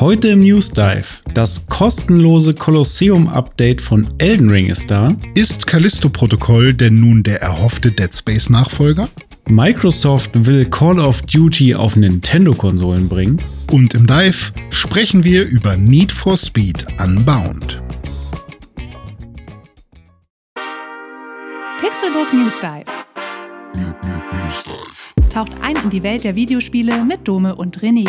Heute im News Dive. Das kostenlose Kolosseum-Update von Elden Ring ist da. Ist Callisto-Protokoll denn nun der erhoffte Dead Space-Nachfolger? Microsoft will Call of Duty auf Nintendo-Konsolen bringen. Und im Dive sprechen wir über Need for Speed Unbound. Pixelbook News Dive. Taucht ein in die Welt der Videospiele mit Dome und René.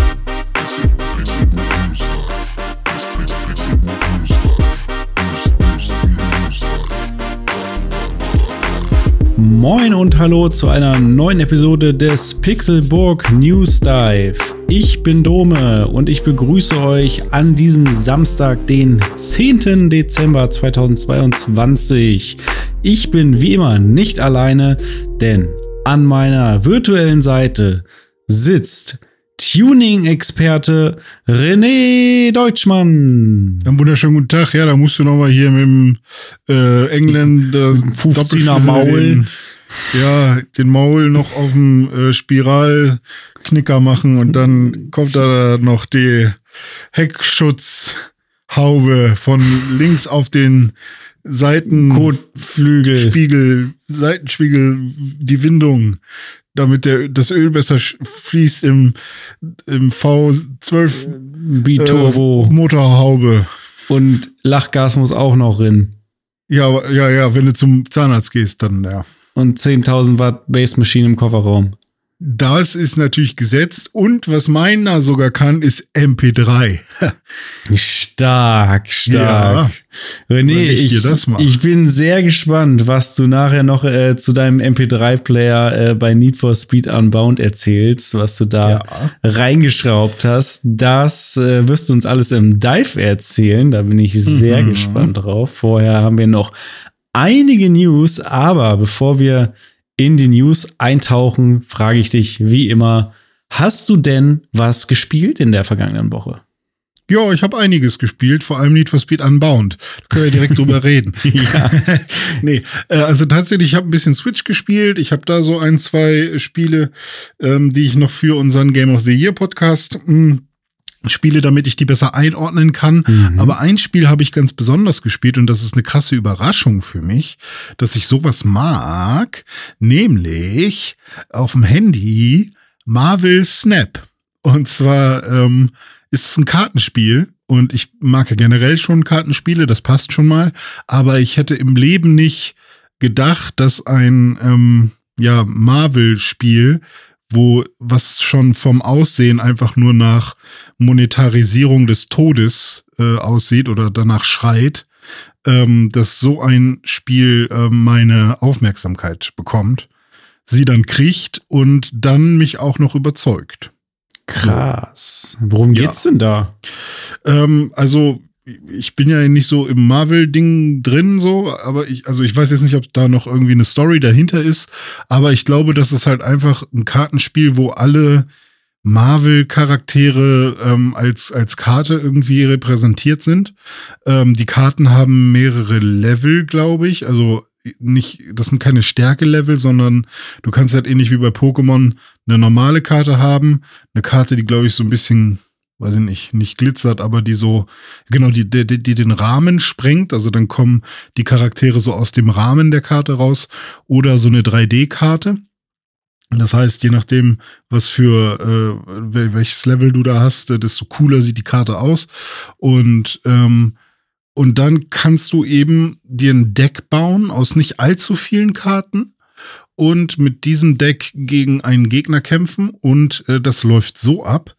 Moin und hallo zu einer neuen Episode des Pixelburg News Dive. Ich bin Dome und ich begrüße euch an diesem Samstag, den 10. Dezember 2022. Ich bin wie immer nicht alleine, denn an meiner virtuellen Seite sitzt Tuning-Experte René Deutschmann. Einen wunderschönen guten Tag. Ja, da musst du nochmal hier mit dem äh, Engländer 15er Maul. Ja, den Maul noch auf dem äh, Spiralknicker machen und dann kommt da noch die Heckschutzhaube von links auf den Seitenkotflügel, Spiegel, Seitenspiegel, die Windung, damit der, das Öl besser fließt im, im V12 Biturbo äh, Motorhaube. Und Lachgas muss auch noch rein. Ja, ja, ja, wenn du zum Zahnarzt gehst, dann ja. Und 10.000 Watt Base Machine im Kofferraum. Das ist natürlich gesetzt. Und was meiner sogar kann, ist MP3. stark, stark. Ja, René, ich, ich, ich, bin sehr gespannt, was du nachher noch äh, zu deinem MP3-Player äh, bei Need for Speed Unbound erzählst, was du da ja. reingeschraubt hast. Das äh, wirst du uns alles im Dive erzählen. Da bin ich sehr mhm. gespannt drauf. Vorher haben wir noch einige News, aber bevor wir in die News eintauchen, frage ich dich wie immer, hast du denn was gespielt in der vergangenen Woche? Ja, ich habe einiges gespielt, vor allem Need for Speed Unbound. Da können wir direkt drüber reden. ja. nee, äh, also tatsächlich, ich habe ein bisschen Switch gespielt. Ich habe da so ein, zwei Spiele, ähm, die ich noch für unseren Game of the Year Podcast mh, hm, Spiele, damit ich die besser einordnen kann. Mhm. Aber ein Spiel habe ich ganz besonders gespielt und das ist eine krasse Überraschung für mich, dass ich sowas mag, nämlich auf dem Handy Marvel Snap. Und zwar ähm, ist es ein Kartenspiel und ich mag ja generell schon Kartenspiele, das passt schon mal. Aber ich hätte im Leben nicht gedacht, dass ein ähm, ja, Marvel-Spiel wo was schon vom Aussehen einfach nur nach Monetarisierung des Todes äh, aussieht oder danach schreit, ähm, dass so ein Spiel äh, meine Aufmerksamkeit bekommt, sie dann kriegt und dann mich auch noch überzeugt. Krass. Worum geht's ja. denn da? Ähm, also ich bin ja nicht so im Marvel-Ding drin, so, aber ich, also ich weiß jetzt nicht, ob da noch irgendwie eine Story dahinter ist, aber ich glaube, das ist halt einfach ein Kartenspiel, wo alle Marvel-Charaktere ähm, als, als Karte irgendwie repräsentiert sind. Ähm, die Karten haben mehrere Level, glaube ich. Also nicht, das sind keine Stärke-Level, sondern du kannst halt ähnlich wie bei Pokémon eine normale Karte haben. Eine Karte, die, glaube ich, so ein bisschen weiß ich nicht, nicht glitzert, aber die so, genau, die, die, die den Rahmen sprengt. Also dann kommen die Charaktere so aus dem Rahmen der Karte raus oder so eine 3D-Karte. Das heißt, je nachdem, was für äh, welches Level du da hast, äh, desto cooler sieht die Karte aus. Und ähm, und dann kannst du eben dir ein Deck bauen aus nicht allzu vielen Karten und mit diesem Deck gegen einen Gegner kämpfen. Und äh, das läuft so ab,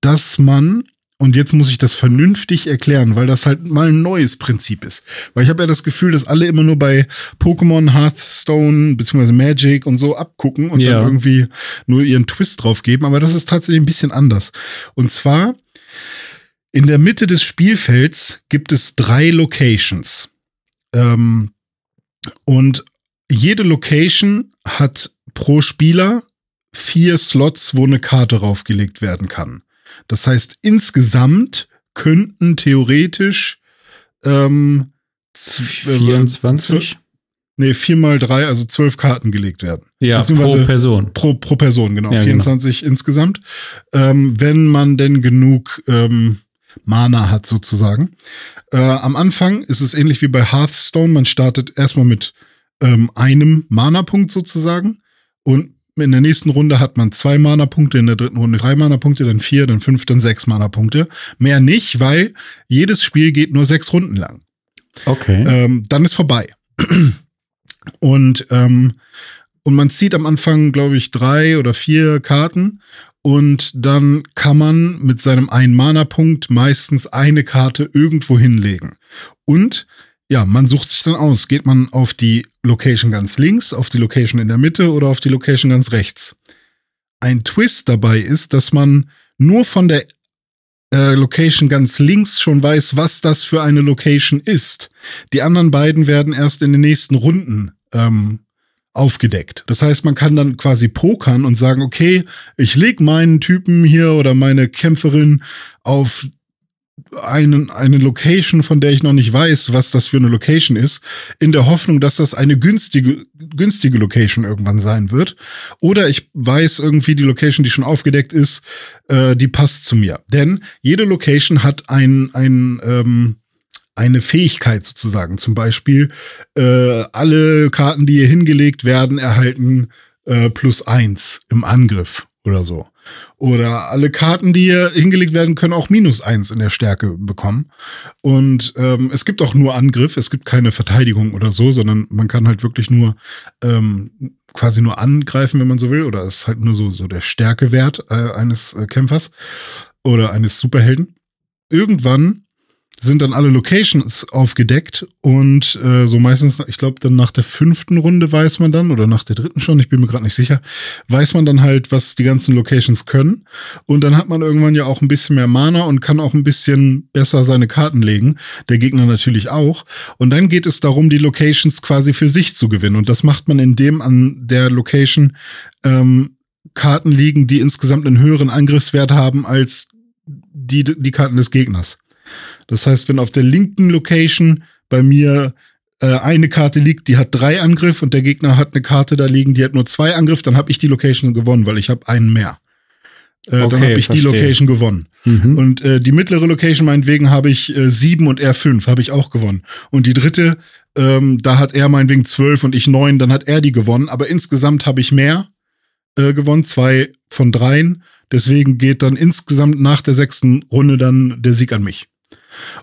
dass man und jetzt muss ich das vernünftig erklären, weil das halt mal ein neues Prinzip ist. Weil ich habe ja das Gefühl, dass alle immer nur bei Pokémon, Hearthstone bzw. Magic und so abgucken und ja. dann irgendwie nur ihren Twist drauf geben. Aber das ist tatsächlich ein bisschen anders. Und zwar in der Mitte des Spielfelds gibt es drei Locations. Ähm, und jede Location hat pro Spieler vier Slots, wo eine Karte draufgelegt werden kann. Das heißt, insgesamt könnten theoretisch ähm, 24? nee, vier mal drei, also zwölf Karten gelegt werden. Ja, pro Person. Pro, pro Person, genau. Ja, 24 genau. insgesamt. Ähm, wenn man denn genug ähm, Mana hat, sozusagen. Äh, am Anfang ist es ähnlich wie bei Hearthstone. Man startet erstmal mit ähm, einem Mana-Punkt sozusagen. Und in der nächsten Runde hat man zwei Mana-Punkte, in der dritten Runde drei Mana-Punkte, dann vier, dann fünf, dann sechs Mana-Punkte. Mehr nicht, weil jedes Spiel geht nur sechs Runden lang. Okay. Ähm, dann ist vorbei. Und, ähm, und man zieht am Anfang, glaube ich, drei oder vier Karten. Und dann kann man mit seinem einen Mana-Punkt meistens eine Karte irgendwo hinlegen. Und ja, man sucht sich dann aus. Geht man auf die Location ganz links, auf die Location in der Mitte oder auf die Location ganz rechts? Ein Twist dabei ist, dass man nur von der äh, Location ganz links schon weiß, was das für eine Location ist. Die anderen beiden werden erst in den nächsten Runden ähm, aufgedeckt. Das heißt, man kann dann quasi pokern und sagen, okay, ich leg meinen Typen hier oder meine Kämpferin auf einen, eine Location, von der ich noch nicht weiß, was das für eine Location ist, in der Hoffnung, dass das eine günstige, günstige Location irgendwann sein wird. Oder ich weiß irgendwie, die Location, die schon aufgedeckt ist, äh, die passt zu mir. Denn jede Location hat ein, ein ähm, eine Fähigkeit sozusagen. Zum Beispiel, äh, alle Karten, die hier hingelegt werden, erhalten äh, plus eins im Angriff oder so. Oder alle Karten, die hier hingelegt werden, können auch minus eins in der Stärke bekommen. Und ähm, es gibt auch nur Angriff, es gibt keine Verteidigung oder so, sondern man kann halt wirklich nur ähm, quasi nur angreifen, wenn man so will. Oder es ist halt nur so, so der Stärkewert äh, eines äh, Kämpfers oder eines Superhelden. Irgendwann sind dann alle Locations aufgedeckt und äh, so meistens, ich glaube, dann nach der fünften Runde weiß man dann, oder nach der dritten schon, ich bin mir gerade nicht sicher, weiß man dann halt, was die ganzen Locations können. Und dann hat man irgendwann ja auch ein bisschen mehr Mana und kann auch ein bisschen besser seine Karten legen. Der Gegner natürlich auch. Und dann geht es darum, die Locations quasi für sich zu gewinnen. Und das macht man, indem an der Location ähm, Karten liegen, die insgesamt einen höheren Angriffswert haben als die, die Karten des Gegners. Das heißt, wenn auf der linken Location bei mir äh, eine Karte liegt, die hat drei Angriff und der Gegner hat eine Karte da liegen, die hat nur zwei Angriff, dann habe ich die Location gewonnen, weil ich habe einen mehr. Äh, okay, dann habe ich verstehe. die Location gewonnen. Mhm. Und äh, die mittlere Location meinetwegen habe ich äh, sieben und er fünf, habe ich auch gewonnen. Und die dritte, ähm, da hat er meinetwegen zwölf und ich neun, dann hat er die gewonnen. Aber insgesamt habe ich mehr äh, gewonnen, zwei von dreien. Deswegen geht dann insgesamt nach der sechsten Runde dann der Sieg an mich.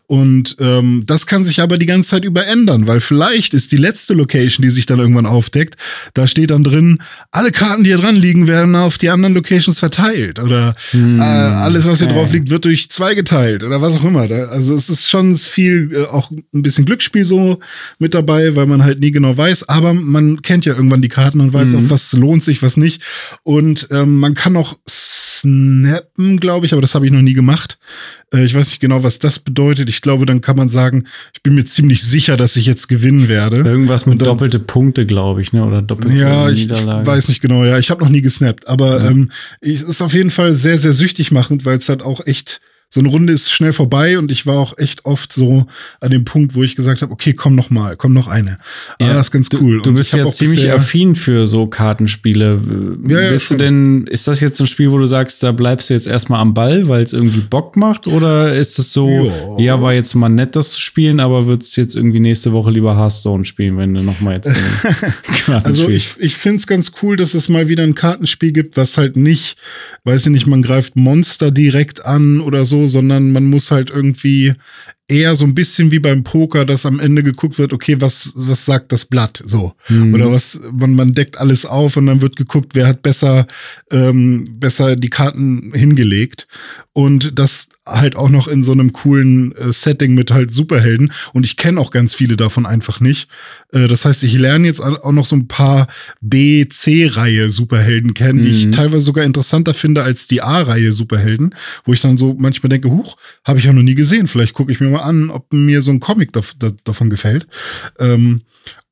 Und ähm, das kann sich aber die ganze Zeit über ändern, weil vielleicht ist die letzte Location, die sich dann irgendwann aufdeckt, da steht dann drin, alle Karten, die hier dran liegen, werden auf die anderen Locations verteilt. Oder hm, äh, alles, was hier okay. drauf liegt, wird durch zwei geteilt oder was auch immer. Also es ist schon viel, äh, auch ein bisschen Glücksspiel so mit dabei, weil man halt nie genau weiß, aber man kennt ja irgendwann die Karten und weiß mhm. auch, was lohnt sich, was nicht. Und ähm, man kann auch snappen, glaube ich, aber das habe ich noch nie gemacht. Äh, ich weiß nicht genau, was das bedeutet. Ich glaube, dann kann man sagen, ich bin mir ziemlich sicher, dass ich jetzt gewinnen werde. Irgendwas mit dann, doppelte Punkte, glaube ich, ne? Oder doppelte ja, Niederlage. Ich, ich weiß nicht genau, ja. Ich habe noch nie gesnappt, aber ja. ähm, es ist auf jeden Fall sehr, sehr süchtig machend, weil es halt auch echt so eine Runde ist schnell vorbei und ich war auch echt oft so an dem Punkt, wo ich gesagt habe, okay, komm noch mal, komm noch eine. Ja, ah, das ist ganz cool. Du, du bist ja ziemlich affin für so Kartenspiele. Ja, ja, bist du denn, ist das jetzt ein Spiel, wo du sagst, da bleibst du jetzt erstmal am Ball, weil es irgendwie Bock macht? Oder ist es so, ja. ja, war jetzt mal nett, das zu spielen, aber würdest jetzt irgendwie nächste Woche lieber Hearthstone spielen, wenn du noch mal jetzt Also ich, ich finde es ganz cool, dass es mal wieder ein Kartenspiel gibt, was halt nicht, weiß ich nicht, man greift Monster direkt an oder so, sondern man muss halt irgendwie eher so ein bisschen wie beim Poker, dass am Ende geguckt wird, okay, was, was sagt das Blatt so? Mhm. Oder was, man, man deckt alles auf und dann wird geguckt, wer hat besser, ähm, besser die Karten hingelegt. Und das halt auch noch in so einem coolen äh, Setting mit halt Superhelden. Und ich kenne auch ganz viele davon einfach nicht. Äh, das heißt, ich lerne jetzt auch noch so ein paar B, C-Reihe Superhelden kennen, mhm. die ich mhm. teilweise sogar interessanter finde als die A-Reihe Superhelden, wo ich dann so manchmal denke, huch, habe ich ja noch nie gesehen. Vielleicht gucke ich mir mal an, ob mir so ein Comic da, da, davon gefällt. Ähm,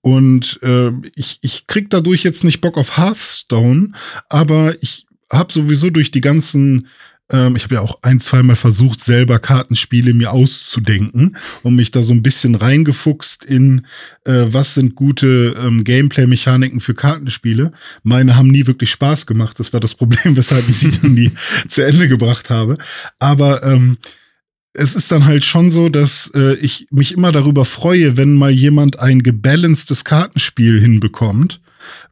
und äh, ich, ich krieg dadurch jetzt nicht Bock auf Hearthstone, aber ich habe sowieso durch die ganzen Ähm, ich habe ja auch ein, zweimal versucht, selber Kartenspiele mir auszudenken und mich da so ein bisschen reingefuchst in, äh, was sind gute ähm, Gameplay-Mechaniken für Kartenspiele. Meine haben nie wirklich Spaß gemacht. Das war das Problem, weshalb ich sie dann nie zu Ende gebracht habe. Aber ähm, es ist dann halt schon so, dass äh, ich mich immer darüber freue, wenn mal jemand ein gebalancedes Kartenspiel hinbekommt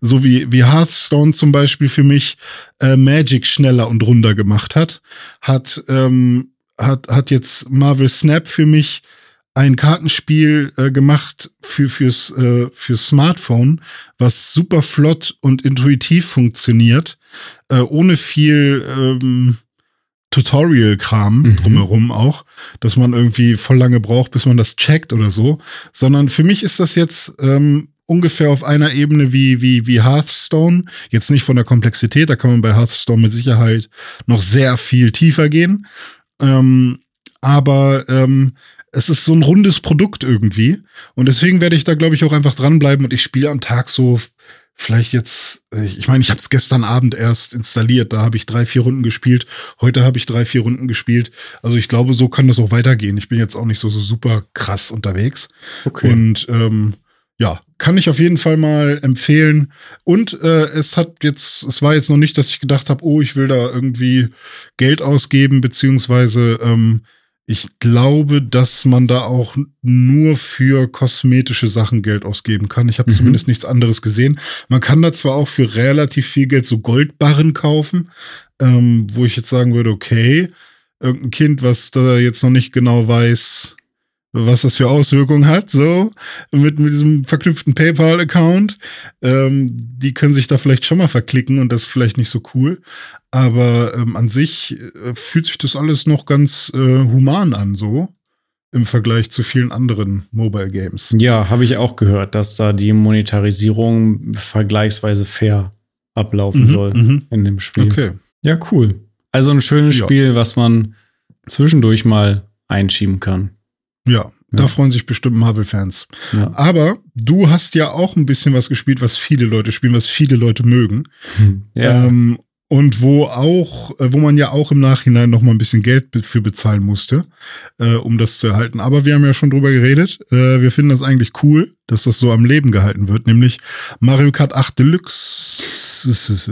so wie, wie Hearthstone zum Beispiel für mich äh, Magic schneller und runder gemacht hat, hat, ähm, hat, hat jetzt Marvel Snap für mich ein Kartenspiel äh, gemacht für, fürs, äh, fürs Smartphone, was super flott und intuitiv funktioniert, äh, ohne viel ähm, Tutorial-Kram mhm. drumherum auch, dass man irgendwie voll lange braucht, bis man das checkt oder so, sondern für mich ist das jetzt ähm, ungefähr auf einer Ebene wie, wie, wie Hearthstone. Jetzt nicht von der Komplexität, da kann man bei Hearthstone mit Sicherheit noch sehr viel tiefer gehen. Ähm, aber ähm, es ist so ein rundes Produkt irgendwie. Und deswegen werde ich da, glaube ich, auch einfach dranbleiben und ich spiele am Tag so vielleicht jetzt, ich meine, ich habe es gestern Abend erst installiert, da habe ich drei, vier Runden gespielt. Heute habe ich drei, vier Runden gespielt. Also ich glaube, so kann das auch weitergehen. Ich bin jetzt auch nicht so, so super krass unterwegs. Okay. Und ähm, ja, kann ich auf jeden Fall mal empfehlen. Und äh, es hat jetzt, es war jetzt noch nicht, dass ich gedacht habe, oh, ich will da irgendwie Geld ausgeben, beziehungsweise ähm, ich glaube, dass man da auch nur für kosmetische Sachen Geld ausgeben kann. Ich habe mhm. zumindest nichts anderes gesehen. Man kann da zwar auch für relativ viel Geld so Goldbarren kaufen, ähm, wo ich jetzt sagen würde, okay, irgendein Kind, was da jetzt noch nicht genau weiß, was das für Auswirkungen hat, so mit, mit diesem verknüpften PayPal-Account. Ähm, die können sich da vielleicht schon mal verklicken und das ist vielleicht nicht so cool. Aber ähm, an sich äh, fühlt sich das alles noch ganz äh, human an, so im Vergleich zu vielen anderen Mobile Games. Ja, habe ich auch gehört, dass da die Monetarisierung vergleichsweise fair ablaufen mhm, soll mhm. in dem Spiel. Okay. Ja, cool. Also ein schönes ja. Spiel, was man zwischendurch mal einschieben kann. Ja, da ja. freuen sich bestimmt Marvel-Fans. Ja. Aber du hast ja auch ein bisschen was gespielt, was viele Leute spielen, was viele Leute mögen. Hm. Ja. Ähm, und wo auch, äh, wo man ja auch im Nachhinein noch mal ein bisschen Geld für bezahlen musste, äh, um das zu erhalten. Aber wir haben ja schon drüber geredet. Äh, wir finden das eigentlich cool, dass das so am Leben gehalten wird, nämlich Mario Kart 8 Deluxe.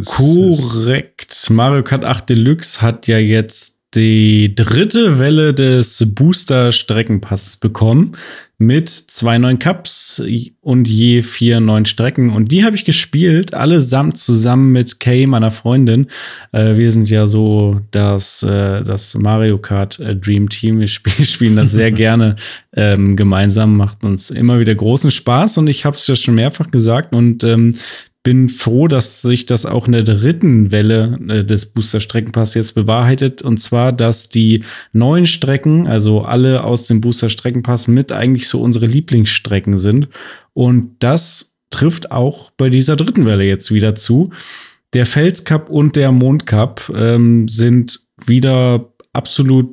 Korrekt. Mario Kart 8 Deluxe hat ja jetzt die dritte Welle des Booster-Streckenpasses bekommen mit zwei neuen Cups und je vier neuen Strecken. Und die habe ich gespielt, allesamt zusammen mit Kay, meiner Freundin. Äh, wir sind ja so das, äh, das Mario Kart äh, Dream Team. Wir sp spielen das sehr gerne ähm, gemeinsam, macht uns immer wieder großen Spaß. Und ich habe es ja schon mehrfach gesagt. Und ähm, bin froh, dass sich das auch in der dritten Welle äh, des Booster-Streckenpass jetzt bewahrheitet. Und zwar, dass die neuen Strecken, also alle aus dem Booster-Streckenpass mit eigentlich so unsere Lieblingsstrecken sind. Und das trifft auch bei dieser dritten Welle jetzt wieder zu. Der Felscup und der Mondcup ähm, sind wieder absolut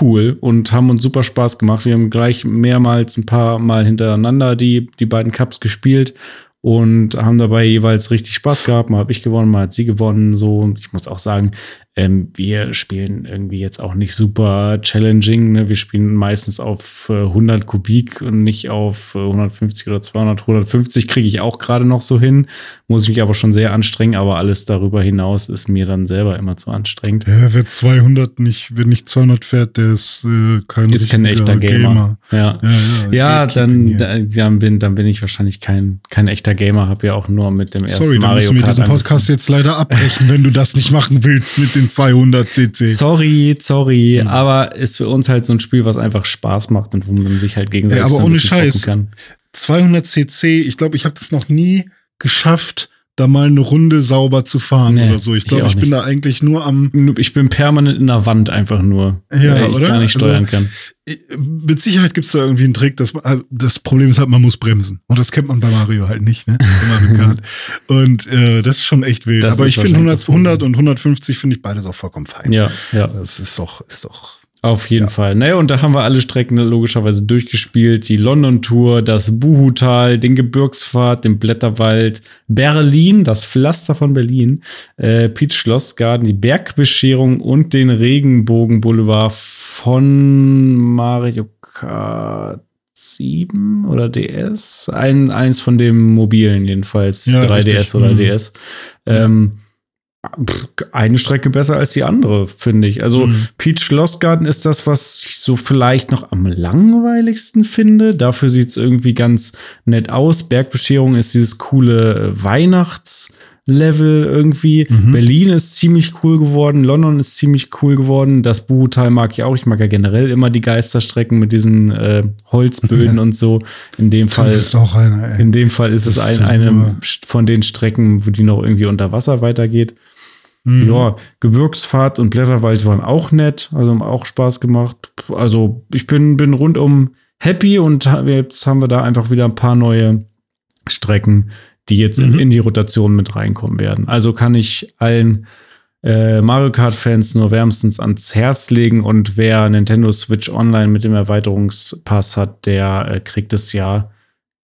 cool und haben uns super Spaß gemacht. Wir haben gleich mehrmals ein paar Mal hintereinander die, die beiden Cups gespielt und haben dabei jeweils richtig Spaß gehabt. Mal habe ich gewonnen, mal hat sie gewonnen. So, ich muss auch sagen, ähm, wir spielen irgendwie jetzt auch nicht super challenging. Ne? Wir spielen meistens auf äh, 100 Kubik und nicht auf äh, 150 oder 200. 150 kriege ich auch gerade noch so hin, muss ich mich aber schon sehr anstrengen. Aber alles darüber hinaus ist mir dann selber immer zu anstrengend. Ja, wer 200 nicht, wer nicht 200 fährt, der ist äh, kein, ist kein echter Gamer. Gamer. Ja, ja, ja, ja dann, dann, bin, dann bin ich wahrscheinlich kein, kein echter Gamer. Habe ja auch nur mit dem ersten Sorry, Mario Kart. Sorry, dann müssen wir diesen Podcast jetzt leider abbrechen, wenn du das nicht machen willst mit den den 200 cc. Sorry, sorry, mhm. aber ist für uns halt so ein Spiel, was einfach Spaß macht und wo man sich halt gegenseitig ja, aber so ohne Scheiß. kann. 200 cc, ich glaube, ich habe das noch nie geschafft, da mal eine Runde sauber zu fahren nee, oder so. Ich glaube, ich, ich bin da eigentlich nur am. Ich bin permanent in der Wand einfach nur, ja, weil ich oder? gar nicht steuern also, kann. Mit Sicherheit gibt es da irgendwie einen Trick, dass man, also das Problem ist halt, man muss bremsen. Und das kennt man bei Mario halt nicht, ne? und äh, das ist schon echt wild. Das Aber ich finde 100, 100 und 150 finde ich beides auch vollkommen fein. Ja, ja. Das ist doch, ist doch Auf jeden ja. Fall. Naja, und da haben wir alle Strecken logischerweise durchgespielt. Die London-Tour, das Buhutal, den Gebirgspfad, den Blätterwald, Berlin, das Pflaster von Berlin, äh, Peach Schlossgarten, die Bergbescherung und den Regenbogen-Boulevard von Mario Kart 7 oder DS. Ein, eins von dem mobilen jedenfalls. Ja, 3DS richtig. oder mhm. DS. Ähm, eine Strecke besser als die andere, finde ich. Also mhm. Peach Schlossgarten ist das, was ich so vielleicht noch am langweiligsten finde. Dafür sieht es irgendwie ganz nett aus. Bergbescherung ist dieses coole Weihnachts- Level irgendwie. Mhm. Berlin ist ziemlich cool geworden, London ist ziemlich cool geworden. Das Buhutal mag ich auch. Ich mag ja generell immer die Geisterstrecken mit diesen äh, Holzböden ja. und so. In dem Fall, ist auch eine, in dem Fall ist das es ein, eine von den Strecken, wo die noch irgendwie unter Wasser weitergeht. Mhm. Ja, Gebirgsfahrt und Blätterwald waren auch nett, also haben auch Spaß gemacht. Also ich bin, bin rundum happy und jetzt haben wir da einfach wieder ein paar neue Strecken, die jetzt mhm. in die Rotation mit reinkommen werden. Also kann ich allen äh, Mario Kart-Fans nur wärmstens ans Herz legen und wer Nintendo Switch Online mit dem Erweiterungspass hat, der äh, kriegt es ja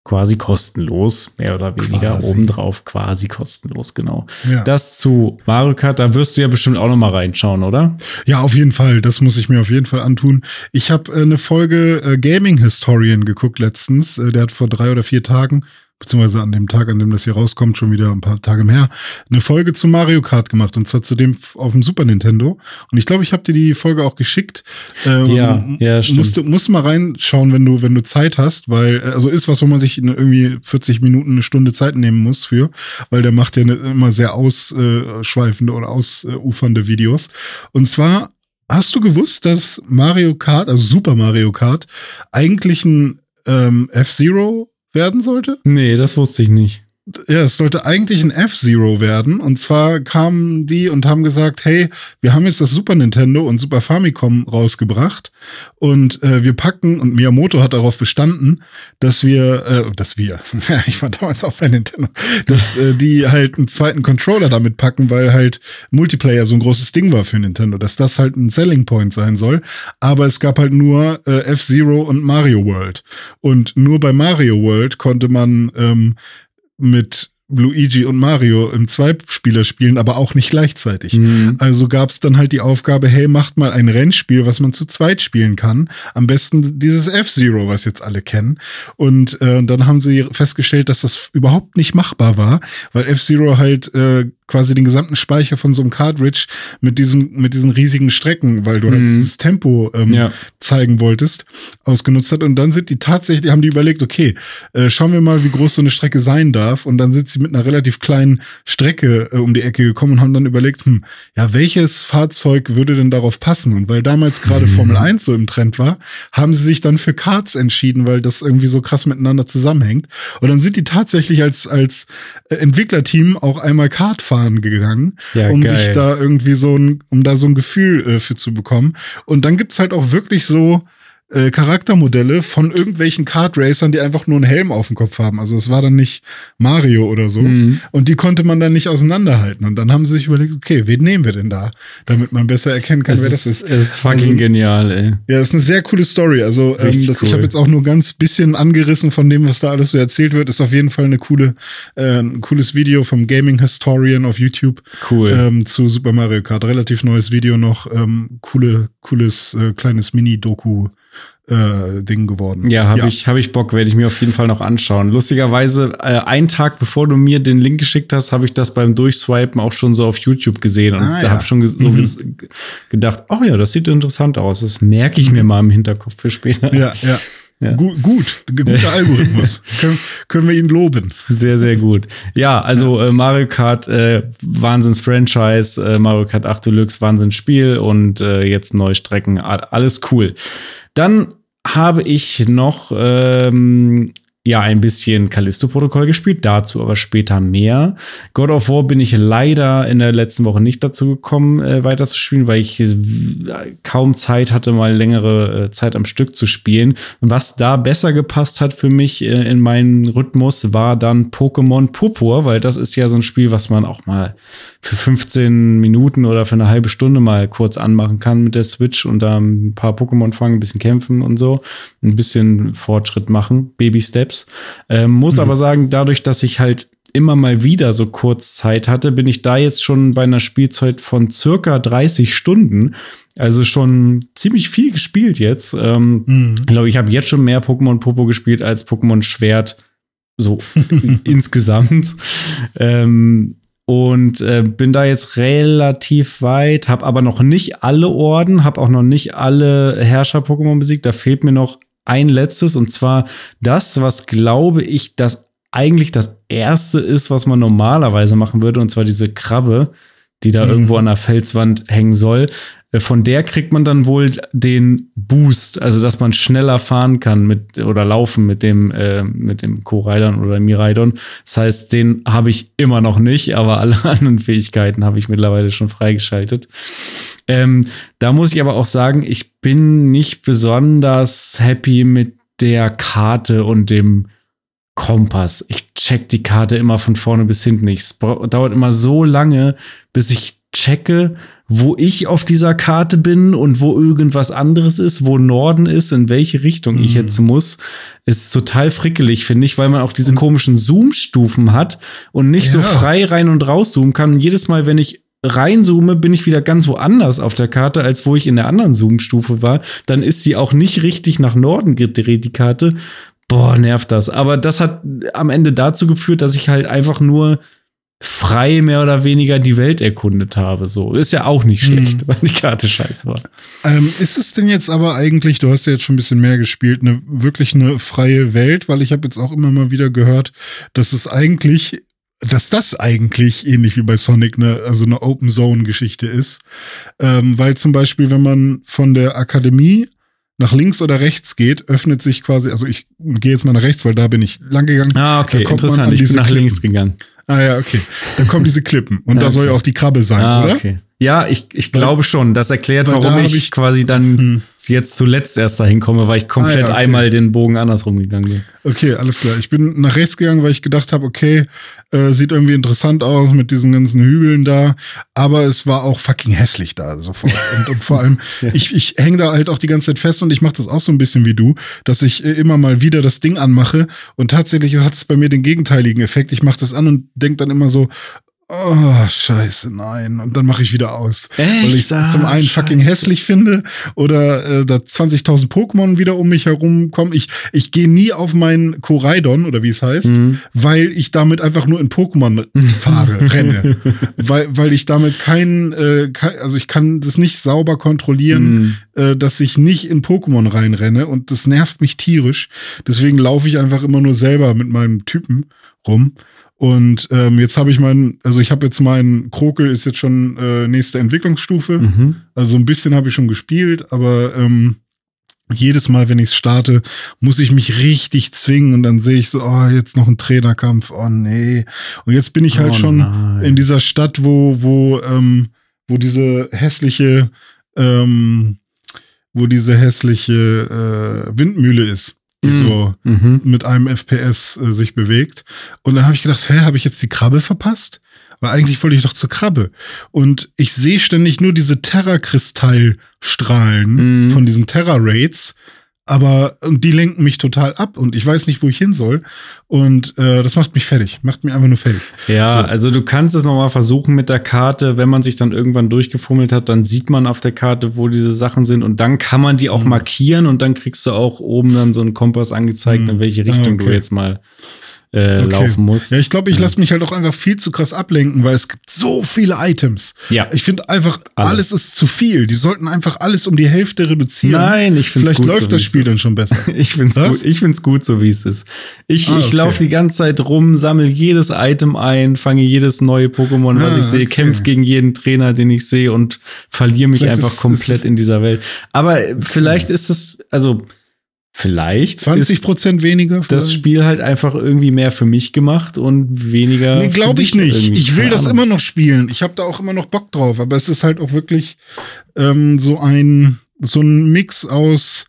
quasi kostenlos, mehr oder weniger quasi. obendrauf quasi kostenlos, genau. Ja. Das zu Mario Kart, da wirst du ja bestimmt auch noch mal reinschauen, oder? Ja, auf jeden Fall, das muss ich mir auf jeden Fall antun. Ich habe äh, eine Folge äh, Gaming Historian geguckt letztens, äh, der hat vor drei oder vier Tagen beziehungsweise an dem Tag, an dem das hier rauskommt, schon wieder ein paar Tage mehr, eine Folge zu Mario Kart gemacht und zwar zu dem auf dem Super Nintendo. Und ich glaube, ich habe dir die Folge auch geschickt. Ähm, ja, ja, stimmt. Musst du musst mal reinschauen, wenn du wenn du Zeit hast, weil äh, also ist was, wo man sich irgendwie 40 Minuten eine Stunde Zeit nehmen muss für, weil der macht ja ne, immer sehr ausschweifende oder ausufernde Videos. Und zwar Hast du gewusst, dass Mario Kart, also Super Mario Kart, eigentlich ein ähm, F-Zero werden sollte? Nee, das wusste ich nicht. Ja, es sollte eigentlich ein F-Zero werden. Und zwar kamen die und haben gesagt, hey, wir haben jetzt das Super Nintendo und Super Famicom rausgebracht. Und äh, wir packen, und Miyamoto hat darauf bestanden, dass wir, äh, dass wir, ich war damals auch bei Nintendo, dass äh, die halt einen zweiten Controller damit packen, weil halt Multiplayer so ein großes Ding war für Nintendo, dass das halt ein Selling Point sein soll. Aber es gab halt nur äh, F-Zero und Mario World. Und nur bei Mario World konnte man ähm, mit Luigi und Mario im Zweispieler spielen, aber auch nicht gleichzeitig. Mhm. Also gab es dann halt die Aufgabe, hey, macht mal ein Rennspiel, was man zu zweit spielen kann. Am besten dieses F-Zero, was jetzt alle kennen. Und äh, dann haben sie festgestellt, dass das überhaupt nicht machbar war, weil F-Zero halt äh, quasi den gesamten Speicher von so einem Cartridge mit diesem mit diesen riesigen Strecken, weil du halt mhm. halt dieses Tempo ähm, ja. zeigen wolltest, ausgenutzt hat und dann sind die tatsächlich haben die überlegt, okay, äh, schauen wir mal, wie groß so eine Strecke sein darf und dann sind sie mit einer relativ kleinen Strecke äh, um die Ecke gekommen und haben dann überlegt, hm, ja, welches Fahrzeug würde denn darauf passen und weil damals gerade mhm. Formel 1 so im Trend war, haben sie sich dann für Karts entschieden, weil das irgendwie so krass miteinander zusammenhängt und dann sind die tatsächlich als als äh, Entwicklerteam auch einmal Kart fahren fahren gegangen, ja, um geil. sich da irgendwie so ein, um da so ein Gefühl äh, für zu bekommen. Und dann gibt's halt auch wirklich so äh, Charaktermodelle von irgendwelchen Kart Racern, die einfach nur einen Helm auf dem Kopf haben. Also es war dann nicht Mario oder so. Mhm. Und die konnte man dann nicht auseinanderhalten. Und dann haben sie sich überlegt, okay, wen nehmen wir denn da, damit man besser erkennen kann, es wer das ist. Es ist fucking also, genial, ey. Ja, das ist eine sehr coole Story. Also ähm, das, cool. ich habe jetzt auch nur ganz bisschen angerissen von dem, was da alles so erzählt wird. Ist auf jeden Fall eine coole, äh, ein cooles Video vom Gaming Historian auf YouTube. Cool. Ähm, zu Super Mario Kart. Relativ neues Video noch. Ähm, coole, cooles äh, kleines Mini-Doku äh, Ding geworden. Ja, habe ja. ich, hab ich Bock, werde ich mir auf jeden Fall noch anschauen. Lustigerweise, äh, einen Tag bevor du mir den Link geschickt hast, habe ich das beim Durchswipen auch schon so auf YouTube gesehen und ah, ja. habe schon so mhm. gedacht, oh ja, das sieht interessant aus. Das merke ich mir mal im Hinterkopf für später. Ja, ja. Ja. Gut, gut, guter Algorithmus. können, können wir ihn loben. Sehr, sehr gut. Ja, also äh, Mario Kart, äh, Wahnsinns-Franchise, äh, Mario Kart 8 Deluxe, Wahnsinns-Spiel und äh, jetzt neue Strecken, alles cool. Dann habe ich noch ähm, ja ein bisschen Callisto-Protokoll gespielt, dazu aber später mehr. God of War bin ich leider in der letzten Woche nicht dazu gekommen, äh, weiter zu spielen, weil ich kaum Zeit hatte, mal längere äh, Zeit am Stück zu spielen. Was da besser gepasst hat für mich äh, in meinen Rhythmus, war dann Pokémon Purpur, weil das ist ja so ein Spiel, was man auch mal für 15 Minuten oder für eine halbe Stunde mal kurz anmachen kann mit der Switch und da ein paar Pokémon fangen, ein bisschen kämpfen und so, ein bisschen Fortschritt machen, Baby Steps. Ähm, muss mhm. aber sagen, dadurch, dass ich halt immer mal wieder so kurz Zeit hatte, bin ich da jetzt schon bei einer Spielzeit von circa 30 Stunden. Also schon ziemlich viel gespielt jetzt. Ähm, mhm. Ich glaube, ich habe jetzt schon mehr Pokémon Popo gespielt als Pokémon Schwert. So insgesamt. Ähm, und äh, bin da jetzt relativ weit, habe aber noch nicht alle Orden, habe auch noch nicht alle Herrscher-Pokémon besiegt. Da fehlt mir noch ein letztes und zwar das, was glaube ich, das eigentlich das erste ist, was man normalerweise machen würde, und zwar diese Krabbe, die da mhm. irgendwo an der Felswand hängen soll. Äh, von der kriegt man dann wohl den Boost, also dass man schneller fahren kann mit oder laufen mit dem äh, mit dem Co-Raidon oder Miraidon. Das heißt, den habe ich immer noch nicht, aber alle anderen Fähigkeiten habe ich mittlerweile schon freigeschaltet. Ähm, da muss ich aber auch sagen, ich bin nicht besonders happy mit der Karte und dem Kompass. Ich check die Karte immer von vorne bis hinten. Es dauert immer so lange, bis ich checke, wo ich auf dieser Karte bin und wo irgendwas anderes ist, wo Norden ist, in welche Richtung mhm. ich jetzt muss, ist total frickelig, finde ich, weil man auch diese komischen Zoom-Stufen hat und nicht ja. so frei rein und raus zoomen kann. Und jedes Mal, wenn ich reinzoome, bin ich wieder ganz woanders auf der Karte, als wo ich in der anderen Zoom-Stufe war. Dann ist sie auch nicht richtig nach Norden gedreht, die Karte. Boah, nervt das. Aber das hat am Ende dazu geführt, dass ich halt einfach nur frei mehr oder weniger die Welt erkundet habe. So ist ja auch nicht schlecht, mhm. weil die Karte scheiße war. Ähm, ist es denn jetzt aber eigentlich, du hast ja jetzt schon ein bisschen mehr gespielt, eine wirklich eine freie Welt, weil ich habe jetzt auch immer mal wieder gehört, dass es eigentlich dass das eigentlich ähnlich wie bei Sonic eine, also eine Open Zone Geschichte ist, ähm, weil zum Beispiel, wenn man von der Akademie nach links oder rechts geht, öffnet sich quasi, also ich gehe jetzt mal nach rechts, weil da bin ich lang gegangen. Ah, okay, interessant. Ich bin nach Klippen. links gegangen. Ah ja, okay. Dann kommen diese Klippen und ja, da soll ja auch die Krabbe sein, ah, oder? Okay. Ja, ich, ich glaube schon. Das erklärt, warum ich, ich, quasi dann hm. jetzt zuletzt erst dahin komme, weil ich komplett ah, ja, okay. einmal den Bogen andersrum gegangen bin. Okay, alles klar. Ich bin nach rechts gegangen, weil ich gedacht habe, okay, äh, sieht irgendwie interessant aus mit diesen ganzen Hügeln da, aber es war auch fucking hässlich da sofort. und, und vor allem, ja. ich, ich hänge da halt auch die ganze Zeit fest und ich mache das auch so ein bisschen wie du, dass ich äh, immer mal wieder das Ding anmache und tatsächlich hat es bei mir den gegenteiligen Effekt. Ich mache das an und denke dann immer so, Oh, scheiße, nein. Und dann mache ich wieder aus. Echt? Weil ich es zum einen scheiße. fucking hässlich finde oder äh, da 20.000 Pokémon wieder um mich herum kommen. Ich, ich gehe nie auf meinen Koraidon oder wie es heißt, mhm. weil ich damit einfach nur in Pokémon fahre, renne. Weil, weil ich damit keinen, äh, kein, also ich kann das nicht sauber kontrollieren, mhm. äh, dass ich nicht in Pokémon reinrenne und das nervt mich tierisch. Deswegen laufe ich einfach immer nur selber mit meinem Typen rum. Und ähm, jetzt habe ich meinen, also ich habe jetzt meinen Krokel ist jetzt schon äh, nächste Entwicklungsstufe. Mhm. Also so ein bisschen habe ich schon gespielt, aber ähm, jedes Mal, wenn ich es starte, muss ich mich richtig zwingen und dann sehe ich so, oh, jetzt noch ein Trainerkampf, oh nee. Und jetzt bin ich halt oh schon nein. in dieser Stadt, wo, wo, ähm, wo diese hässliche, ähm, wo diese hässliche äh, Windmühle ist die mhm. so mhm. mit einem FPS äh, sich bewegt. Und dann habe ich gedacht, hä, habe ich jetzt die Krabbe verpasst? Weil eigentlich wollte ich doch zur Krabbe. Und ich sehe ständig nur diese Terra-Kristallstrahlen mhm. von diesen Terra-Raids aber und die lenken mich total ab und ich weiß nicht, wo ich hin soll. Und äh, das macht mich fertig, macht mich einfach nur fertig. Ja, so. also du kannst es nochmal versuchen mit der Karte. Wenn man sich dann irgendwann durchgefummelt hat, dann sieht man auf der Karte, wo diese Sachen sind und dann kann man die auch mhm. markieren und dann kriegst du auch oben dann so einen Kompass angezeigt, mhm. in welche Richtung okay. du jetzt mal äh, okay. laufen musst. Ja, ich glaube, ich lasse mich halt auch einfach viel zu krass ablenken, weil es gibt so viele Items. Ja. Ich finde einfach, alles. alles. ist zu viel. Die sollten einfach alles um die Hälfte reduzieren. Nein, ich finde Vielleicht gut, läuft so, das Spiel dann schon besser. ich finde es gut. Ich find's gut, so wie es ist. Ich, ah, ich laufe die ganze Zeit rum, sammle jedes Item ein, fange jedes neue Pokémon, was ah, ich sehe, okay. kämpfe gegen jeden Trainer, den ich sehe und verliere mich vielleicht einfach ist, komplett in dieser Welt. Aber vielleicht ist es, also vielleicht 20 Prozent weniger. Vielleicht? Das Spiel halt einfach irgendwie mehr für mich gemacht und weniger. Nee, glaube ich nicht. Ich will das immer noch spielen. Ich habe da auch immer noch Bock drauf. Aber es ist halt auch wirklich ähm, so ein so ein Mix aus,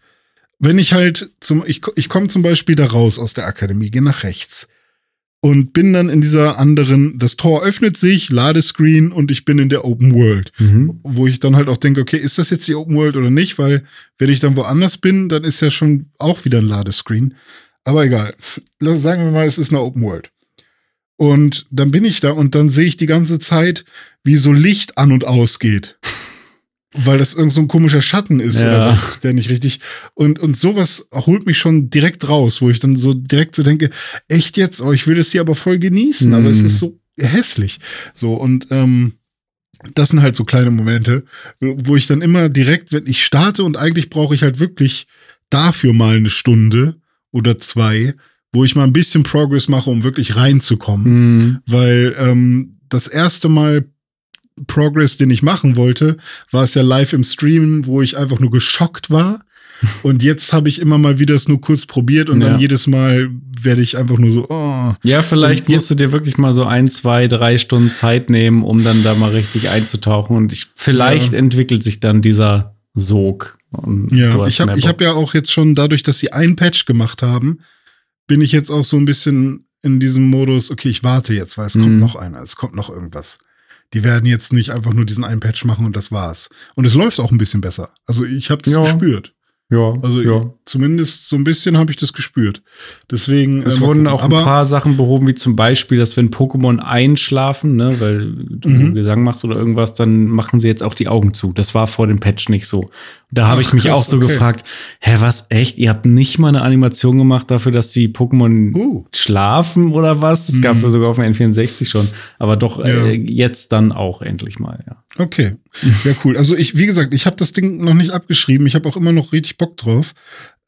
wenn ich halt zum ich ich komme zum Beispiel da raus aus der Akademie, gehe nach rechts und bin dann in dieser anderen, das Tor öffnet sich, Ladescreen und ich bin in der Open World. Mhm. Wo ich dann halt auch denke, okay, ist das jetzt die Open World oder nicht? Weil wenn ich dann woanders bin, dann ist ja schon auch wieder ein Ladescreen. Aber egal. Sagen wir mal, es ist eine Open World. Und dann bin ich da und dann sehe ich die ganze Zeit, wie so Licht an und ausgeht weil das irgend so ein komischer Schatten ist ja. oder was, der nicht richtig. Und, und sowas holt mich schon direkt raus, wo ich dann so direkt so denke, echt jetzt, oh, ich will das hier aber voll genießen, mhm. aber es ist so hässlich. So, und ähm, das sind halt so kleine Momente, wo ich dann immer direkt, wenn ich starte und eigentlich brauche ich halt wirklich dafür mal eine Stunde oder zwei, wo ich mal ein bisschen Progress mache, um wirklich reinzukommen. Mhm. Weil ähm, das erste Mal Progress, den ich machen wollte, war es ja live im Stream, wo ich einfach nur geschockt war. Und jetzt habe ich immer mal wieder es nur kurz probiert und ja. dann jedes Mal werde ich einfach nur so, oh. Ja, vielleicht musst du dir wirklich mal so ein, zwei, drei Stunden Zeit nehmen, um dann da mal richtig einzutauchen. Und ich, vielleicht ja. entwickelt sich dann dieser Sog. ja, ich habe ich hab ja auch jetzt schon dadurch, dass sie ein Patch gemacht haben, bin ich jetzt auch so ein bisschen in diesem Modus, okay, ich warte jetzt, weil es mhm. kommt noch einer, es kommt noch irgendwas die werden jetzt nicht einfach nur diesen einen Patch machen und das war's. Und es läuft auch ein bisschen besser. Also ich habe das ja. gespürt. Ja. Also ja. zumindest so ein bisschen habe ich das gespürt. Deswegen. Es äh, wurden auch ein paar Sachen behoben, wie zum Beispiel, dass wenn Pokémon einschlafen, ne, weil du mhm. Gesang machst oder irgendwas, dann machen sie jetzt auch die Augen zu. Das war vor dem Patch nicht so. Da habe ich mich krass, auch so okay. gefragt, hä, was, echt? Ihr habt nicht mal eine Animation gemacht dafür, dass die Pokémon uh. schlafen oder was? Das mhm. gab es ja sogar auf dem N64 schon. Aber doch ja. äh, jetzt dann auch endlich mal, ja. Okay. Ja, cool. Also ich, wie gesagt, ich habe das Ding noch nicht abgeschrieben. Ich habe auch immer noch richtig Bock drauf.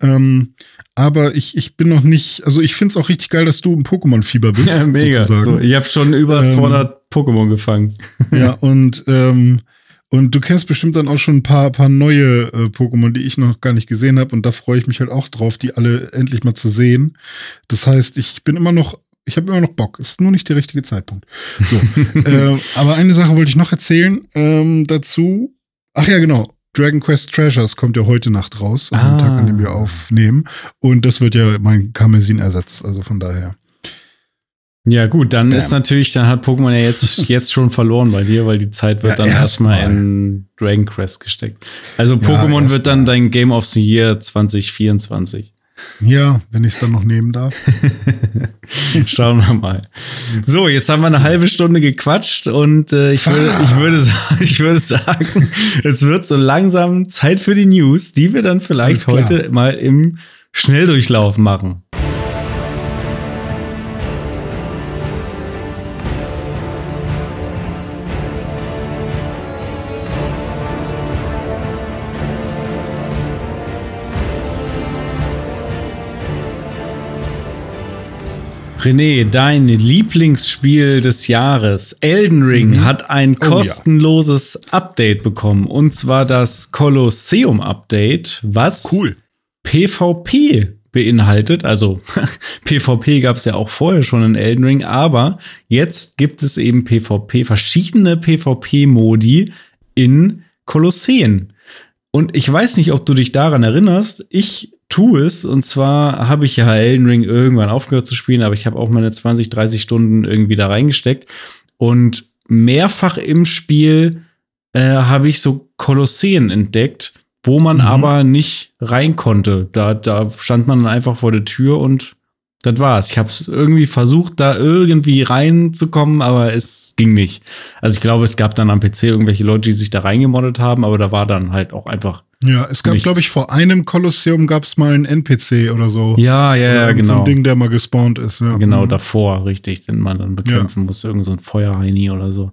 Ähm, aber ich, ich bin noch nicht, also ich finde es auch richtig geil, dass du im Pokémon-Fieber bist. Ja, mega. So, ich habe schon über ähm, 200 Pokémon gefangen. Ja, und ähm, und du kennst bestimmt dann auch schon ein paar, paar neue äh, Pokémon, die ich noch gar nicht gesehen habe. Und da freue ich mich halt auch drauf, die alle endlich mal zu sehen. Das heißt, ich bin immer noch, ich habe immer noch Bock. Ist nur nicht der richtige Zeitpunkt. So. äh, aber eine Sache wollte ich noch erzählen ähm, dazu. Ach ja, genau. Dragon Quest Treasures kommt ja heute Nacht raus, ah. am Tag, an dem wir aufnehmen. Und das wird ja mein Karmesin-Ersatz. Also von daher. Ja, gut, dann Bam. ist natürlich, dann hat Pokémon ja jetzt, jetzt schon verloren bei dir, weil die Zeit wird ja, dann erstmal erst in Dragon Quest gesteckt. Also Pokémon ja, wird dann dein Game of the Year 2024. Ja, wenn ich es dann noch nehmen darf. Schauen wir mal. So, jetzt haben wir eine halbe Stunde gequatscht und äh, ich, würde, ich, würde, ich würde sagen, es wird so langsam Zeit für die News, die wir dann vielleicht heute mal im Schnelldurchlauf machen. René, dein Lieblingsspiel des Jahres, Elden Ring, mhm. hat ein kostenloses oh, ja. Update bekommen. Und zwar das Colosseum-Update, was cool. PvP beinhaltet. Also PvP gab es ja auch vorher schon in Elden Ring, aber jetzt gibt es eben PvP, verschiedene PvP-Modi in Kolosseen. Und ich weiß nicht, ob du dich daran erinnerst. Ich tu es. Und zwar habe ich ja Elden Ring irgendwann aufgehört zu spielen, aber ich habe auch meine 20, 30 Stunden irgendwie da reingesteckt. Und mehrfach im Spiel äh, habe ich so Kolosseen entdeckt, wo man mhm. aber nicht rein konnte. Da, da stand man dann einfach vor der Tür und das war's. Ich habe es irgendwie versucht, da irgendwie reinzukommen, aber es ging nicht. Also ich glaube, es gab dann am PC irgendwelche Leute, die sich da reingemoddet haben, aber da war dann halt auch einfach ja, es gab, glaube ich, vor einem Kolosseum gab es mal einen NPC oder so. Ja, ja, ja, genau. So ein genau. Ding, der mal gespawnt ist. Ja. Genau, mhm. davor, richtig, den man dann bekämpfen ja. muss. Irgend so ein Feuerheini oder so.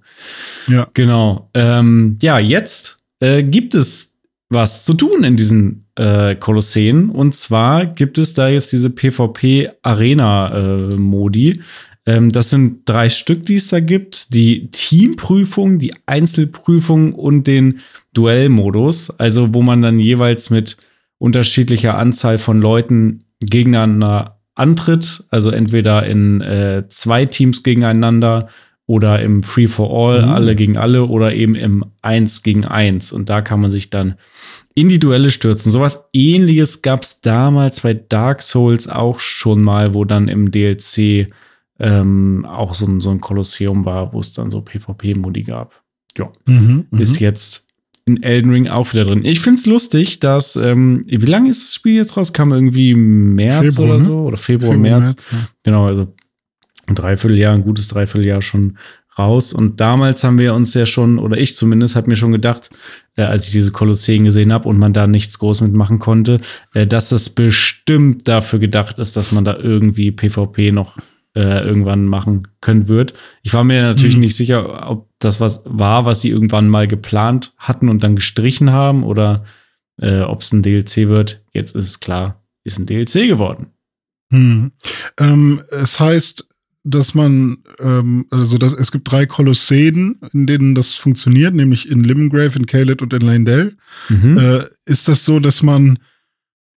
Ja. Genau. Ähm, ja, jetzt äh, gibt es was zu tun in diesen äh, Kolosseen. Und zwar gibt es da jetzt diese PvP-Arena-Modi. Äh, ähm, das sind drei Stück, die es da gibt. Die Teamprüfung, die Einzelprüfung und den Duellmodus, also wo man dann jeweils mit unterschiedlicher Anzahl von Leuten gegeneinander antritt. Also entweder in äh, zwei Teams gegeneinander oder im Free for All, mhm. alle gegen alle oder eben im Eins gegen Eins. Und da kann man sich dann in die Duelle stürzen. Sowas ähnliches gab es damals bei Dark Souls auch schon mal, wo dann im DLC ähm, auch so ein, so ein Kolosseum war, wo es dann so PvP-Modi gab. Ja. Mhm, mhm, ist jetzt in Elden Ring auch wieder drin. Ich finde es lustig, dass, ähm, wie lange ist das Spiel jetzt raus? Kam irgendwie März Februar, oder ne? so? Oder Februar, Februar März. März ja. Genau, also ein Dreivierteljahr, ein gutes Dreivierteljahr schon raus. Und damals haben wir uns ja schon, oder ich zumindest, habe mir schon gedacht, äh, als ich diese Kolosseen gesehen habe und man da nichts groß mitmachen konnte, äh, dass es bestimmt dafür gedacht ist, dass man da irgendwie PvP noch äh, irgendwann machen können wird. Ich war mir natürlich mhm. nicht sicher, ob das was war, was sie irgendwann mal geplant hatten und dann gestrichen haben oder äh, ob es ein DLC wird. Jetzt ist es klar, ist ein DLC geworden. Hm. Ähm, es heißt, dass man, ähm, also dass, es gibt drei Kolosseen, in denen das funktioniert, nämlich in Limgrave, in Caled und in Lindell. Mhm. Äh, ist das so, dass man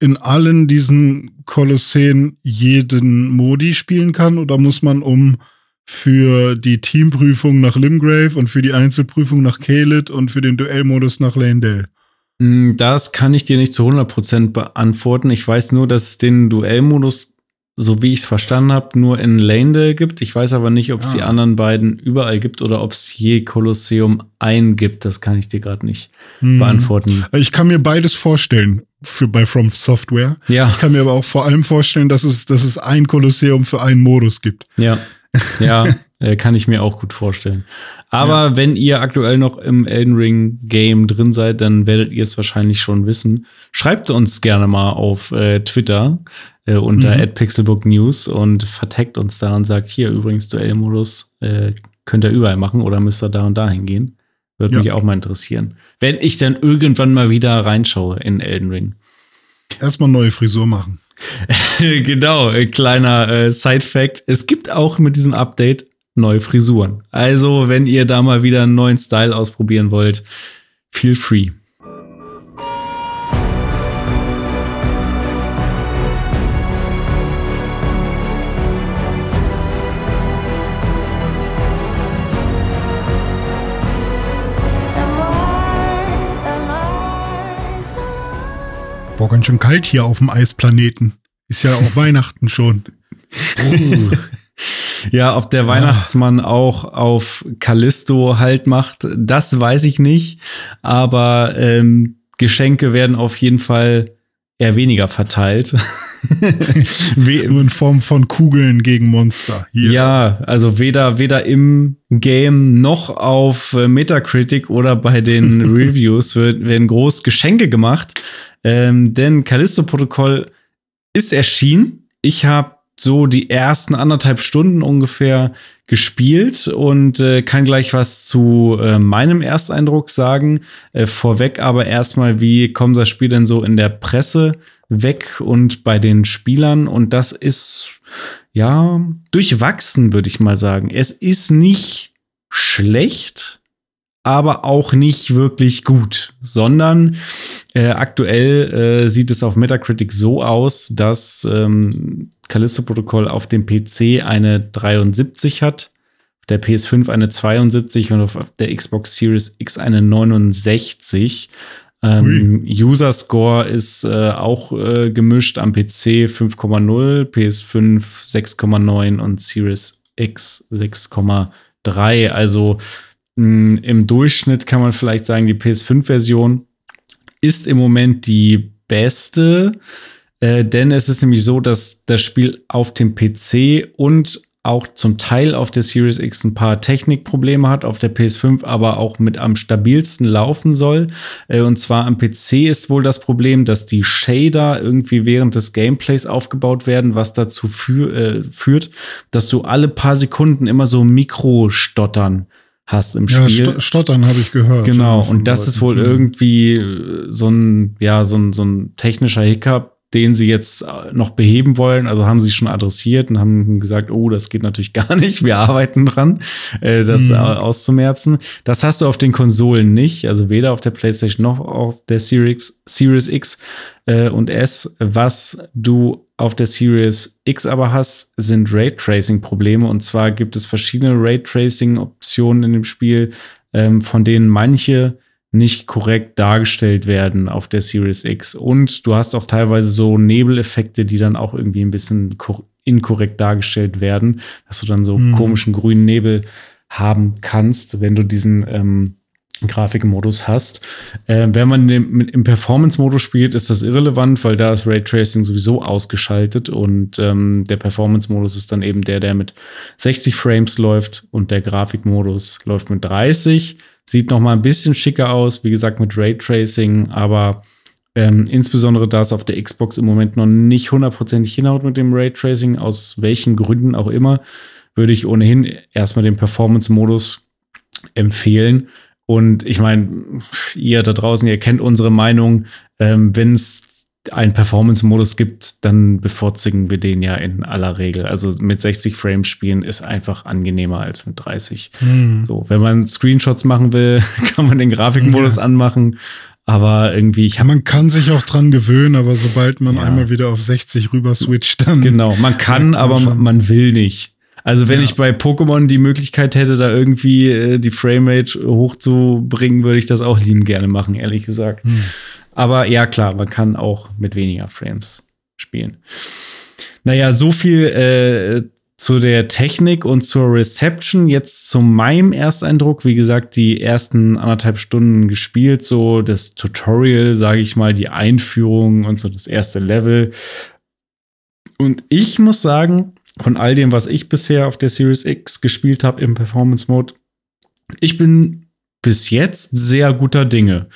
in allen diesen Kolosseen jeden Modi spielen kann oder muss man um für die Teamprüfung nach Limgrave und für die Einzelprüfung nach Caled und für den Duellmodus nach Lane mm, Das kann ich dir nicht zu 100% beantworten. Ich weiß nur, dass es den Duellmodus, so wie ich es verstanden habe, nur in Lanedale gibt. Ich weiß aber nicht, ob es ah. die anderen beiden überall gibt oder ob es je Kolosseum ein gibt. Das kann ich dir gerade nicht hm. beantworten. Ich kann mir beides vorstellen für bei From Software. Ja. Ich kann mir aber auch vor allem vorstellen, dass es, dass es ein Kolosseum für einen Modus gibt. Ja. Ja, äh, kann ich mir auch gut vorstellen. Aber ja. wenn ihr aktuell noch im Elden Ring Game drin seid, dann werdet ihr es wahrscheinlich schon wissen. Schreibt uns gerne mal auf äh, Twitter äh, unter mhm. @pixelbooknews und verteckt uns da und sagt hier übrigens Duellmodus äh, könnt ihr überall machen oder müsst ihr da und da hingehen. Würde ja. mich auch mal interessieren. Wenn ich dann irgendwann mal wieder reinschaue in Elden Ring. Erstmal neue Frisur machen. genau, äh, kleiner äh, Side-Fact. Es gibt auch mit diesem Update neue Frisuren. Also, wenn ihr da mal wieder einen neuen Style ausprobieren wollt, feel free. Boah, ganz schön kalt hier auf dem Eisplaneten. Ist ja auch Weihnachten schon. Uh. Ja, ob der Weihnachtsmann auch auf Callisto halt macht, das weiß ich nicht. Aber ähm, Geschenke werden auf jeden Fall eher weniger verteilt. Nur in Form von Kugeln gegen Monster. Hier. Ja, also weder, weder im Game noch auf äh, Metacritic oder bei den Reviews werden groß Geschenke gemacht. Ähm, denn Callisto-Protokoll ist erschienen. Ich habe so die ersten anderthalb Stunden ungefähr gespielt und äh, kann gleich was zu äh, meinem Ersteindruck sagen. Äh, vorweg aber erstmal, wie kommt das Spiel denn so in der Presse weg und bei den Spielern? Und das ist ja durchwachsen, würde ich mal sagen. Es ist nicht schlecht, aber auch nicht wirklich gut, sondern äh, aktuell äh, sieht es auf Metacritic so aus, dass ähm, Callisto-Protokoll auf dem PC eine 73 hat, auf der PS5 eine 72 und auf der Xbox Series X eine 69. Ähm, User Score ist äh, auch äh, gemischt am PC 5,0, PS5 6,9 und Series X 6,3. Also mh, im Durchschnitt kann man vielleicht sagen, die PS5-Version ist im Moment die beste, äh, denn es ist nämlich so, dass das Spiel auf dem PC und auch zum Teil auf der Series X ein paar Technikprobleme hat, auf der PS5 aber auch mit am stabilsten laufen soll. Äh, und zwar am PC ist wohl das Problem, dass die Shader irgendwie während des Gameplays aufgebaut werden, was dazu fü äh, führt, dass du alle paar Sekunden immer so Mikrostottern hast im Spiel. Ja, Stottern habe ich gehört. Genau, und das Leuten. ist wohl irgendwie so ein, ja, so ein, so ein technischer Hiccup, den sie jetzt äh, noch beheben wollen. Also haben sie schon adressiert und haben gesagt, oh, das geht natürlich gar nicht. Wir arbeiten dran, äh, das mhm. auszumerzen. Das hast du auf den Konsolen nicht, also weder auf der PlayStation noch auf der Series, Series X äh, und S. Was du auf der Series X aber hast, sind Raytracing-Probleme. Und zwar gibt es verschiedene Raytracing-Optionen in dem Spiel, ähm, von denen manche nicht korrekt dargestellt werden auf der Series X. Und du hast auch teilweise so Nebeleffekte, die dann auch irgendwie ein bisschen inkorrekt dargestellt werden, dass du dann so mhm. komischen grünen Nebel haben kannst, wenn du diesen ähm, Grafikmodus hast. Äh, wenn man im, im Performance-Modus spielt, ist das irrelevant, weil da ist Raytracing sowieso ausgeschaltet und ähm, der Performance-Modus ist dann eben der, der mit 60 Frames läuft und der Grafikmodus läuft mit 30. Sieht noch mal ein bisschen schicker aus, wie gesagt, mit Raytracing, aber ähm, insbesondere da es auf der Xbox im Moment noch nicht hundertprozentig hinhaut mit dem Raytracing, aus welchen Gründen auch immer, würde ich ohnehin erstmal den Performance-Modus empfehlen. Und ich meine, ihr da draußen, ihr kennt unsere Meinung. Ähm, Wenn es einen Performance-Modus gibt, dann bevorzugen wir den ja in aller Regel. Also mit 60 Frames spielen ist einfach angenehmer als mit 30. Mhm. So, wenn man Screenshots machen will, kann man den Grafikmodus ja. anmachen. Aber irgendwie, ich habe. Man kann sich auch dran gewöhnen, aber sobald man ja. einmal wieder auf 60 rüber switcht, dann. Genau, man kann, aber man, man will nicht. Also wenn ja. ich bei Pokémon die Möglichkeit hätte, da irgendwie äh, die Framerate hochzubringen, würde ich das auch lieben gerne machen, ehrlich gesagt. Hm. Aber ja, klar, man kann auch mit weniger Frames spielen. Naja, so viel äh, zu der Technik und zur Reception. Jetzt zu meinem Ersteindruck. Wie gesagt, die ersten anderthalb Stunden gespielt, so das Tutorial, sage ich mal, die Einführung und so das erste Level. Und ich muss sagen, von all dem, was ich bisher auf der Series X gespielt habe im Performance Mode, ich bin bis jetzt sehr guter Dinge.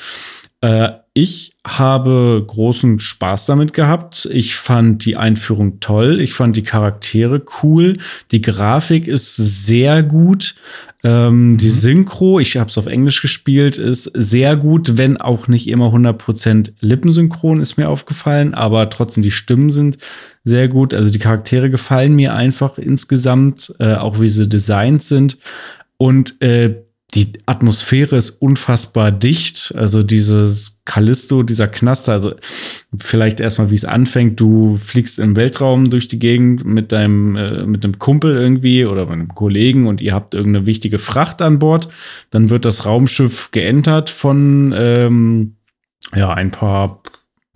Äh, ich habe großen Spaß damit gehabt. Ich fand die Einführung toll. Ich fand die Charaktere cool. Die Grafik ist sehr gut. Ähm, die mhm. Synchro, ich habe es auf Englisch gespielt, ist sehr gut, wenn auch nicht immer 100% lippensynchron, ist mir aufgefallen. Aber trotzdem, die Stimmen sind sehr gut. Also die Charaktere gefallen mir einfach insgesamt, äh, auch wie sie designt sind. Und äh, die Atmosphäre ist unfassbar dicht. Also dieses Callisto, dieser Knaster, also vielleicht erstmal, wie es anfängt. Du fliegst im Weltraum durch die Gegend mit deinem, äh, mit einem Kumpel irgendwie oder mit einem Kollegen und ihr habt irgendeine wichtige Fracht an Bord. Dann wird das Raumschiff geentert von ähm, ja, ein paar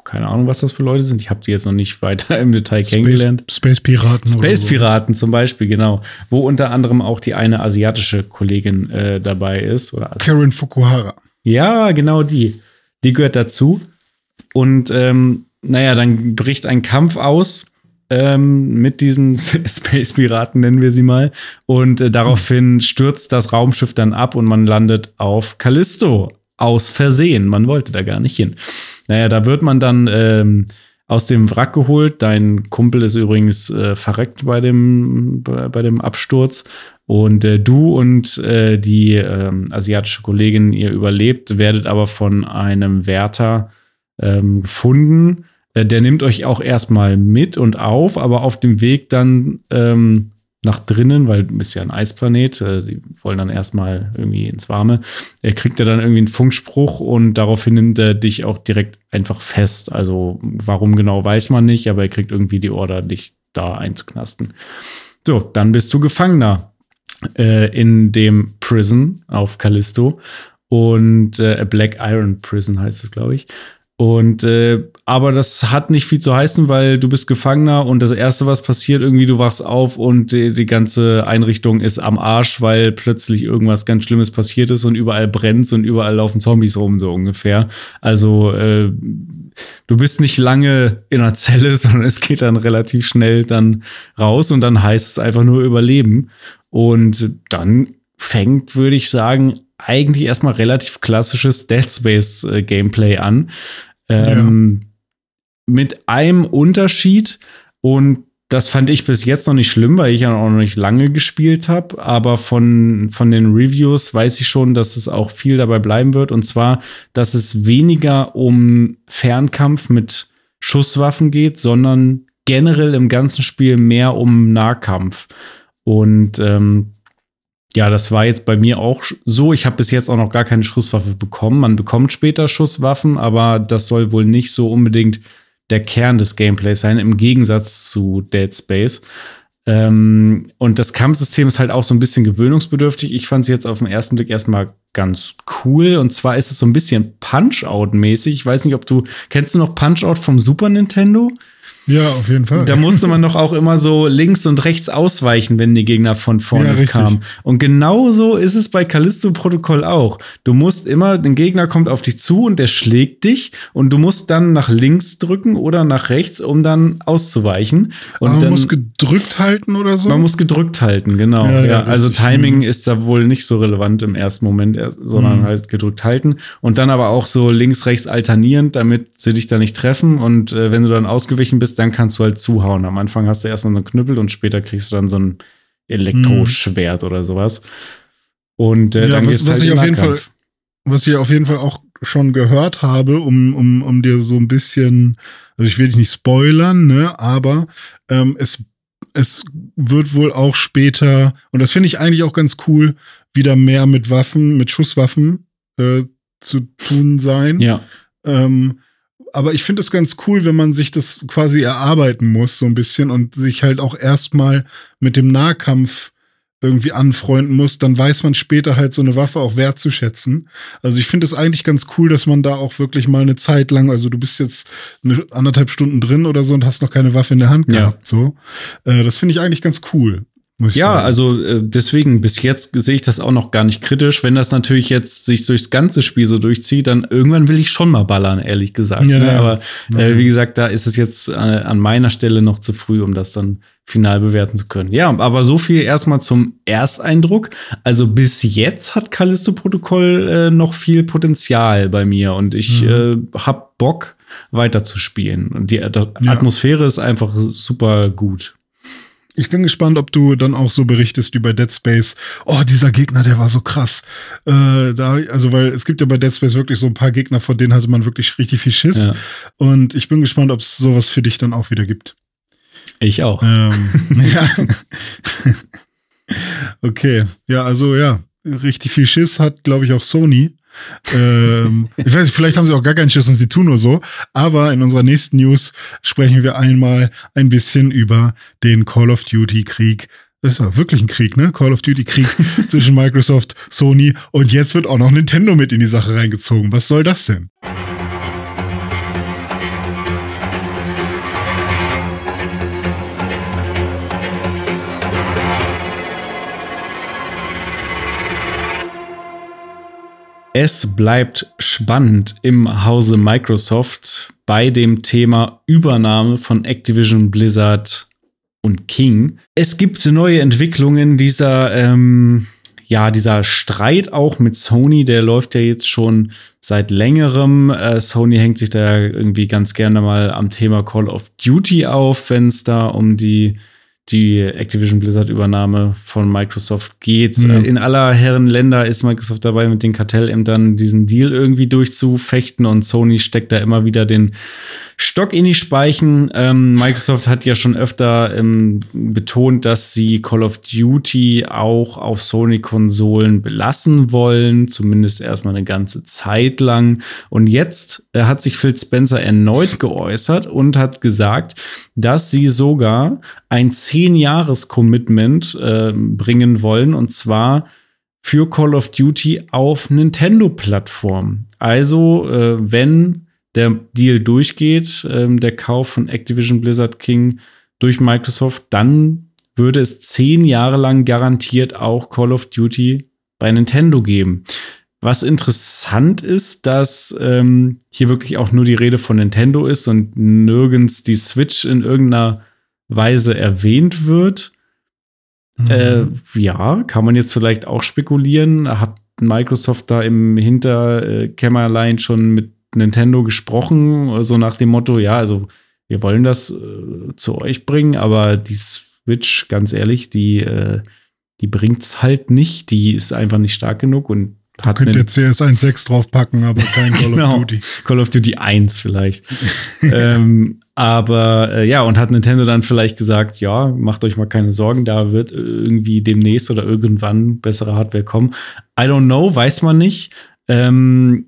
keine Ahnung, was das für Leute sind. Ich habe die jetzt noch nicht weiter im Detail Space, kennengelernt. Space Piraten. Space Piraten zum Beispiel, genau. Wo unter anderem auch die eine asiatische Kollegin äh, dabei ist. Oder Karen Fukuhara. Ja, genau die. Die gehört dazu. Und ähm, naja, dann bricht ein Kampf aus ähm, mit diesen Space Piraten, nennen wir sie mal. Und äh, daraufhin stürzt das Raumschiff dann ab und man landet auf Callisto. Aus Versehen. Man wollte da gar nicht hin. Naja, da wird man dann ähm, aus dem Wrack geholt. Dein Kumpel ist übrigens äh, verreckt bei dem, bei, bei, dem Absturz. Und äh, du und äh, die ähm, asiatische Kollegin, ihr überlebt, werdet aber von einem Wärter ähm, gefunden. Äh, der nimmt euch auch erstmal mit und auf, aber auf dem Weg dann ähm, nach drinnen, weil ist ja ein Eisplanet, äh, die wollen dann erstmal irgendwie ins Warme. Er kriegt ja dann irgendwie einen Funkspruch und daraufhin nimmt er dich auch direkt einfach fest. Also warum genau weiß man nicht, aber er kriegt irgendwie die Order, dich da einzuknasten. So, dann bist du Gefangener äh, in dem Prison auf Callisto und äh, Black Iron Prison heißt es, glaube ich. Und äh, aber das hat nicht viel zu heißen, weil du bist Gefangener und das erste, was passiert, irgendwie du wachst auf und die, die ganze Einrichtung ist am Arsch, weil plötzlich irgendwas ganz Schlimmes passiert ist und überall brennt und überall laufen Zombies rum so ungefähr. Also äh, du bist nicht lange in einer Zelle, sondern es geht dann relativ schnell dann raus und dann heißt es einfach nur Überleben und dann fängt, würde ich sagen, eigentlich erstmal relativ klassisches Dead Space äh, Gameplay an. Ähm, ja. Mit einem Unterschied und das fand ich bis jetzt noch nicht schlimm, weil ich ja auch noch nicht lange gespielt habe. Aber von, von den Reviews weiß ich schon, dass es auch viel dabei bleiben wird. Und zwar, dass es weniger um Fernkampf mit Schusswaffen geht, sondern generell im ganzen Spiel mehr um Nahkampf. Und ähm, ja, das war jetzt bei mir auch so. Ich habe bis jetzt auch noch gar keine Schusswaffe bekommen. Man bekommt später Schusswaffen, aber das soll wohl nicht so unbedingt der Kern des Gameplays sein, im Gegensatz zu Dead Space. Ähm, und das Kampfsystem ist halt auch so ein bisschen gewöhnungsbedürftig. Ich fand es jetzt auf den ersten Blick erstmal ganz cool. Und zwar ist es so ein bisschen Punch-Out-mäßig. Ich weiß nicht, ob du, kennst du noch Punch-Out vom Super Nintendo? Ja, auf jeden Fall. Da musste man doch auch immer so links und rechts ausweichen, wenn die Gegner von vorne ja, kamen. Und genauso ist es bei Callisto-Protokoll auch. Du musst immer, der Gegner kommt auf dich zu und der schlägt dich und du musst dann nach links drücken oder nach rechts, um dann auszuweichen. Und man dann, muss gedrückt halten oder so? Man muss gedrückt halten, genau. Ja, ja, also Timing ist da wohl nicht so relevant im ersten Moment, sondern mhm. halt gedrückt halten. Und dann aber auch so links, rechts alternierend, damit sie dich da nicht treffen. Und äh, wenn du dann ausgewichen bist, dann kannst du halt zuhauen. Am Anfang hast du erstmal so einen Knüppel und später kriegst du dann so ein Elektroschwert mhm. oder sowas. Und äh, ja, dann was, was halt ich auf jeden Fall, was ich auf jeden Fall auch schon gehört habe, um, um, um dir so ein bisschen, also ich will dich nicht spoilern, ne, aber ähm, es, es wird wohl auch später, und das finde ich eigentlich auch ganz cool, wieder mehr mit Waffen, mit Schusswaffen äh, zu tun sein. Ja. Ähm, aber ich finde es ganz cool, wenn man sich das quasi erarbeiten muss, so ein bisschen und sich halt auch erstmal mit dem Nahkampf irgendwie anfreunden muss, dann weiß man später halt so eine Waffe auch wertzuschätzen. Also ich finde es eigentlich ganz cool, dass man da auch wirklich mal eine Zeit lang, also du bist jetzt eine anderthalb Stunden drin oder so und hast noch keine Waffe in der Hand gehabt, ja. so. Äh, das finde ich eigentlich ganz cool ja, sagen. also äh, deswegen, bis jetzt sehe ich das auch noch gar nicht kritisch. Wenn das natürlich jetzt sich durchs ganze Spiel so durchzieht, dann irgendwann will ich schon mal ballern, ehrlich gesagt. Ja, ne? ja. Aber äh, wie gesagt, da ist es jetzt äh, an meiner Stelle noch zu früh, um das dann final bewerten zu können. Ja, aber so viel erstmal zum Ersteindruck. Also bis jetzt hat Callisto-Protokoll äh, noch viel Potenzial bei mir und ich mhm. äh, hab Bock weiterzuspielen. Und die, die Atmosphäre ist einfach super gut. Ich bin gespannt, ob du dann auch so berichtest wie bei Dead Space. Oh, dieser Gegner, der war so krass. Äh, da, also, weil es gibt ja bei Dead Space wirklich so ein paar Gegner, vor denen hatte man wirklich richtig viel Schiss. Ja. Und ich bin gespannt, ob es sowas für dich dann auch wieder gibt. Ich auch. Ähm, ja. okay. Ja, also ja, richtig viel Schiss hat, glaube ich, auch Sony ähm, ich weiß nicht, vielleicht haben sie auch gar keinen Schiss und sie tun nur so. Aber in unserer nächsten News sprechen wir einmal ein bisschen über den Call of Duty Krieg. Das ist ja wirklich ein Krieg, ne? Call of Duty Krieg zwischen Microsoft, Sony und jetzt wird auch noch Nintendo mit in die Sache reingezogen. Was soll das denn? Es bleibt spannend im Hause Microsoft bei dem Thema Übernahme von Activision Blizzard und King. Es gibt neue Entwicklungen dieser, ähm, ja, dieser Streit auch mit Sony, der läuft ja jetzt schon seit längerem. Äh, Sony hängt sich da irgendwie ganz gerne mal am Thema Call of Duty auf, wenn es da um die die Activision Blizzard Übernahme von Microsoft geht. Mhm. In aller Herren Länder ist Microsoft dabei, mit den Kartellämtern diesen Deal irgendwie durchzufechten und Sony steckt da immer wieder den Stock in die Speichen. Ähm, Microsoft hat ja schon öfter ähm, betont, dass sie Call of Duty auch auf Sony-Konsolen belassen wollen, zumindest erstmal eine ganze Zeit lang. Und jetzt äh, hat sich Phil Spencer erneut geäußert und hat gesagt, dass sie sogar ein 10-Jahres-Commitment äh, bringen wollen, und zwar für Call of Duty auf Nintendo-Plattform. Also, äh, wenn der Deal durchgeht, ähm, der Kauf von Activision Blizzard King durch Microsoft, dann würde es zehn Jahre lang garantiert auch Call of Duty bei Nintendo geben. Was interessant ist, dass ähm, hier wirklich auch nur die Rede von Nintendo ist und nirgends die Switch in irgendeiner Weise erwähnt wird. Mhm. Äh, ja, kann man jetzt vielleicht auch spekulieren. Hat Microsoft da im Hinterkämmerlein schon mit Nintendo gesprochen, so nach dem Motto, ja, also wir wollen das äh, zu euch bringen, aber die Switch, ganz ehrlich, die, äh, die bringt's halt nicht. Die ist einfach nicht stark genug und Hat könnt ihr CS 1.6 draufpacken, aber kein Call genau, of Duty. Call of Duty 1 vielleicht. ähm, aber äh, ja, und hat Nintendo dann vielleicht gesagt, ja, macht euch mal keine Sorgen, da wird irgendwie demnächst oder irgendwann bessere Hardware kommen. I don't know, weiß man nicht. Ähm,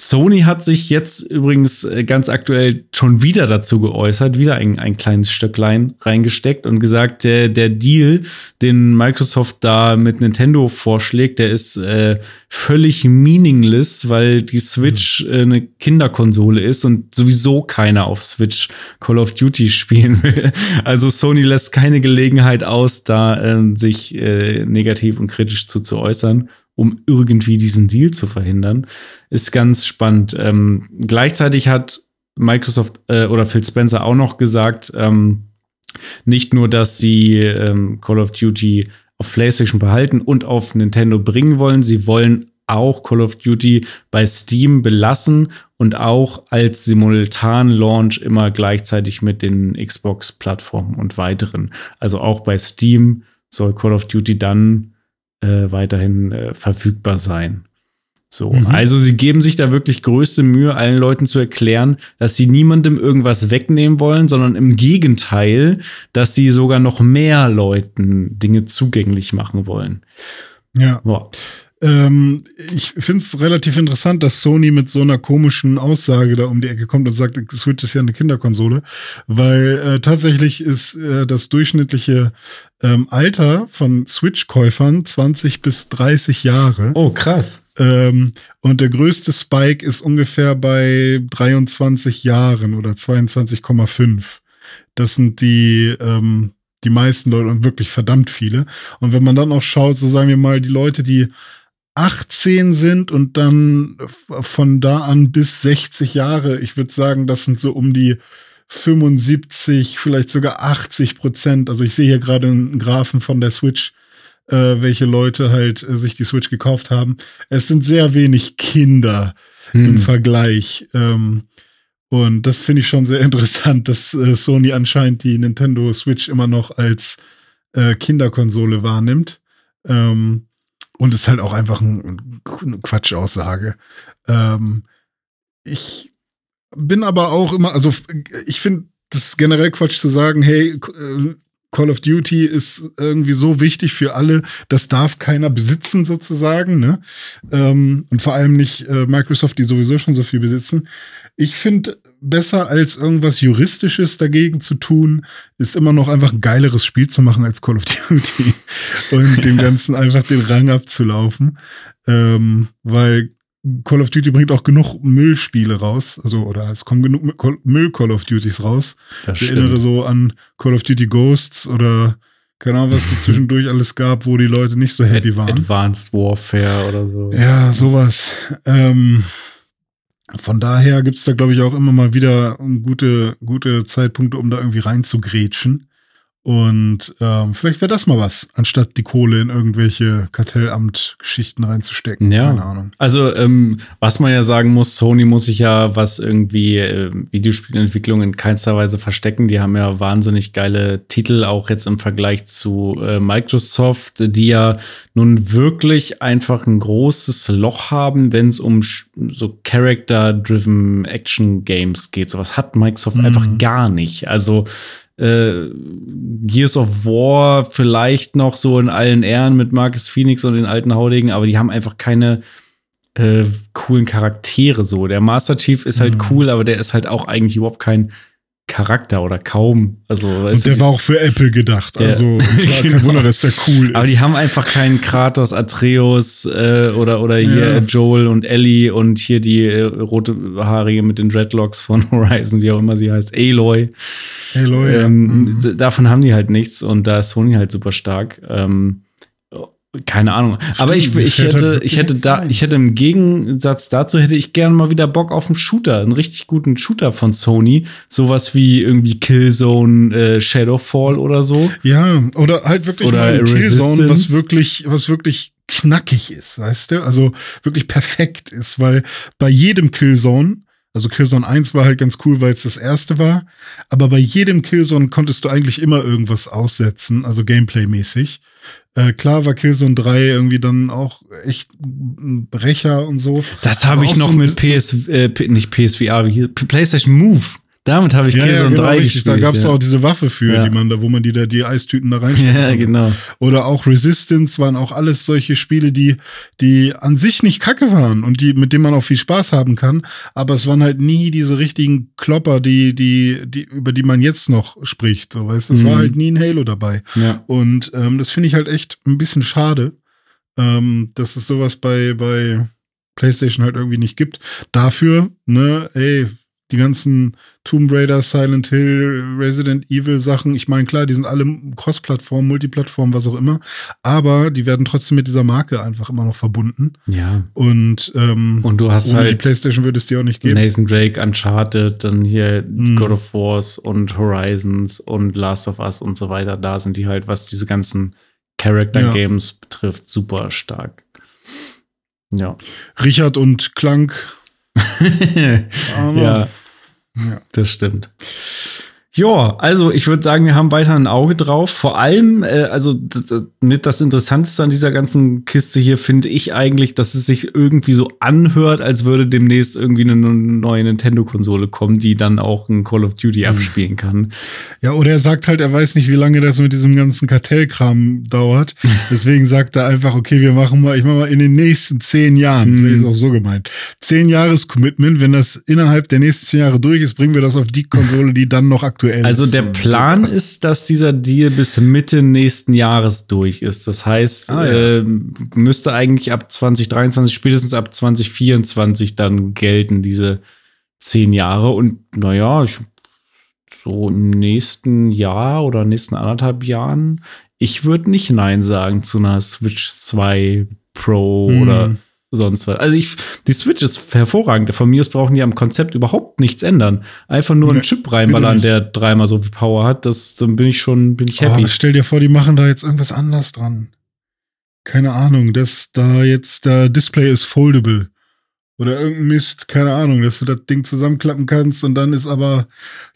Sony hat sich jetzt übrigens äh, ganz aktuell schon wieder dazu geäußert, wieder ein, ein kleines Stöcklein reingesteckt und gesagt, der, der Deal, den Microsoft da mit Nintendo vorschlägt, der ist äh, völlig meaningless, weil die Switch mhm. äh, eine Kinderkonsole ist und sowieso keiner auf Switch Call of Duty spielen will. Also Sony lässt keine Gelegenheit aus, da äh, sich äh, negativ und kritisch zu, zu äußern um irgendwie diesen Deal zu verhindern, ist ganz spannend. Ähm, gleichzeitig hat Microsoft äh, oder Phil Spencer auch noch gesagt, ähm, nicht nur, dass sie ähm, Call of Duty auf PlayStation behalten und auf Nintendo bringen wollen, sie wollen auch Call of Duty bei Steam belassen und auch als simultan Launch immer gleichzeitig mit den Xbox-Plattformen und weiteren. Also auch bei Steam soll Call of Duty dann äh, weiterhin äh, verfügbar sein. So, mhm. also sie geben sich da wirklich größte Mühe, allen Leuten zu erklären, dass sie niemandem irgendwas wegnehmen wollen, sondern im Gegenteil, dass sie sogar noch mehr Leuten Dinge zugänglich machen wollen. Ja. Boah. Ähm, ich finde es relativ interessant, dass Sony mit so einer komischen Aussage da um die Ecke kommt und sagt, Switch ist ja eine Kinderkonsole, weil äh, tatsächlich ist äh, das durchschnittliche ähm, Alter von Switch-Käufern 20 bis 30 Jahre. Oh, krass. Ähm, und der größte Spike ist ungefähr bei 23 Jahren oder 22,5. Das sind die, ähm, die meisten Leute und wirklich verdammt viele. Und wenn man dann auch schaut, so sagen wir mal, die Leute, die 18 sind und dann von da an bis 60 Jahre. Ich würde sagen, das sind so um die 75, vielleicht sogar 80 Prozent. Also ich sehe hier gerade einen Graphen von der Switch, äh, welche Leute halt äh, sich die Switch gekauft haben. Es sind sehr wenig Kinder hm. im Vergleich. Ähm, und das finde ich schon sehr interessant, dass äh, Sony anscheinend die Nintendo Switch immer noch als äh, Kinderkonsole wahrnimmt. Ähm, und ist halt auch einfach ein, eine Quatschaussage. Ähm, ich bin aber auch immer, also ich finde das generell Quatsch zu sagen, hey, äh, Call of Duty ist irgendwie so wichtig für alle, das darf keiner besitzen sozusagen, ne? Ähm, und vor allem nicht äh, Microsoft, die sowieso schon so viel besitzen. Ich finde, besser als irgendwas Juristisches dagegen zu tun, ist immer noch einfach ein geileres Spiel zu machen als Call of Duty und dem Ganzen einfach den Rang abzulaufen. Ähm, weil Call of Duty bringt auch genug Müllspiele raus, also oder es kommen genug Müll Call of Duties raus. Das ich erinnere so an Call of Duty Ghosts oder keine Ahnung, was es zwischendurch alles gab, wo die Leute nicht so happy waren. Advanced Warfare oder so. Ja, sowas. Ähm, von daher gibt es da, glaube ich, auch immer mal wieder gute, gute Zeitpunkte, um da irgendwie reinzugrätschen. Und ähm, vielleicht wäre das mal was, anstatt die Kohle in irgendwelche Kartellamt-Geschichten reinzustecken. Ja. Keine Ahnung. Also, ähm, was man ja sagen muss, Sony muss sich ja, was irgendwie äh, Videospielentwicklung in keinster Weise verstecken. Die haben ja wahnsinnig geile Titel, auch jetzt im Vergleich zu äh, Microsoft, die ja nun wirklich einfach ein großes Loch haben, wenn es um so Character-driven Action-Games geht. Sowas hat Microsoft mhm. einfach gar nicht. Also äh, Gears of War vielleicht noch so in allen Ehren mit Marcus Phoenix und den alten Haudegen, aber die haben einfach keine äh, coolen Charaktere so. Der Master Chief ist halt mhm. cool, aber der ist halt auch eigentlich überhaupt kein Charakter oder kaum. Also, und der war auch für Apple gedacht. Der, also war genau. kein Wunder, dass der cool ist. Aber die haben einfach keinen Kratos, Atreus äh, oder, oder hier ja. Joel und Ellie und hier die äh, rote Haarige mit den Dreadlocks von Horizon, wie auch immer sie heißt, Aloy. Aloy, ähm, ja. mhm. Davon haben die halt nichts und da ist Sony halt super stark. Ähm, keine Ahnung. Stimmt, Aber ich, ich hätte, halt ich hätte da, ich hätte im Gegensatz dazu hätte ich gerne mal wieder Bock auf einen Shooter, einen richtig guten Shooter von Sony. Sowas wie irgendwie Killzone, äh, Shadowfall oder so. Ja, oder halt wirklich oder mal Killzone, was wirklich, was wirklich knackig ist, weißt du? Also wirklich perfekt ist, weil bei jedem Killzone also Killzone 1 war halt ganz cool, weil es das erste war. Aber bei jedem Killzone konntest du eigentlich immer irgendwas aussetzen, also Gameplay-mäßig. Äh, klar war Killzone 3 irgendwie dann auch echt ein Brecher und so. Das habe ich noch so mit PS, äh, nicht PSVR, PlayStation Move damit habe ich ja, Killzone ja, genau, 3 richtig. gespielt. Da gab es ja. auch diese Waffe für, ja. die man da, wo man die da die Eistüten da rein. Ja, genau. Oder auch Resistance waren auch alles solche Spiele, die die an sich nicht kacke waren und die mit denen man auch viel Spaß haben kann, aber es waren halt nie diese richtigen Klopper, die die die über die man jetzt noch spricht, so weißt, es mhm. war halt nie ein Halo dabei. Ja. Und ähm, das finde ich halt echt ein bisschen schade, ähm, dass es sowas bei bei PlayStation halt irgendwie nicht gibt. Dafür, ne, ey, die ganzen Tomb Raider, Silent Hill, Resident Evil Sachen, ich meine, klar, die sind alle Cross-Plattform, Multiplattform, was auch immer, aber die werden trotzdem mit dieser Marke einfach immer noch verbunden. Ja. Und, ähm, und du hast ohne halt die PlayStation würde es dir auch nicht geben. Nathan Drake, Uncharted, dann hier hm. God of Wars und Horizons und Last of Us und so weiter. Da sind die halt, was diese ganzen Character Games ja. betrifft, super stark. Ja. Richard und Clank ja, ja, das stimmt. Ja, also ich würde sagen, wir haben weiter ein Auge drauf. Vor allem, äh, also mit das Interessanteste an dieser ganzen Kiste hier finde ich eigentlich, dass es sich irgendwie so anhört, als würde demnächst irgendwie eine neue Nintendo-Konsole kommen, die dann auch ein Call of Duty mhm. abspielen kann. Ja, oder er sagt halt, er weiß nicht, wie lange das mit diesem ganzen Kartellkram dauert. Deswegen sagt er einfach, okay, wir machen mal, ich mache mal in den nächsten zehn Jahren, mhm. vielleicht ist auch so gemeint, zehn Jahres Commitment. Wenn das innerhalb der nächsten zehn Jahre durch ist, bringen wir das auf die Konsole, die dann noch aktuell aktuell. Also der Plan ist, dass dieser Deal bis Mitte nächsten Jahres durch ist. Das heißt, ah, ja. äh, müsste eigentlich ab 2023, spätestens ab 2024 dann gelten, diese zehn Jahre. Und naja, ich, so im nächsten Jahr oder nächsten anderthalb Jahren, ich würde nicht Nein sagen zu einer Switch 2 Pro hm. oder sonst was. Also ich, die Switch ist hervorragend. Von mir aus brauchen die am Konzept überhaupt nichts ändern. Einfach nur einen Chip reinballern, der dreimal so viel Power hat. Das, dann bin ich schon, bin ich happy. Oh, stell dir vor, die machen da jetzt irgendwas anders dran. Keine Ahnung, dass da jetzt der Display ist foldable. Oder irgendein Mist, keine Ahnung, dass du das Ding zusammenklappen kannst und dann ist aber,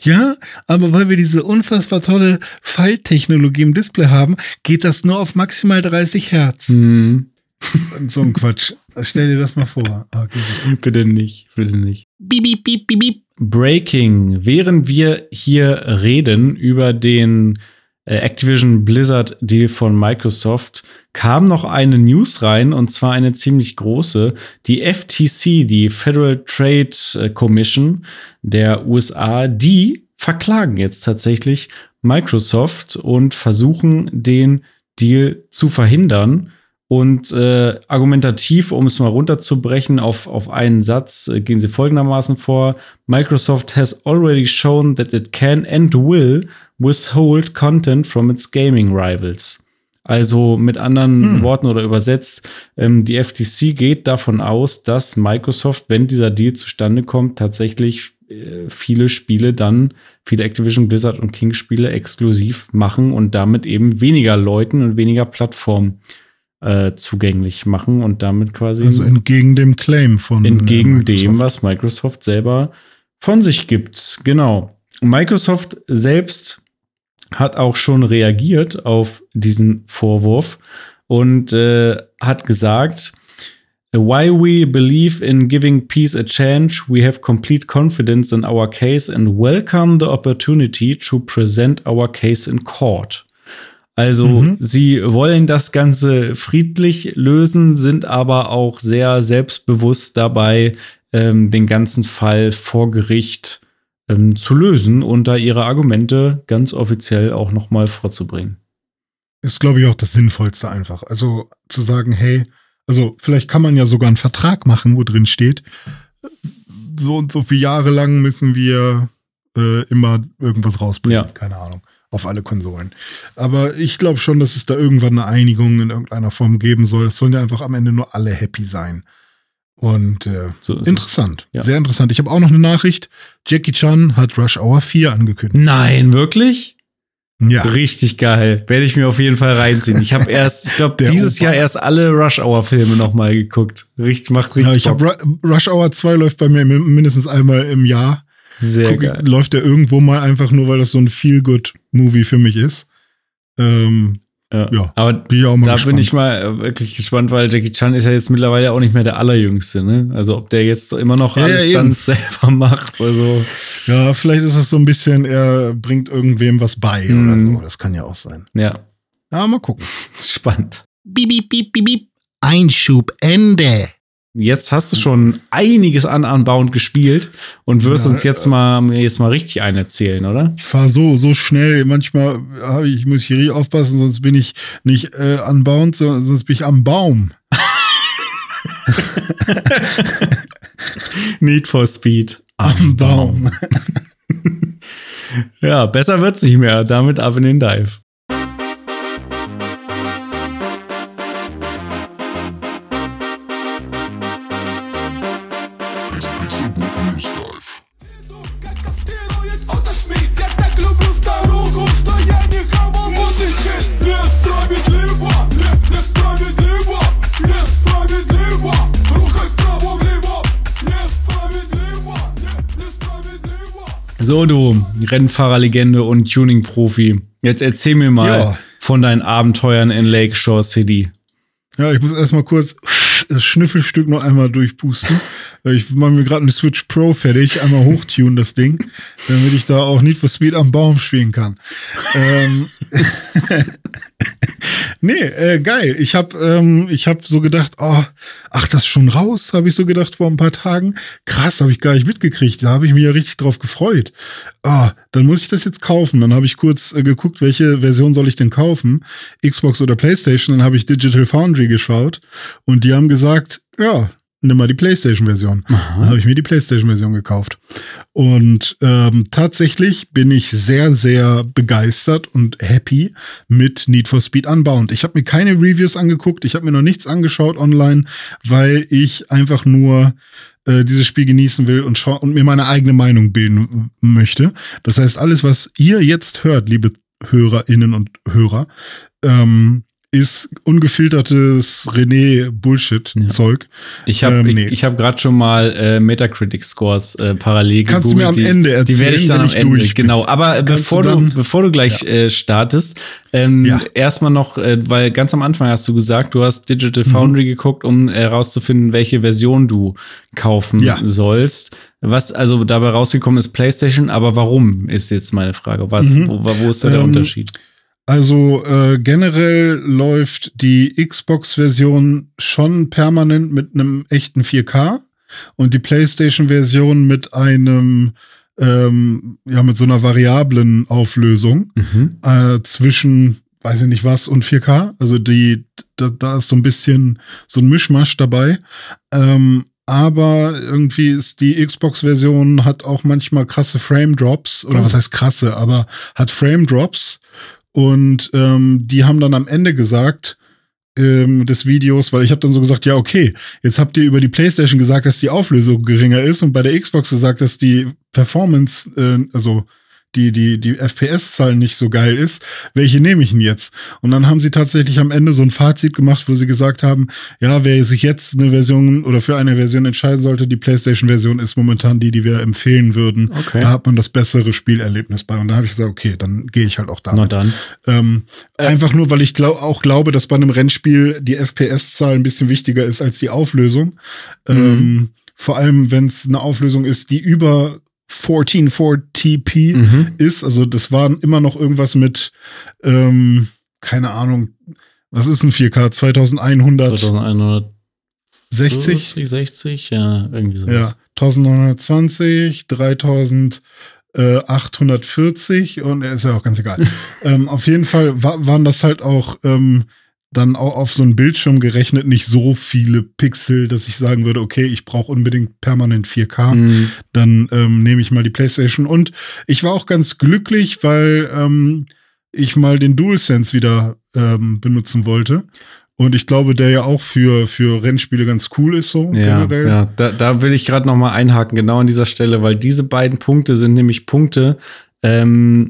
ja, aber weil wir diese unfassbar tolle Falttechnologie im Display haben, geht das nur auf maximal 30 Hertz. Mhm. so ein Quatsch. Stell dir das mal vor. Okay. Bitte nicht, bitte nicht. Beep, beep, beep, beep, beep. Breaking. Während wir hier reden über den äh, Activision Blizzard Deal von Microsoft, kam noch eine News rein und zwar eine ziemlich große. Die FTC, die Federal Trade äh, Commission der USA, die verklagen jetzt tatsächlich Microsoft und versuchen den Deal zu verhindern. Und äh, argumentativ, um es mal runterzubrechen auf, auf einen Satz, äh, gehen sie folgendermaßen vor. Microsoft has already shown that it can and will withhold content from its gaming rivals. Also mit anderen hm. Worten oder übersetzt, ähm, die FTC geht davon aus, dass Microsoft, wenn dieser Deal zustande kommt, tatsächlich äh, viele Spiele dann, viele Activision, Blizzard und King Spiele exklusiv machen und damit eben weniger Leuten und weniger Plattformen äh, zugänglich machen und damit quasi. Also entgegen dem Claim von. Entgegen dem, was Microsoft selber von sich gibt. Genau. Microsoft selbst hat auch schon reagiert auf diesen Vorwurf und äh, hat gesagt, Why we believe in giving peace a chance, we have complete confidence in our case and welcome the opportunity to present our case in court. Also mhm. sie wollen das Ganze friedlich lösen, sind aber auch sehr selbstbewusst dabei, ähm, den ganzen Fall vor Gericht ähm, zu lösen und da ihre Argumente ganz offiziell auch nochmal vorzubringen. Ist, glaube ich, auch das Sinnvollste einfach. Also zu sagen, hey, also vielleicht kann man ja sogar einen Vertrag machen, wo drin steht, so und so viele Jahre lang müssen wir äh, immer irgendwas rausbringen. Ja. Keine Ahnung auf alle Konsolen. Aber ich glaube schon, dass es da irgendwann eine Einigung in irgendeiner Form geben soll. Es sollen ja einfach am Ende nur alle happy sein. Und äh, so interessant, ja. sehr interessant. Ich habe auch noch eine Nachricht. Jackie Chan hat Rush Hour 4 angekündigt. Nein, wirklich? Ja. Richtig geil. Werde ich mir auf jeden Fall reinziehen. Ich habe erst, ich glaube, dieses Opa. Jahr erst alle Rush Hour Filme nochmal geguckt. Richtig, macht richtig. Ja, ich habe Rush Hour 2 läuft bei mir mindestens einmal im Jahr. Sehr Guck, geil. Läuft der irgendwo mal einfach nur, weil das so ein Feel-Good-Movie für mich ist. Ähm, Ja. ja. aber bin da gespannt. bin ich mal äh, wirklich gespannt, weil Jackie Chan ist ja jetzt mittlerweile auch nicht mehr der Allerjüngste, ne? Also ob der jetzt immer noch ja, alles ja, dann selber macht. Also. Ja, vielleicht ist es so ein bisschen, er bringt irgendwem was bei mhm. oder so. Das kann ja auch sein. Ja. Ja, mal gucken. Spannend. Bip, bip, bip, bip. Einschub Ende jetzt hast du schon einiges an Unbound gespielt und wirst ja, uns jetzt mal jetzt mal richtig einen erzählen, oder? Ich fahre so so schnell. Manchmal habe ich muss ich hier aufpassen, sonst bin ich nicht äh, Unbound, sondern sonst bin ich am Baum. Need for Speed am Baum. ja, besser wird's nicht mehr. Damit ab in den Dive. So, du Rennfahrerlegende und Tuning-Profi. Jetzt erzähl mir mal ja. von deinen Abenteuern in Lakeshore City. Ja, ich muss erstmal kurz das Schnüffelstück noch einmal durchpusten. Ich mache mir gerade eine Switch Pro fertig, einmal hochtun das Ding, damit ich da auch Need for Speed am Baum spielen kann. ähm, nee, äh, geil. Ich habe ähm, ich hab so gedacht, oh, ach, das ist schon raus, habe ich so gedacht vor ein paar Tagen. Krass, habe ich gar nicht mitgekriegt. Da habe ich mich ja richtig drauf gefreut. Ah, dann muss ich das jetzt kaufen. Dann habe ich kurz äh, geguckt, welche Version soll ich denn kaufen? Xbox oder PlayStation. Dann habe ich Digital Foundry geschaut und die haben gesagt, ja, nimm mal die PlayStation-Version. Dann habe ich mir die PlayStation-Version gekauft. Und ähm, tatsächlich bin ich sehr, sehr begeistert und happy mit Need for Speed Unbound. Ich habe mir keine Reviews angeguckt, ich habe mir noch nichts angeschaut online, weil ich einfach nur äh, dieses Spiel genießen will und, und mir meine eigene Meinung bilden möchte. Das heißt, alles, was ihr jetzt hört, liebe HörerInnen und Hörer, ähm, ist ungefiltertes René-Bullshit-Zeug. Ich habe ähm, nee. ich, ich hab gerade schon mal äh, Metacritic-Scores äh, parallel Kannst gegoogelt. du mir am Ende erzählen? Die werde ich dann am Ende, genau. Aber bevor du, dann, bevor du gleich ja. äh, startest, ähm, ja. erstmal noch, äh, weil ganz am Anfang hast du gesagt, du hast Digital mhm. Foundry mhm. geguckt, um herauszufinden, welche Version du kaufen ja. sollst. Was also dabei rausgekommen ist PlayStation, aber warum ist jetzt meine Frage? Was, mhm. wo, wo ist da der ähm, Unterschied? Also äh, generell läuft die Xbox-Version schon permanent mit einem echten 4K und die PlayStation-Version mit einem ähm, ja mit so einer variablen Auflösung mhm. äh, zwischen weiß ich nicht was und 4K. Also die da, da ist so ein bisschen so ein Mischmasch dabei. Ähm, aber irgendwie ist die Xbox-Version hat auch manchmal krasse Frame Drops oder oh. was heißt krasse, aber hat Frame Drops und ähm, die haben dann am Ende gesagt, ähm, des Videos, weil ich habe dann so gesagt, ja, okay, jetzt habt ihr über die PlayStation gesagt, dass die Auflösung geringer ist und bei der Xbox gesagt, dass die Performance, äh, also die, die, die FPS-Zahl nicht so geil ist, welche nehme ich denn jetzt? Und dann haben sie tatsächlich am Ende so ein Fazit gemacht, wo sie gesagt haben, ja, wer sich jetzt eine Version oder für eine Version entscheiden sollte, die PlayStation-Version ist momentan die, die wir empfehlen würden. Okay. Da hat man das bessere Spielerlebnis bei. Und da habe ich gesagt, okay, dann gehe ich halt auch da. Na dann. Ähm, äh. Einfach nur, weil ich glaub, auch glaube, dass bei einem Rennspiel die FPS-Zahl ein bisschen wichtiger ist als die Auflösung. Mhm. Ähm, vor allem, wenn es eine Auflösung ist, die über 144TP mhm. ist. Also das war immer noch irgendwas mit, ähm, keine Ahnung, was ist ein 4K? 2100? 2160? 60, ja, irgendwie sowas. Ja, 1920, 3840 und ist ja auch ganz egal. ähm, auf jeden Fall wa waren das halt auch ähm, dann auch auf so einen Bildschirm gerechnet nicht so viele Pixel, dass ich sagen würde, okay, ich brauche unbedingt permanent 4K. Mhm. Dann ähm, nehme ich mal die PlayStation. Und ich war auch ganz glücklich, weil ähm, ich mal den DualSense wieder ähm, benutzen wollte. Und ich glaube, der ja auch für, für Rennspiele ganz cool ist, so ja, generell. Ja, da, da will ich gerade noch mal einhaken, genau an dieser Stelle, weil diese beiden Punkte sind nämlich Punkte, ähm,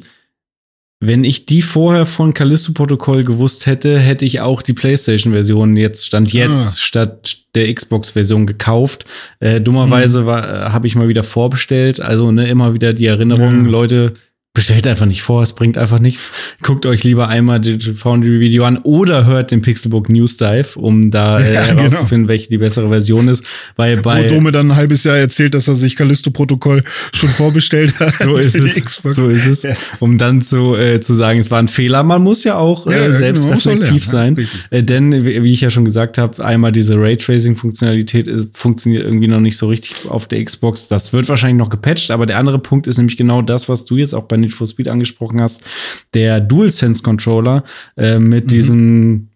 wenn ich die vorher von Callisto-Protokoll gewusst hätte, hätte ich auch die PlayStation-Version jetzt stand jetzt ah. statt der Xbox-Version gekauft. Äh, dummerweise hm. Habe ich mal wieder vorbestellt. Also ne, immer wieder die Erinnerung, ja. Leute, bestellt einfach nicht vor, es bringt einfach nichts. Guckt euch lieber einmal Digital Foundry Video an oder hört den Pixelbook News Dive, um da äh, ja, herauszufinden, genau. welche die bessere Version ist. Weil bei Wo Dome dann ein halbes Jahr erzählt, dass er sich Callisto-Protokoll schon vorbestellt hat. so ist es. So ist es. Ja. Um dann zu, äh, zu sagen, es war ein Fehler. Man muss ja auch äh, ja, selbst genau, reflektiv sein. Äh, denn, wie ich ja schon gesagt habe, einmal diese Raytracing-Funktionalität funktioniert irgendwie noch nicht so richtig auf der Xbox. Das wird wahrscheinlich noch gepatcht, aber der andere Punkt ist nämlich genau das, was du jetzt auch bei Need for Speed angesprochen hast. Der DualSense Controller äh, mit mhm. diesem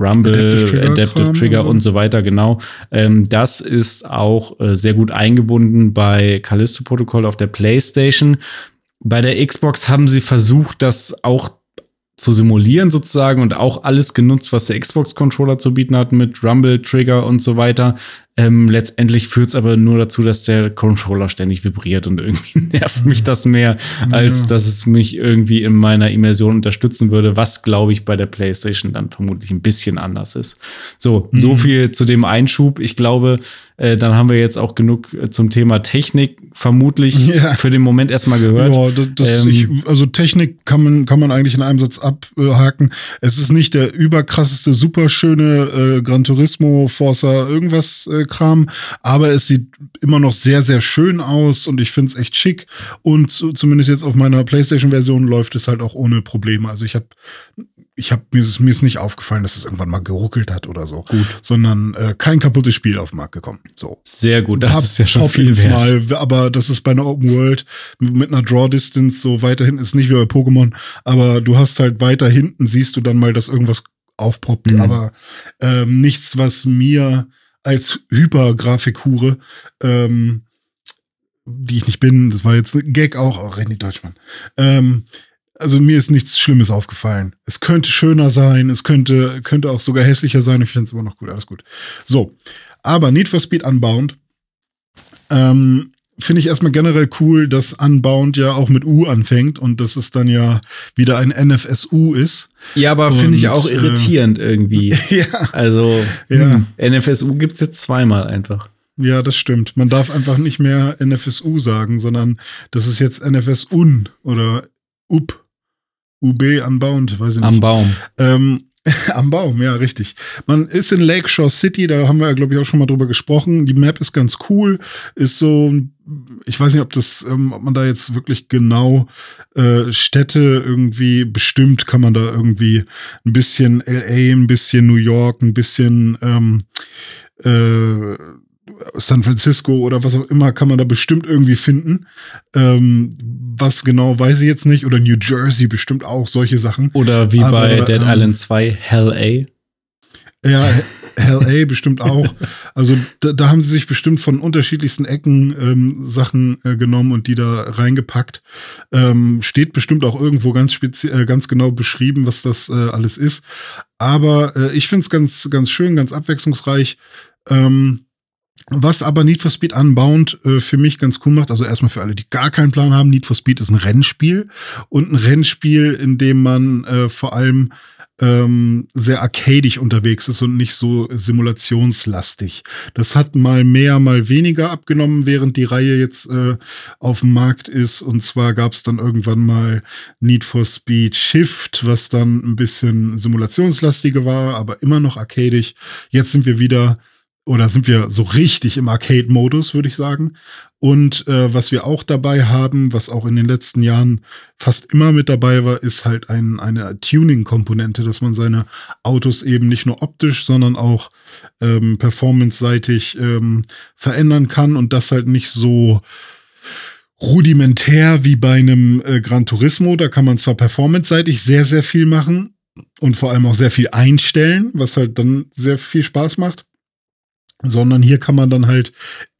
Rumble, Adaptive Trigger, Adaptive Trigger und so weiter, genau. Ähm, das ist auch äh, sehr gut eingebunden bei Callisto Protocol auf der PlayStation. Bei der Xbox haben sie versucht, das auch zu simulieren sozusagen und auch alles genutzt, was der Xbox-Controller zu bieten hat mit Rumble, Trigger und so weiter. Ähm, letztendlich führt es aber nur dazu, dass der Controller ständig vibriert und irgendwie nervt mich das mehr, als ja. dass es mich irgendwie in meiner Immersion unterstützen würde, was glaube ich bei der PlayStation dann vermutlich ein bisschen anders ist. So, mhm. so viel zu dem Einschub. Ich glaube, äh, dann haben wir jetzt auch genug äh, zum Thema Technik vermutlich ja. für den Moment erstmal gehört. Ja, das, das ähm, ich, also Technik kann man, kann man eigentlich in einem Satz abhaken. Es ist nicht der überkrasseste, superschöne äh, Gran Turismo, Forza, irgendwas äh, Kram, aber es sieht immer noch sehr, sehr schön aus und ich finde es echt schick. Und zumindest jetzt auf meiner PlayStation-Version läuft es halt auch ohne Probleme. Also ich habe ich habe mir, mir ist nicht aufgefallen, dass es irgendwann mal geruckelt hat oder so, gut. sondern äh, kein kaputtes Spiel auf den Markt gekommen. So sehr gut, das Pub, ist ja schon viel wert. Mal, aber das ist bei einer Open World mit einer Draw Distance so weiter hinten ist nicht wie bei Pokémon, aber du hast halt weiter hinten siehst du dann mal, dass irgendwas aufpoppt, mhm. aber ähm, nichts, was mir als Hypergrafikhure, ähm, die ich nicht bin, das war jetzt ein Gag auch, auch Randy Deutschmann. Ähm, also mir ist nichts Schlimmes aufgefallen. Es könnte schöner sein, es könnte, könnte auch sogar hässlicher sein. Ich finde es immer noch gut, alles gut. So, aber Need for Speed Unbound ähm, finde ich erstmal generell cool, dass Unbound ja auch mit U anfängt und dass es dann ja wieder ein NFSU ist. Ja, aber finde ich auch äh, irritierend äh, irgendwie. ja. Also, ja. Hm, NFSU gibt's jetzt zweimal einfach. Ja, das stimmt. Man darf einfach nicht mehr NFSU sagen, sondern das ist jetzt NFSUN oder UP. UB Unbound, weiß ich nicht. Am Baum. Ähm, Am Baum, ja, richtig. Man ist in Lakeshore City, da haben wir, glaube ich, auch schon mal drüber gesprochen. Die Map ist ganz cool, ist so, ich weiß nicht, ob das, ähm, ob man da jetzt wirklich genau äh, Städte irgendwie bestimmt, kann man da irgendwie ein bisschen LA, ein bisschen New York, ein bisschen ähm, äh, San Francisco oder was auch immer kann man da bestimmt irgendwie finden. Ähm, was genau weiß ich jetzt nicht. Oder New Jersey bestimmt auch solche Sachen. Oder wie Aber, bei Dead ähm, Island 2, Hell A. Ja, Hell A bestimmt auch. Also da, da, haben sie sich bestimmt von unterschiedlichsten Ecken ähm, Sachen äh, genommen und die da reingepackt. Ähm, steht bestimmt auch irgendwo ganz, äh, ganz genau beschrieben, was das äh, alles ist. Aber äh, ich finde es ganz, ganz schön, ganz abwechslungsreich. Ähm, was aber Need for Speed Unbound äh, für mich ganz cool macht, also erstmal für alle, die gar keinen Plan haben, Need for Speed ist ein Rennspiel und ein Rennspiel, in dem man äh, vor allem ähm, sehr arcadisch unterwegs ist und nicht so simulationslastig. Das hat mal mehr, mal weniger abgenommen, während die Reihe jetzt äh, auf dem Markt ist. Und zwar gab es dann irgendwann mal Need for Speed Shift, was dann ein bisschen simulationslastiger war, aber immer noch arcadisch. Jetzt sind wir wieder oder sind wir so richtig im Arcade-Modus, würde ich sagen. Und äh, was wir auch dabei haben, was auch in den letzten Jahren fast immer mit dabei war, ist halt ein, eine Tuning-Komponente, dass man seine Autos eben nicht nur optisch, sondern auch ähm, performance-seitig ähm, verändern kann und das halt nicht so rudimentär wie bei einem äh, Gran Turismo. Da kann man zwar performance-seitig sehr, sehr viel machen und vor allem auch sehr viel einstellen, was halt dann sehr viel Spaß macht sondern hier kann man dann halt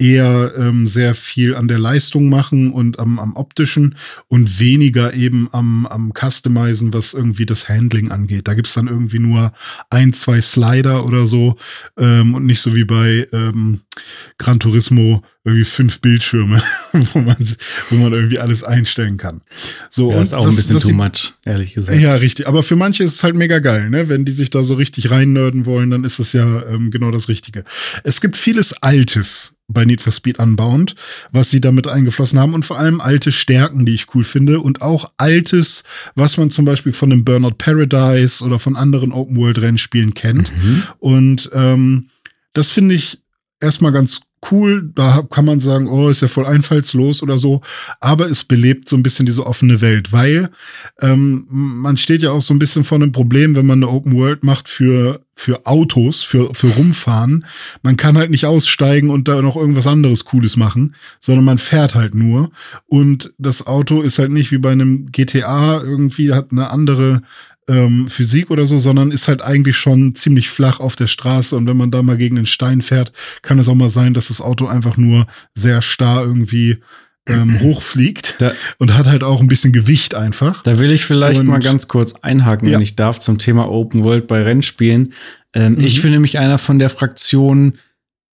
eher ähm, sehr viel an der Leistung machen und am, am optischen und weniger eben am, am Customizen, was irgendwie das Handling angeht. Da gibt's dann irgendwie nur ein, zwei Slider oder so ähm, und nicht so wie bei ähm, Gran Turismo irgendwie fünf Bildschirme, wo man, wo man irgendwie alles einstellen kann. So, ja, ist auch ein bisschen too much, ehrlich gesagt. Ja, richtig. Aber für manche ist es halt mega geil, ne? Wenn die sich da so richtig reinnörden wollen, dann ist es ja ähm, genau das Richtige. Es gibt vieles Altes bei Need for Speed Unbound, was sie damit eingeflossen haben und vor allem alte Stärken, die ich cool finde und auch altes, was man zum Beispiel von dem Burnout Paradise oder von anderen Open World Rennspielen kennt. Mhm. Und ähm, das finde ich erstmal ganz cool. Da kann man sagen, oh, ist ja voll einfallslos oder so. Aber es belebt so ein bisschen diese offene Welt, weil ähm, man steht ja auch so ein bisschen vor einem Problem, wenn man eine Open World macht für für Autos, für, für Rumfahren. Man kann halt nicht aussteigen und da noch irgendwas anderes Cooles machen, sondern man fährt halt nur. Und das Auto ist halt nicht wie bei einem GTA irgendwie, hat eine andere ähm, Physik oder so, sondern ist halt eigentlich schon ziemlich flach auf der Straße. Und wenn man da mal gegen den Stein fährt, kann es auch mal sein, dass das Auto einfach nur sehr starr irgendwie ähm, hochfliegt da, und hat halt auch ein bisschen Gewicht einfach. Da will ich vielleicht und, mal ganz kurz einhaken, ja. wenn ich darf, zum Thema Open World bei Rennspielen. Ähm, mhm. Ich bin nämlich einer von der Fraktion,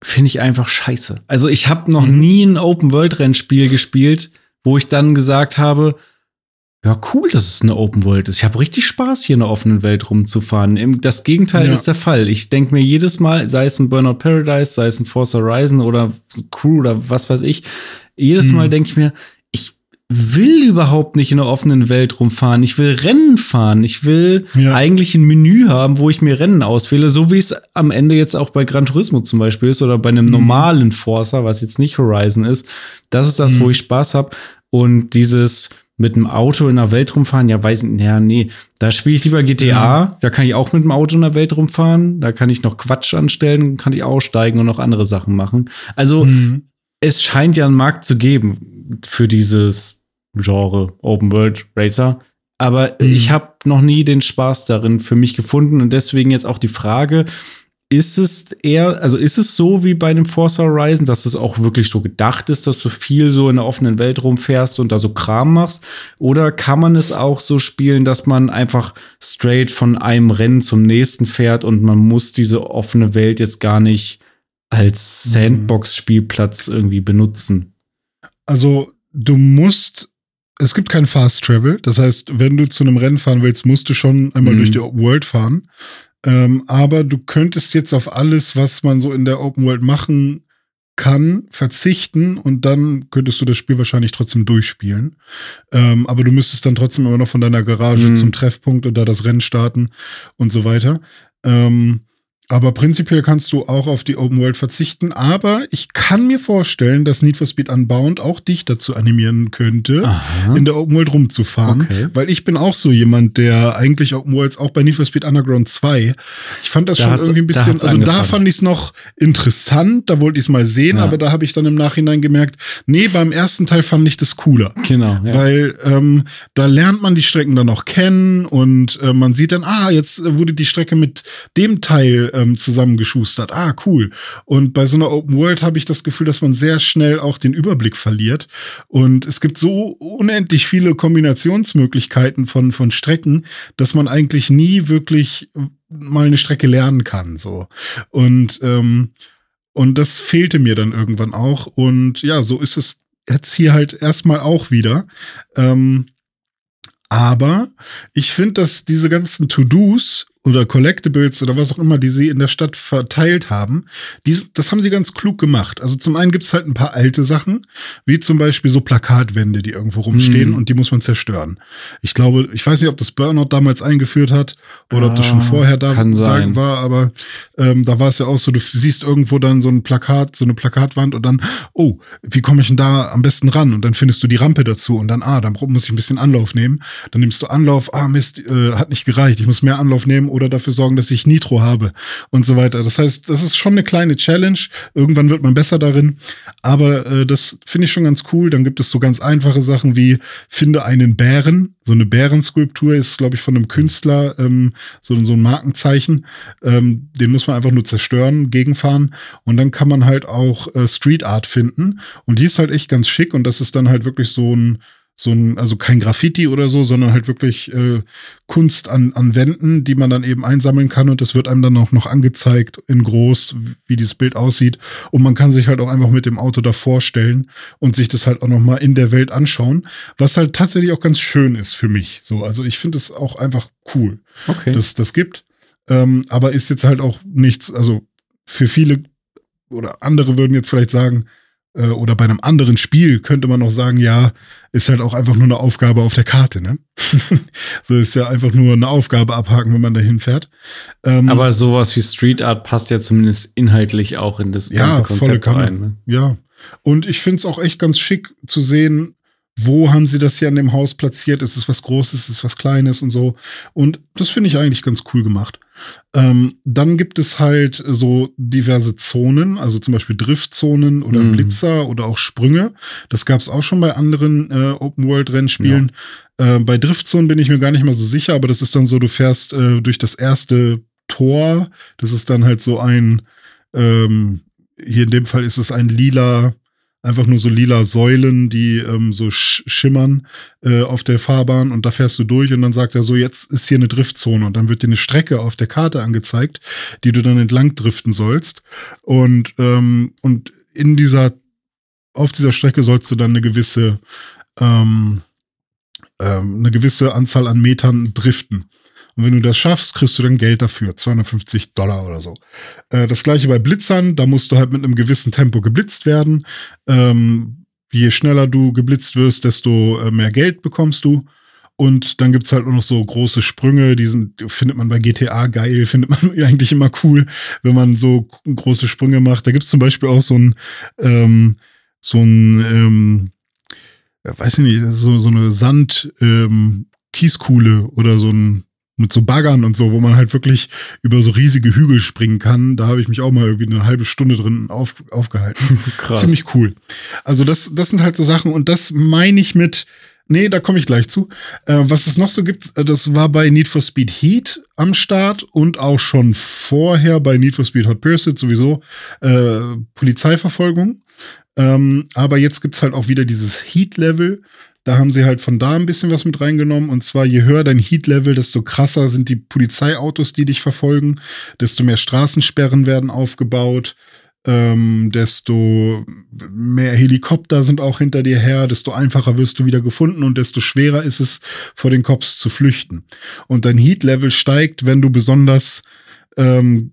finde ich einfach scheiße. Also ich habe noch mhm. nie ein Open World Rennspiel gespielt, wo ich dann gesagt habe, ja, cool, dass es eine Open World ist. Ich habe richtig Spaß, hier in der offenen Welt rumzufahren. Das Gegenteil ja. ist der Fall. Ich denke mir jedes Mal, sei es ein Burnout Paradise, sei es ein Force Horizon oder Crew oder was weiß ich, jedes hm. Mal denke ich mir, ich will überhaupt nicht in der offenen Welt rumfahren. Ich will Rennen fahren. Ich will ja. eigentlich ein Menü haben, wo ich mir Rennen auswähle, so wie es am Ende jetzt auch bei Gran Turismo zum Beispiel ist oder bei einem hm. normalen Forcer, was jetzt nicht Horizon ist. Das ist das, hm. wo ich Spaß habe. Und dieses mit dem Auto in der Welt rumfahren, ja, weiß ich, ja, nee, da spiele ich lieber GTA, ja. da kann ich auch mit dem Auto in der Welt rumfahren, da kann ich noch Quatsch anstellen, kann ich aussteigen und noch andere Sachen machen. Also, mhm. es scheint ja einen Markt zu geben für dieses Genre Open World Racer, aber mhm. ich habe noch nie den Spaß darin für mich gefunden und deswegen jetzt auch die Frage, ist es eher, also ist es so wie bei dem Forza Horizon, dass es auch wirklich so gedacht ist, dass du viel so in der offenen Welt rumfährst und da so Kram machst? Oder kann man es auch so spielen, dass man einfach straight von einem Rennen zum nächsten fährt und man muss diese offene Welt jetzt gar nicht als mhm. Sandbox-Spielplatz irgendwie benutzen? Also, du musst es gibt kein Fast Travel. Das heißt, wenn du zu einem Rennen fahren willst, musst du schon einmal mhm. durch die World fahren. Ähm, aber du könntest jetzt auf alles, was man so in der Open World machen kann, verzichten und dann könntest du das Spiel wahrscheinlich trotzdem durchspielen. Ähm, aber du müsstest dann trotzdem immer noch von deiner Garage mhm. zum Treffpunkt und da das Rennen starten und so weiter. Ähm, aber prinzipiell kannst du auch auf die Open World verzichten. Aber ich kann mir vorstellen, dass Need for Speed Unbound auch dich dazu animieren könnte, Aha. in der Open World rumzufahren. Okay. Weil ich bin auch so jemand, der eigentlich Open Worlds auch bei Need for Speed Underground 2. Ich fand das da schon irgendwie ein bisschen, da also angefangen. da fand ich es noch interessant, da wollte ich es mal sehen, ja. aber da habe ich dann im Nachhinein gemerkt, nee, beim ersten Teil fand ich das cooler. Genau. Ja. Weil ähm, da lernt man die Strecken dann auch kennen und äh, man sieht dann, ah, jetzt wurde die Strecke mit dem Teil ähm, zusammengeschustert. Ah, cool. Und bei so einer Open World habe ich das Gefühl, dass man sehr schnell auch den Überblick verliert. Und es gibt so unendlich viele Kombinationsmöglichkeiten von, von Strecken, dass man eigentlich nie wirklich mal eine Strecke lernen kann. So. Und, ähm, und das fehlte mir dann irgendwann auch. Und ja, so ist es jetzt hier halt erstmal auch wieder. Ähm, aber ich finde, dass diese ganzen To-Dos oder Collectibles oder was auch immer, die sie in der Stadt verteilt haben, dies, das haben sie ganz klug gemacht. Also zum einen gibt es halt ein paar alte Sachen, wie zum Beispiel so Plakatwände, die irgendwo rumstehen mhm. und die muss man zerstören. Ich glaube, ich weiß nicht, ob das Burnout damals eingeführt hat oder ah, ob das schon ah, vorher da, da war, aber ähm, da war es ja auch so, du siehst irgendwo dann so ein Plakat, so eine Plakatwand und dann, oh, wie komme ich denn da am besten ran? Und dann findest du die Rampe dazu und dann, ah, dann muss ich ein bisschen Anlauf nehmen. Dann nimmst du Anlauf, ah, Mist, äh, hat nicht gereicht, ich muss mehr Anlauf nehmen oder dafür sorgen, dass ich Nitro habe und so weiter. Das heißt, das ist schon eine kleine Challenge. Irgendwann wird man besser darin. Aber äh, das finde ich schon ganz cool. Dann gibt es so ganz einfache Sachen wie finde einen Bären. So eine Bärenskulptur ist, glaube ich, von einem Künstler ähm, so, so ein Markenzeichen. Ähm, den muss man einfach nur zerstören, gegenfahren. Und dann kann man halt auch äh, Street Art finden. Und die ist halt echt ganz schick. Und das ist dann halt wirklich so ein so ein, also kein Graffiti oder so, sondern halt wirklich äh, Kunst an, an Wänden, die man dann eben einsammeln kann und das wird einem dann auch noch angezeigt in groß, wie dieses Bild aussieht. Und man kann sich halt auch einfach mit dem Auto davor stellen und sich das halt auch nochmal in der Welt anschauen, was halt tatsächlich auch ganz schön ist für mich. So, also ich finde es auch einfach cool, okay. dass das gibt. Ähm, aber ist jetzt halt auch nichts, also für viele oder andere würden jetzt vielleicht sagen, äh, oder bei einem anderen Spiel könnte man auch sagen, ja, ist halt auch einfach nur eine Aufgabe auf der Karte, ne? so ist ja einfach nur eine Aufgabe abhaken, wenn man dahin fährt. Ähm, Aber sowas wie Street Art passt ja zumindest inhaltlich auch in das ganze ja, Konzept rein. Ne? Ja. Und ich finde es auch echt ganz schick zu sehen, wo haben sie das hier an dem Haus platziert? Ist es was Großes, ist es was Kleines und so? Und das finde ich eigentlich ganz cool gemacht. Ähm, dann gibt es halt so diverse Zonen, also zum Beispiel Driftzonen oder mm. Blitzer oder auch Sprünge. Das gab es auch schon bei anderen äh, Open-World-Rennspielen. Ja. Äh, bei Driftzonen bin ich mir gar nicht mal so sicher, aber das ist dann so, du fährst äh, durch das erste Tor. Das ist dann halt so ein, ähm, hier in dem Fall ist es ein lila einfach nur so lila Säulen, die ähm, so sch schimmern äh, auf der Fahrbahn und da fährst du durch und dann sagt er so, jetzt ist hier eine Driftzone und dann wird dir eine Strecke auf der Karte angezeigt, die du dann entlang driften sollst und ähm, und in dieser auf dieser Strecke sollst du dann eine gewisse ähm, ähm, eine gewisse Anzahl an Metern driften. Und wenn du das schaffst, kriegst du dann Geld dafür, 250 Dollar oder so. Äh, das gleiche bei Blitzern, da musst du halt mit einem gewissen Tempo geblitzt werden. Ähm, je schneller du geblitzt wirst, desto äh, mehr Geld bekommst du. Und dann gibt's halt auch noch so große Sprünge, die sind, findet man bei GTA geil, findet man eigentlich immer cool, wenn man so große Sprünge macht. Da gibt's zum Beispiel auch so ein, ähm, so ein, ähm, weiß ich nicht, so, so eine Sand, ähm, Kieskuhle oder so ein, mit so Baggern und so, wo man halt wirklich über so riesige Hügel springen kann. Da habe ich mich auch mal irgendwie eine halbe Stunde drin auf, aufgehalten. Krass. Ziemlich cool. Also das, das sind halt so Sachen und das meine ich mit, nee, da komme ich gleich zu. Äh, was es noch so gibt, äh, das war bei Need for Speed Heat am Start und auch schon vorher bei Need for Speed Hot Pursuit sowieso äh, Polizeiverfolgung. Ähm, aber jetzt gibt's halt auch wieder dieses Heat-Level da haben sie halt von da ein bisschen was mit reingenommen. Und zwar, je höher dein Heat-Level, desto krasser sind die Polizeiautos, die dich verfolgen. Desto mehr Straßensperren werden aufgebaut. Ähm, desto mehr Helikopter sind auch hinter dir her, desto einfacher wirst du wieder gefunden und desto schwerer ist es, vor den Cops zu flüchten. Und dein Heat-Level steigt, wenn du besonders ähm,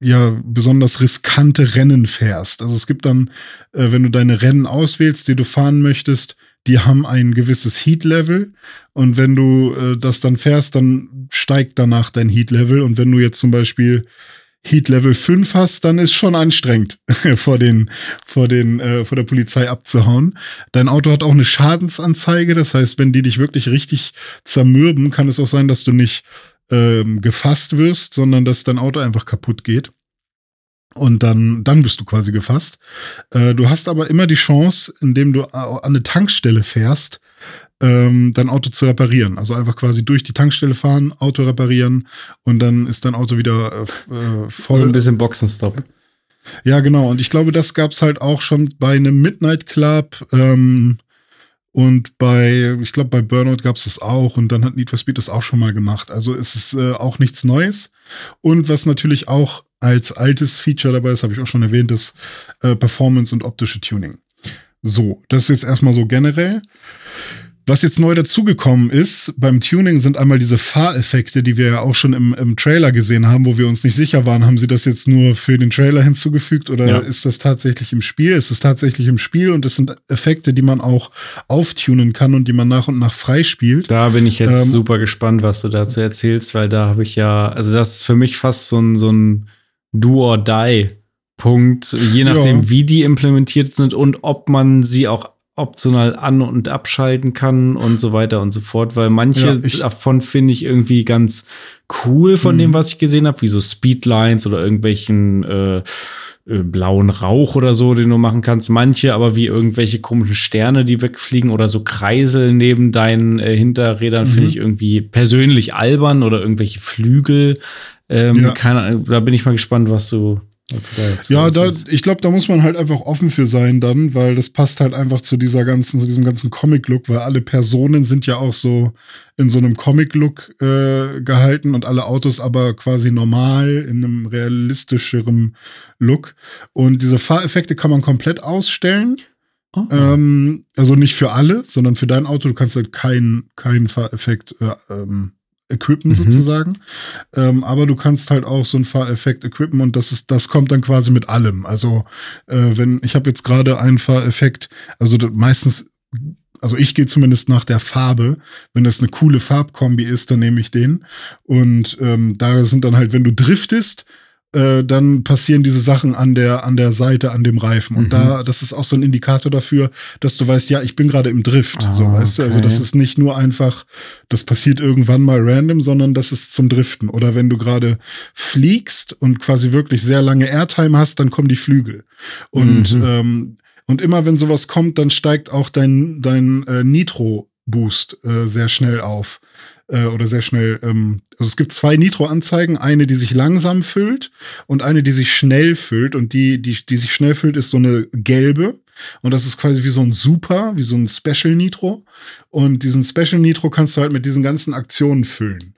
ja besonders riskante Rennen fährst. Also es gibt dann, äh, wenn du deine Rennen auswählst, die du fahren möchtest, die haben ein gewisses Heat-Level und wenn du äh, das dann fährst, dann steigt danach dein Heat-Level und wenn du jetzt zum Beispiel Heat Level 5 hast, dann ist schon anstrengend, vor den, vor den, äh, vor der Polizei abzuhauen. Dein Auto hat auch eine Schadensanzeige, das heißt, wenn die dich wirklich richtig zermürben, kann es auch sein, dass du nicht ähm, gefasst wirst, sondern dass dein Auto einfach kaputt geht. Und dann, dann bist du quasi gefasst. Äh, du hast aber immer die Chance, indem du an eine Tankstelle fährst, ähm, dein Auto zu reparieren. Also einfach quasi durch die Tankstelle fahren, Auto reparieren und dann ist dein Auto wieder äh, äh voll. ein bisschen Boxenstopp. Ja, genau. Und ich glaube, das gab's halt auch schon bei einem Midnight Club. Ähm, und bei, ich glaube, bei Burnout gab's das auch und dann hat Need for Speed das auch schon mal gemacht. Also es ist äh, auch nichts Neues. Und was natürlich auch als altes Feature dabei ist, habe ich auch schon erwähnt, das äh, Performance und optische Tuning. So, das ist jetzt erstmal so generell. Was jetzt neu dazugekommen ist beim Tuning sind einmal diese Fahreffekte, die wir ja auch schon im, im, Trailer gesehen haben, wo wir uns nicht sicher waren, haben sie das jetzt nur für den Trailer hinzugefügt oder ja. ist das tatsächlich im Spiel? Ist es tatsächlich im Spiel und es sind Effekte, die man auch auftunen kann und die man nach und nach freispielt. Da bin ich jetzt ähm, super gespannt, was du dazu erzählst, weil da habe ich ja, also das ist für mich fast so ein, so ein Do or Die Punkt, je nachdem, ja. wie die implementiert sind und ob man sie auch optional an- und abschalten kann und so weiter und so fort, weil manche ja, davon finde ich irgendwie ganz cool von mhm. dem, was ich gesehen habe, wie so Speedlines oder irgendwelchen äh, blauen Rauch oder so, den du machen kannst. Manche aber wie irgendwelche komischen Sterne, die wegfliegen oder so Kreisel neben deinen äh, Hinterrädern, mhm. finde ich irgendwie persönlich albern oder irgendwelche Flügel. Ähm, ja. keine, da bin ich mal gespannt, was du Da ja, da, ich glaube, da muss man halt einfach offen für sein dann, weil das passt halt einfach zu dieser ganzen, zu diesem ganzen Comic-Look, weil alle Personen sind ja auch so in so einem Comic-Look äh, gehalten und alle Autos aber quasi normal in einem realistischeren Look. Und diese Fahreffekte kann man komplett ausstellen. Oh. Ähm, also nicht für alle, sondern für dein Auto. Du kannst halt keinen kein Fahreffekt äh, ähm, equippen mhm. sozusagen. Ähm, aber du kannst halt auch so ein Fahreffekt equippen und das ist, das kommt dann quasi mit allem. Also äh, wenn ich habe jetzt gerade einen Fahreffekt, also meistens also ich gehe zumindest nach der Farbe. Wenn das eine coole Farbkombi ist, dann nehme ich den. Und ähm, da sind dann halt, wenn du driftest, äh, dann passieren diese Sachen an der, an der Seite, an dem Reifen. Und mhm. da, das ist auch so ein Indikator dafür, dass du weißt, ja, ich bin gerade im Drift. Ah, so, weißt okay. du? Also, das ist nicht nur einfach, das passiert irgendwann mal random, sondern das ist zum Driften. Oder wenn du gerade fliegst und quasi wirklich sehr lange Airtime hast, dann kommen die Flügel. Und, mhm. ähm, und immer wenn sowas kommt, dann steigt auch dein, dein äh, Nitro-Boost äh, sehr schnell auf äh, oder sehr schnell. Ähm, also es gibt zwei Nitro-Anzeigen, eine, die sich langsam füllt und eine, die sich schnell füllt. Und die, die, die sich schnell füllt, ist so eine gelbe. Und das ist quasi wie so ein Super, wie so ein Special Nitro. Und diesen Special Nitro kannst du halt mit diesen ganzen Aktionen füllen.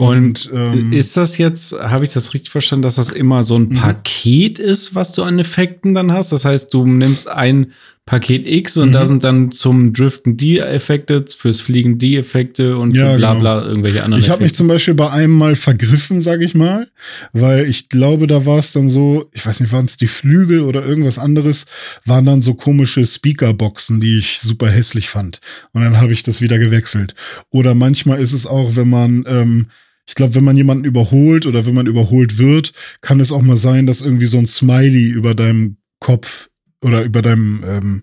Und, und ähm, ist das jetzt, habe ich das richtig verstanden, dass das immer so ein mhm. Paket ist, was du an Effekten dann hast? Das heißt, du nimmst ein Paket X und mhm. da sind dann zum Driften die Effekte, fürs Fliegen die Effekte und ja, für bla genau. bla genau. irgendwelche anderen Ich habe mich zum Beispiel bei einem mal vergriffen, sage ich mal, weil ich glaube, da war es dann so, ich weiß nicht, waren es die Flügel oder irgendwas anderes, waren dann so komische Speakerboxen, die ich super hässlich fand. Und dann habe ich das wieder gewechselt. Oder manchmal ist es auch, wenn man ähm, ich glaube, wenn man jemanden überholt oder wenn man überholt wird, kann es auch mal sein, dass irgendwie so ein Smiley über deinem Kopf oder über deinem, ähm,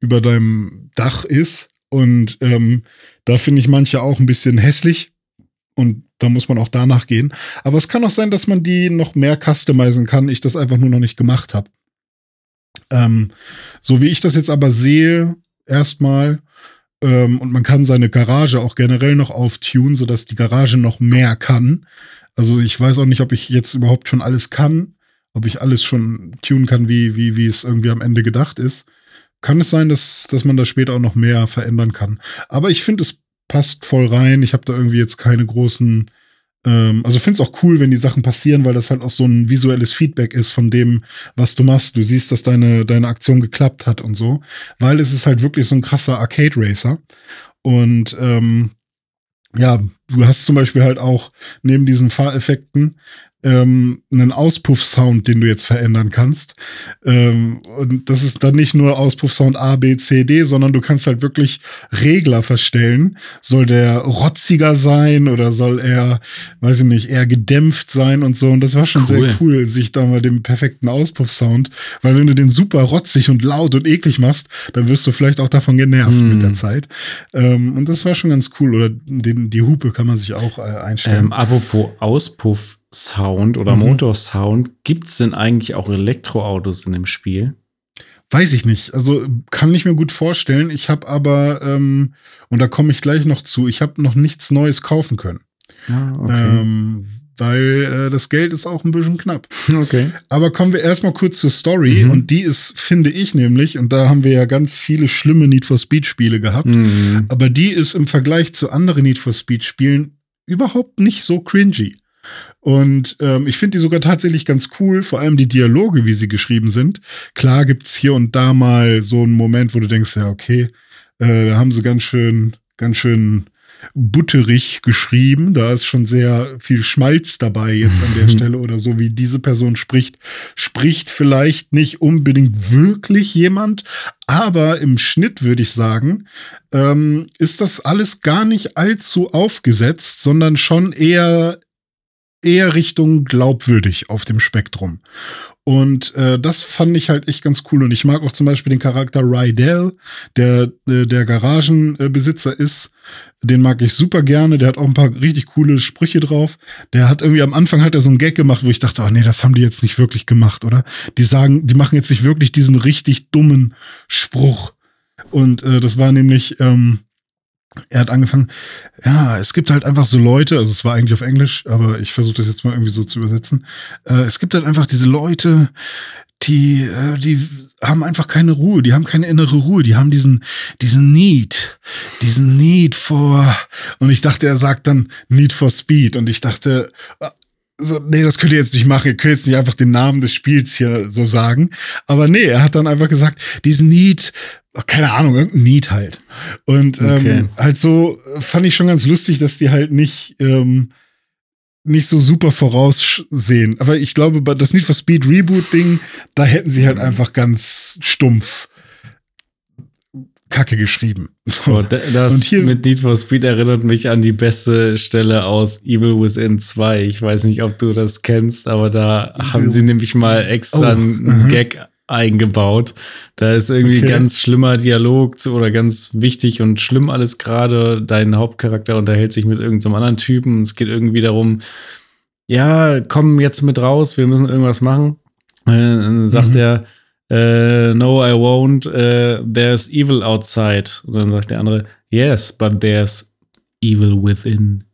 über deinem Dach ist. Und ähm, da finde ich manche auch ein bisschen hässlich. Und da muss man auch danach gehen. Aber es kann auch sein, dass man die noch mehr customizen kann. Ich das einfach nur noch nicht gemacht habe. Ähm, so wie ich das jetzt aber sehe, erstmal, ähm, und man kann seine Garage auch generell noch auftunen, sodass die Garage noch mehr kann. Also ich weiß auch nicht, ob ich jetzt überhaupt schon alles kann ob ich alles schon tunen kann, wie, wie, wie es irgendwie am Ende gedacht ist. Kann es sein, dass, dass man da später auch noch mehr verändern kann. Aber ich finde, es passt voll rein. Ich habe da irgendwie jetzt keine großen. Ähm, also finde es auch cool, wenn die Sachen passieren, weil das halt auch so ein visuelles Feedback ist von dem, was du machst. Du siehst, dass deine, deine Aktion geklappt hat und so. Weil es ist halt wirklich so ein krasser Arcade-Racer. Und ähm, ja, du hast zum Beispiel halt auch neben diesen Fahreffekten ähm, einen Auspuffsound, den du jetzt verändern kannst. Ähm, und das ist dann nicht nur Auspuffsound A, B, C, D, sondern du kannst halt wirklich Regler verstellen. Soll der rotziger sein oder soll er, weiß ich nicht, eher gedämpft sein und so. Und das war schon cool. sehr cool, sich da mal den perfekten Auspuffsound, weil wenn du den super rotzig und laut und eklig machst, dann wirst du vielleicht auch davon genervt mm. mit der Zeit. Ähm, und das war schon ganz cool. Oder den, die Hupe kann man sich auch äh, einstellen. Ähm, apropos Auspuff, Sound oder mhm. Motorsound. Gibt es denn eigentlich auch Elektroautos in dem Spiel? Weiß ich nicht. Also kann ich mir gut vorstellen. Ich habe aber, ähm, und da komme ich gleich noch zu, ich habe noch nichts Neues kaufen können. Ah, okay. Ähm, weil äh, das Geld ist auch ein bisschen knapp. Okay. Aber kommen wir erstmal kurz zur Story. Mhm. Und die ist, finde ich nämlich, und da haben wir ja ganz viele schlimme Need for Speed Spiele gehabt, mhm. aber die ist im Vergleich zu anderen Need for Speed Spielen überhaupt nicht so cringy. Und ähm, ich finde die sogar tatsächlich ganz cool, vor allem die Dialoge, wie sie geschrieben sind. Klar gibt's hier und da mal so einen Moment, wo du denkst, ja, okay, äh, da haben sie ganz schön, ganz schön butterig geschrieben. Da ist schon sehr viel Schmalz dabei jetzt an der Stelle oder so, wie diese Person spricht. Spricht vielleicht nicht unbedingt wirklich jemand, aber im Schnitt würde ich sagen, ähm, ist das alles gar nicht allzu aufgesetzt, sondern schon eher eher Richtung glaubwürdig auf dem Spektrum. Und äh, das fand ich halt echt ganz cool. Und ich mag auch zum Beispiel den Charakter Rydell, der äh, der Garagenbesitzer ist. Den mag ich super gerne. Der hat auch ein paar richtig coole Sprüche drauf. Der hat irgendwie am Anfang hat er so einen Gag gemacht, wo ich dachte, oh nee, das haben die jetzt nicht wirklich gemacht, oder? Die sagen, die machen jetzt nicht wirklich diesen richtig dummen Spruch. Und äh, das war nämlich, ähm, er hat angefangen, ja, es gibt halt einfach so Leute, also es war eigentlich auf Englisch, aber ich versuche das jetzt mal irgendwie so zu übersetzen. Äh, es gibt halt einfach diese Leute, die, äh, die haben einfach keine Ruhe, die haben keine innere Ruhe, die haben diesen, diesen Need, diesen Need for, und ich dachte, er sagt dann Need for Speed, und ich dachte, äh, so, nee, das könnt ihr jetzt nicht machen, ihr könnt jetzt nicht einfach den Namen des Spiels hier so sagen. Aber nee, er hat dann einfach gesagt, diesen Need keine Ahnung, irgendein Need halt. Und ähm, okay. halt so fand ich schon ganz lustig, dass die halt nicht, ähm, nicht so super voraussehen. Aber ich glaube, das Need for Speed Reboot-Ding, da hätten sie halt einfach ganz stumpf Kacke geschrieben. So. Oh, das und hier, mit Need for Speed erinnert mich an die beste Stelle aus Evil Within 2. Ich weiß nicht, ob du das kennst, aber da haben sie nämlich mal extra oh, einen Gag eingebaut. Da ist irgendwie okay. ganz schlimmer Dialog oder ganz wichtig und schlimm alles gerade. Dein Hauptcharakter unterhält sich mit irgendeinem so anderen Typen. Es geht irgendwie darum, ja, komm jetzt mit raus, wir müssen irgendwas machen. Äh, dann sagt mhm. er, äh, no, I won't, uh, there's evil outside. Und dann sagt der andere, yes, but there's evil within.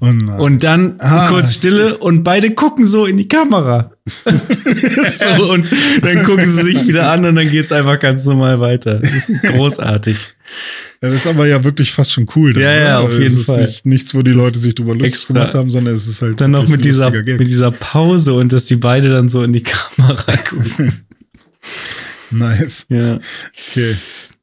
Und, äh, und dann ah. kurz Stille und beide gucken so in die Kamera. so, und dann gucken sie sich wieder an und dann geht es einfach ganz normal weiter. Das ist großartig. Ja, das ist aber ja wirklich fast schon cool. Dann, ja, ja, auf jeden es Fall. Nicht, nichts, wo die Leute sich drüber lustig Extra. gemacht haben, sondern es ist halt. Dann noch mit dieser, mit dieser Pause und dass die beide dann so in die Kamera gucken. nice. Ja. Okay.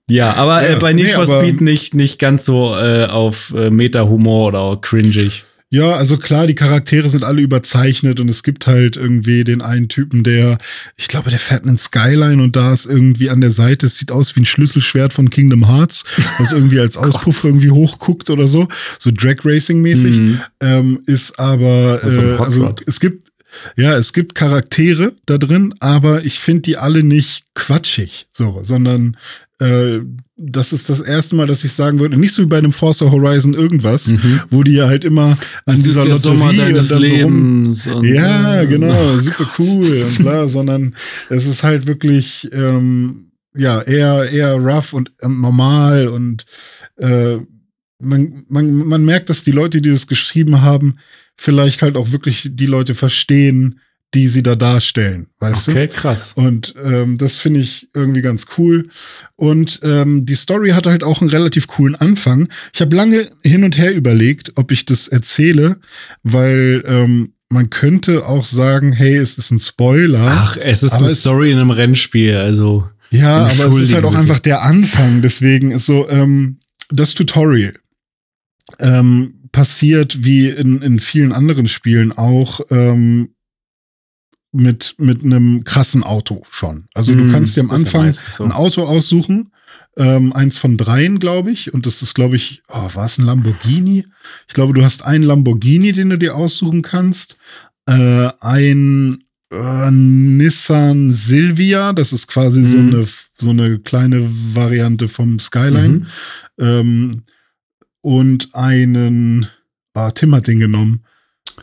Ja, aber äh, ja, äh, bei Need nee, for Speed nicht, nicht ganz so äh, auf äh, Meta-Humor oder cringig. Ja, also klar, die Charaktere sind alle überzeichnet und es gibt halt irgendwie den einen Typen, der, ich glaube, der fährt einen Skyline und da ist irgendwie an der Seite, es sieht aus wie ein Schlüsselschwert von Kingdom Hearts, was irgendwie als Auspuff irgendwie hochguckt oder so, so Drag Racing mäßig, mhm. ähm, ist aber, also, äh, also es gibt, ja, es gibt Charaktere da drin, aber ich finde die alle nicht quatschig, so, sondern äh, das ist das erste Mal, dass ich sagen würde, nicht so wie bei einem Forza Horizon irgendwas, mhm. wo die ja halt immer an das dieser ist der Lotterie und dann Lebens so rum. ja, genau, oh, super Gott. cool und bla, sondern es ist halt wirklich ähm, ja eher eher rough und normal und äh, man, man, man merkt, dass die Leute, die das geschrieben haben, vielleicht halt auch wirklich die Leute verstehen, die sie da darstellen, weißt okay, du? Okay, krass. Und ähm, das finde ich irgendwie ganz cool. Und ähm, die Story hat halt auch einen relativ coolen Anfang. Ich habe lange hin und her überlegt, ob ich das erzähle, weil ähm, man könnte auch sagen, hey, es ist ein Spoiler. Ach, es ist eine Story in einem Rennspiel, also. Ja, aber es ist halt auch einfach der Anfang. Deswegen ist so, ähm, das Tutorial ähm, passiert wie in, in vielen anderen Spielen auch ähm, mit, mit einem krassen Auto schon. Also du mm, kannst dir am Anfang so. ein Auto aussuchen, ähm, eins von dreien, glaube ich. Und das ist, glaube ich, oh, war es ein Lamborghini? Ich glaube, du hast einen Lamborghini, den du dir aussuchen kannst. Äh, ein äh, Nissan Silvia, das ist quasi mm. so, mhm. eine, so eine kleine Variante vom Skyline. Mhm. Ähm, und einen, ah, Tim hat den genommen.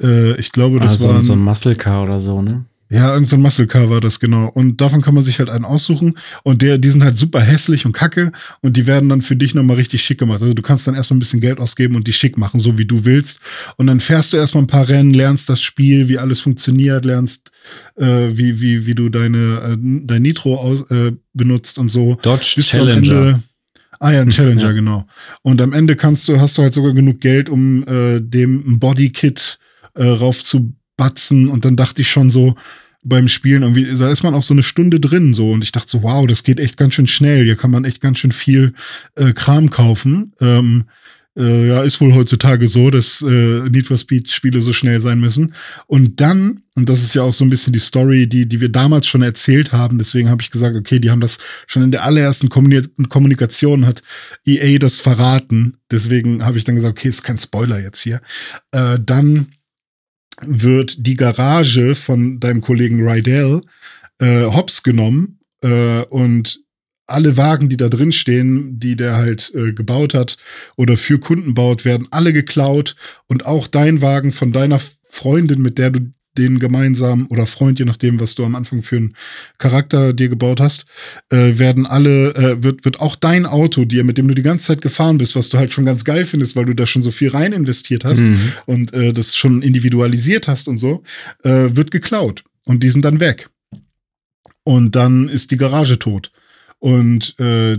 Äh, ich glaube, das ah, war. So ein Muscle Car oder so, ne? Ja, irgendein so Muscle Car war das, genau. Und davon kann man sich halt einen aussuchen. Und der, die sind halt super hässlich und kacke. Und die werden dann für dich nochmal richtig schick gemacht. Also du kannst dann erstmal ein bisschen Geld ausgeben und die schick machen, so wie du willst. Und dann fährst du erstmal ein paar Rennen, lernst das Spiel, wie alles funktioniert, lernst, äh, wie, wie, wie du deine, äh, dein Nitro aus, äh, benutzt und so. Dodge Challenger. Ah ja, ein Challenger, ja. genau. Und am Ende kannst du, hast du halt sogar genug Geld, um äh, dem Bodykit äh, rauf zu batzen. Und dann dachte ich schon so, beim Spielen irgendwie, da ist man auch so eine Stunde drin so und ich dachte so, wow, das geht echt ganz schön schnell. Hier kann man echt ganz schön viel äh, Kram kaufen. Ähm, äh, ja, ist wohl heutzutage so, dass äh, Need for Speed Spiele so schnell sein müssen. Und dann, und das ist ja auch so ein bisschen die Story, die, die wir damals schon erzählt haben, deswegen habe ich gesagt, okay, die haben das schon in der allerersten Kommunikation hat EA das verraten. Deswegen habe ich dann gesagt, okay, ist kein Spoiler jetzt hier. Äh, dann wird die Garage von deinem Kollegen Rydell äh, hops genommen äh, und alle Wagen, die da drin stehen, die der halt äh, gebaut hat oder für Kunden baut, werden alle geklaut. Und auch dein Wagen von deiner Freundin, mit der du den gemeinsam oder Freund, je nachdem, was du am Anfang für einen Charakter dir gebaut hast, äh, werden alle, äh, wird, wird auch dein Auto dir, mit dem du die ganze Zeit gefahren bist, was du halt schon ganz geil findest, weil du da schon so viel rein investiert hast mhm. und äh, das schon individualisiert hast und so, äh, wird geklaut. Und die sind dann weg. Und dann ist die Garage tot. Und äh,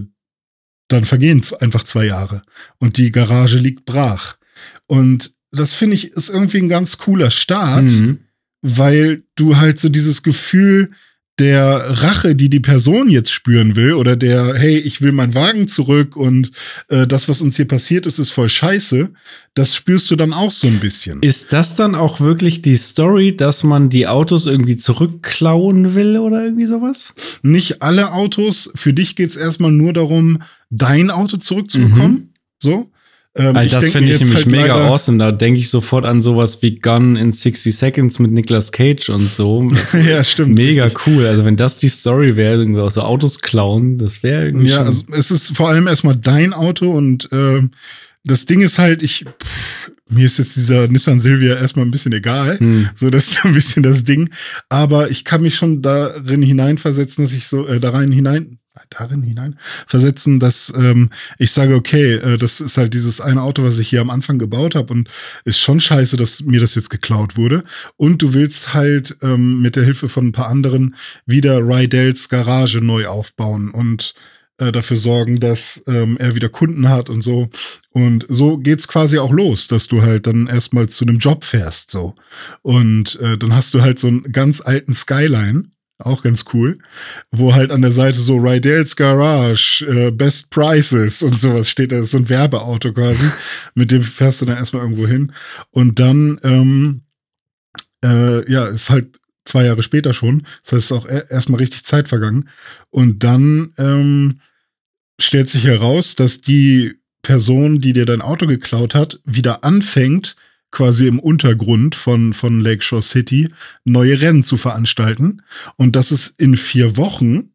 dann vergehen einfach zwei Jahre. Und die Garage liegt brach. Und das finde ich ist irgendwie ein ganz cooler Start. Mhm weil du halt so dieses Gefühl der Rache, die die Person jetzt spüren will, oder der, hey, ich will meinen Wagen zurück und äh, das, was uns hier passiert ist, ist voll scheiße, das spürst du dann auch so ein bisschen. Ist das dann auch wirklich die Story, dass man die Autos irgendwie zurückklauen will oder irgendwie sowas? Nicht alle Autos. Für dich geht es erstmal nur darum, dein Auto zurückzubekommen. Mhm. So. Ähm, also das finde ich nämlich halt mega awesome. Da denke ich sofort an sowas wie Gun in 60 Seconds mit Nicolas Cage und so. ja, stimmt. Mega richtig. cool. Also wenn das die Story wäre, irgendwie aus so Autos klauen, das wäre irgendwie. Ja, also es ist vor allem erstmal dein Auto und äh, das Ding ist halt, ich, pff, mir ist jetzt dieser Nissan Silvia erstmal ein bisschen egal. Hm. So, das ist ein bisschen das Ding. Aber ich kann mich schon darin hineinversetzen, dass ich so, äh, da rein hinein, darin hinein versetzen, dass ähm, ich sage, okay, äh, das ist halt dieses eine Auto, was ich hier am Anfang gebaut habe und ist schon scheiße, dass mir das jetzt geklaut wurde. Und du willst halt ähm, mit der Hilfe von ein paar anderen wieder Rydels Garage neu aufbauen und äh, dafür sorgen, dass ähm, er wieder Kunden hat und so. Und so geht's quasi auch los, dass du halt dann erstmal zu einem Job fährst, so. Und äh, dann hast du halt so einen ganz alten Skyline auch ganz cool. Wo halt an der Seite so Rydell's Garage, äh, Best Prices und sowas steht. Das ist so ein Werbeauto quasi. Mit dem fährst du dann erstmal irgendwo hin. Und dann, ähm, äh, ja, ist halt zwei Jahre später schon. Das heißt, es ist auch erstmal richtig Zeit vergangen. Und dann ähm, stellt sich heraus, dass die Person, die dir dein Auto geklaut hat, wieder anfängt, quasi im Untergrund von, von Lakeshore City neue Rennen zu veranstalten. Und dass es in vier Wochen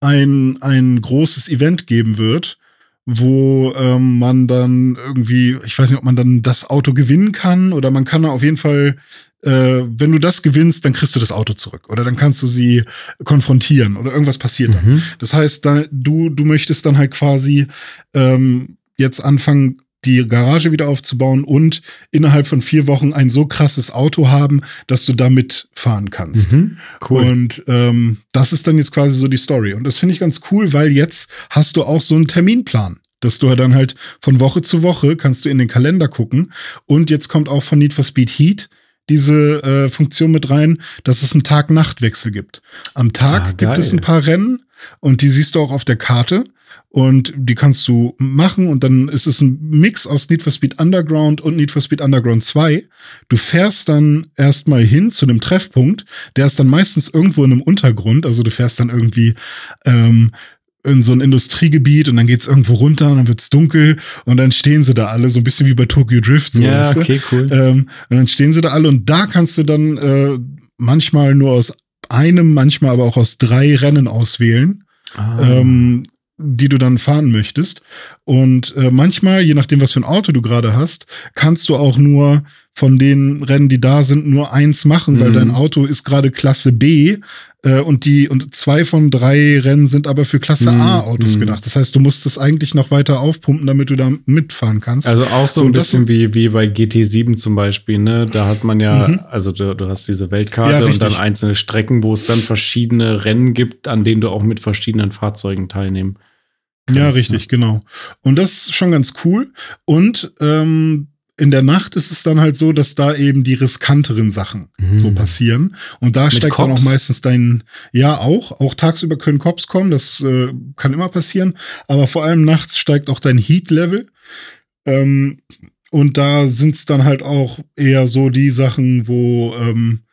ein, ein großes Event geben wird, wo ähm, man dann irgendwie, ich weiß nicht, ob man dann das Auto gewinnen kann oder man kann auf jeden Fall, äh, wenn du das gewinnst, dann kriegst du das Auto zurück oder dann kannst du sie konfrontieren oder irgendwas passiert dann. Mhm. Das heißt, da, du, du möchtest dann halt quasi ähm, jetzt anfangen, die Garage wieder aufzubauen und innerhalb von vier Wochen ein so krasses Auto haben, dass du damit fahren kannst. Mhm, cool. Und ähm, das ist dann jetzt quasi so die Story. Und das finde ich ganz cool, weil jetzt hast du auch so einen Terminplan dass du dann halt von Woche zu Woche kannst du in den Kalender gucken. Und jetzt kommt auch von Need for Speed Heat diese äh, Funktion mit rein, dass es einen Tag-Nacht-Wechsel gibt. Am Tag ah, gibt es ein paar Rennen und die siehst du auch auf der Karte und die kannst du machen und dann ist es ein Mix aus Need for Speed Underground und Need for Speed Underground 2. Du fährst dann erstmal hin zu einem Treffpunkt, der ist dann meistens irgendwo in einem Untergrund, also du fährst dann irgendwie ähm, in so ein Industriegebiet und dann geht's irgendwo runter und dann wird's dunkel und dann stehen sie da alle, so ein bisschen wie bei Tokyo Drift. So, ja, okay, cool. Ähm, und dann stehen sie da alle und da kannst du dann äh, manchmal nur aus einem, manchmal aber auch aus drei Rennen auswählen. Ah. Ähm, die du dann fahren möchtest. Und äh, manchmal, je nachdem, was für ein Auto du gerade hast, kannst du auch nur von den Rennen, die da sind, nur eins machen, mhm. weil dein Auto ist gerade Klasse B äh, und die und zwei von drei Rennen sind aber für Klasse mhm. A Autos mhm. gedacht. Das heißt, du musst es eigentlich noch weiter aufpumpen, damit du da mitfahren kannst. Also auch so, so ein bisschen wie, wie bei GT7 zum Beispiel, ne? Da hat man ja, mhm. also du, du hast diese Weltkarte ja, und dann einzelne Strecken, wo es dann verschiedene Rennen gibt, an denen du auch mit verschiedenen Fahrzeugen teilnehmen. Ja, richtig, ne? genau. Und das ist schon ganz cool. Und ähm, in der Nacht ist es dann halt so, dass da eben die riskanteren Sachen mhm. so passieren. Und da Mit steigt Cops? dann auch meistens dein, ja auch, auch tagsüber können Cops kommen, das äh, kann immer passieren. Aber vor allem nachts steigt auch dein Heat-Level. Ähm, und da sind es dann halt auch eher so die Sachen, wo, ähm,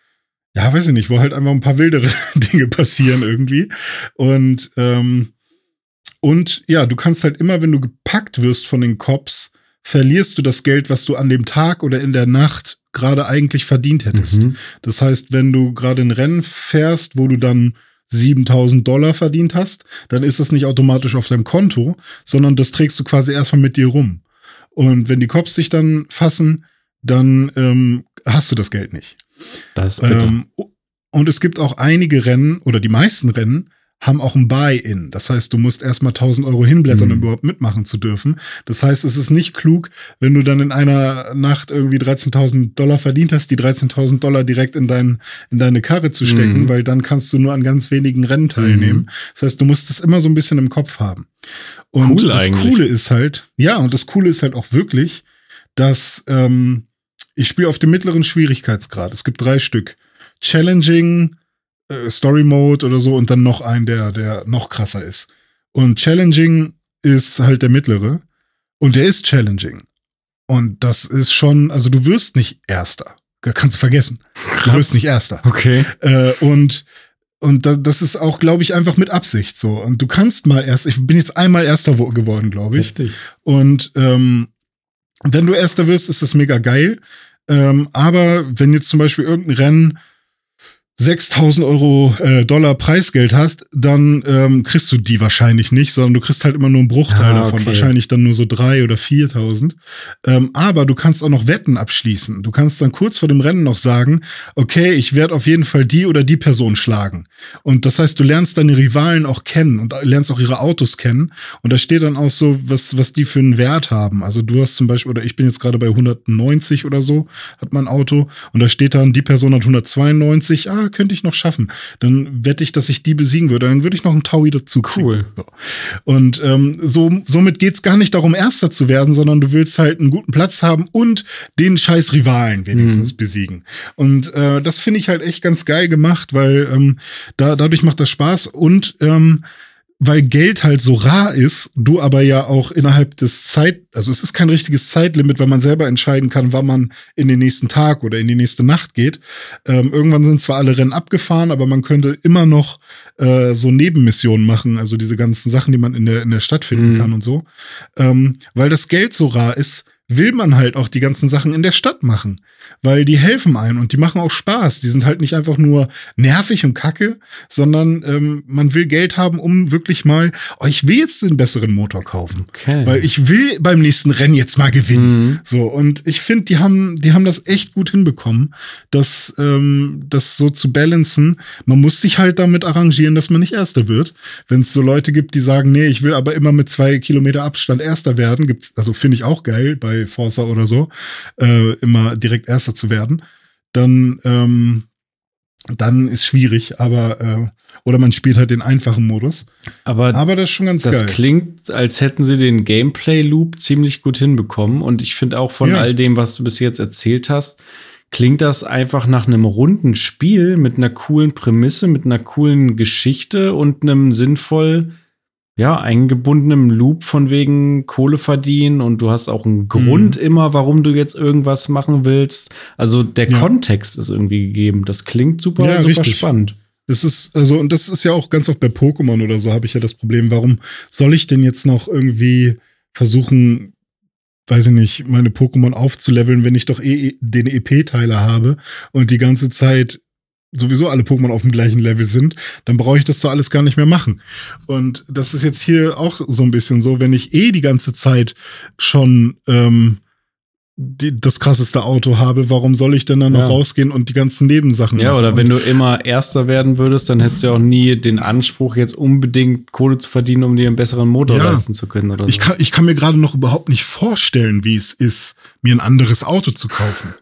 ja, weiß ich nicht, wo halt einfach ein paar wildere Dinge passieren irgendwie. Und, ähm, und ja, du kannst halt immer, wenn du gepackt wirst von den Cops, verlierst du das Geld, was du an dem Tag oder in der Nacht gerade eigentlich verdient hättest. Mhm. Das heißt, wenn du gerade ein Rennen fährst, wo du dann 7000 Dollar verdient hast, dann ist das nicht automatisch auf deinem Konto, sondern das trägst du quasi erstmal mit dir rum. Und wenn die Cops dich dann fassen, dann ähm, hast du das Geld nicht. Das ist bitter. Ähm, und es gibt auch einige Rennen oder die meisten Rennen, haben auch ein Buy-in. Das heißt, du musst erstmal 1000 Euro hinblättern, mhm. um überhaupt mitmachen zu dürfen. Das heißt, es ist nicht klug, wenn du dann in einer Nacht irgendwie 13.000 Dollar verdient hast, die 13.000 Dollar direkt in, dein, in deine Karre zu stecken, mhm. weil dann kannst du nur an ganz wenigen Rennen teilnehmen. Mhm. Das heißt, du musst es immer so ein bisschen im Kopf haben. Und cool das eigentlich. Coole ist halt, ja, und das Coole ist halt auch wirklich, dass ähm, ich spiele auf dem mittleren Schwierigkeitsgrad. Es gibt drei Stück. Challenging, Story Mode oder so und dann noch ein, der, der noch krasser ist. Und Challenging ist halt der mittlere. Und der ist challenging. Und das ist schon, also du wirst nicht Erster. Kannst du vergessen. Krass. Du wirst nicht Erster. Okay. Äh, und und das, das ist auch, glaube ich, einfach mit Absicht so. Und du kannst mal erst, ich bin jetzt einmal Erster geworden, glaube ich. Richtig. Und ähm, wenn du Erster wirst, ist das mega geil. Ähm, aber wenn jetzt zum Beispiel irgendein Rennen 6000 Euro äh, Dollar Preisgeld hast, dann ähm, kriegst du die wahrscheinlich nicht, sondern du kriegst halt immer nur einen Bruchteil ah, okay. davon, wahrscheinlich dann nur so drei oder 4000. Ähm, aber du kannst auch noch Wetten abschließen. Du kannst dann kurz vor dem Rennen noch sagen, okay, ich werde auf jeden Fall die oder die Person schlagen. Und das heißt, du lernst deine Rivalen auch kennen und lernst auch ihre Autos kennen. Und da steht dann auch so, was, was die für einen Wert haben. Also du hast zum Beispiel, oder ich bin jetzt gerade bei 190 oder so, hat mein Auto. Und da steht dann, die Person hat 192, ah, könnte ich noch schaffen. Dann wette ich, dass ich die besiegen würde. Dann würde ich noch einen Taui dazu kriegen. Cool. So. Und ähm, so, somit geht's gar nicht darum, Erster zu werden, sondern du willst halt einen guten Platz haben und den scheiß Rivalen wenigstens mhm. besiegen. Und äh, das finde ich halt echt ganz geil gemacht, weil ähm, da, dadurch macht das Spaß und ähm, weil Geld halt so rar ist, du aber ja auch innerhalb des Zeit, also es ist kein richtiges Zeitlimit, weil man selber entscheiden kann, wann man in den nächsten Tag oder in die nächste Nacht geht. Ähm, irgendwann sind zwar alle Rennen abgefahren, aber man könnte immer noch äh, so Nebenmissionen machen, also diese ganzen Sachen, die man in der, in der Stadt finden mhm. kann und so. Ähm, weil das Geld so rar ist, will man halt auch die ganzen Sachen in der Stadt machen, weil die helfen einem und die machen auch Spaß. Die sind halt nicht einfach nur nervig und kacke, sondern ähm, man will Geld haben, um wirklich mal, oh, ich will jetzt den besseren Motor kaufen, okay. weil ich will beim nächsten Rennen jetzt mal gewinnen. Mhm. So und ich finde, die haben, die haben das echt gut hinbekommen, das, ähm, das so zu balancen. Man muss sich halt damit arrangieren, dass man nicht Erster wird. Wenn es so Leute gibt, die sagen, nee, ich will aber immer mit zwei Kilometer Abstand Erster werden, gibt's, also finde ich auch geil bei Forza oder so, äh, immer direkt Erster zu werden, dann, ähm, dann ist schwierig, aber äh, oder man spielt halt den einfachen Modus. Aber, aber das ist schon ganz das geil. Das klingt, als hätten sie den Gameplay-Loop ziemlich gut hinbekommen. Und ich finde auch von ja. all dem, was du bis jetzt erzählt hast, klingt das einfach nach einem runden Spiel mit einer coolen Prämisse, mit einer coolen Geschichte und einem sinnvoll ja, eingebundenem Loop von wegen Kohle verdienen und du hast auch einen Grund mhm. immer, warum du jetzt irgendwas machen willst. Also der ja. Kontext ist irgendwie gegeben. Das klingt super, ja, super richtig. spannend. Das ist, also, und das ist ja auch ganz oft bei Pokémon oder so, habe ich ja das Problem, warum soll ich denn jetzt noch irgendwie versuchen, weiß ich nicht, meine Pokémon aufzuleveln, wenn ich doch eh den EP-Teiler habe und die ganze Zeit sowieso alle Pokémon auf dem gleichen Level sind, dann brauche ich das so alles gar nicht mehr machen. Und das ist jetzt hier auch so ein bisschen so, wenn ich eh die ganze Zeit schon ähm, die, das krasseste Auto habe, warum soll ich denn dann noch ja. rausgehen und die ganzen Nebensachen Ja, machen? oder wenn du immer Erster werden würdest, dann hättest du ja auch nie den Anspruch, jetzt unbedingt Kohle zu verdienen, um dir einen besseren Motor ja. leisten zu können. Oder ich, so. kann, ich kann mir gerade noch überhaupt nicht vorstellen, wie es ist, mir ein anderes Auto zu kaufen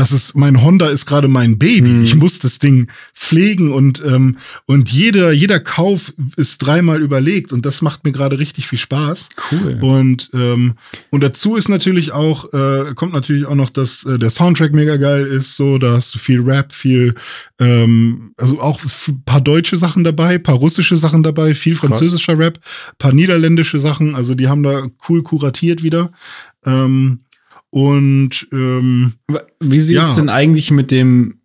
das ist, mein Honda ist gerade mein Baby. Mhm. Ich muss das Ding pflegen und, ähm, und jeder, jeder Kauf ist dreimal überlegt und das macht mir gerade richtig viel Spaß. Cool. Und, ähm, und dazu ist natürlich auch, äh, kommt natürlich auch noch, dass äh, der Soundtrack mega geil ist, so, da hast du viel Rap, viel, ähm, also auch paar deutsche Sachen dabei, paar russische Sachen dabei, viel französischer Krass. Rap, paar niederländische Sachen, also die haben da cool kuratiert wieder. Ähm, und ähm, wie sieht's ja. denn eigentlich mit dem,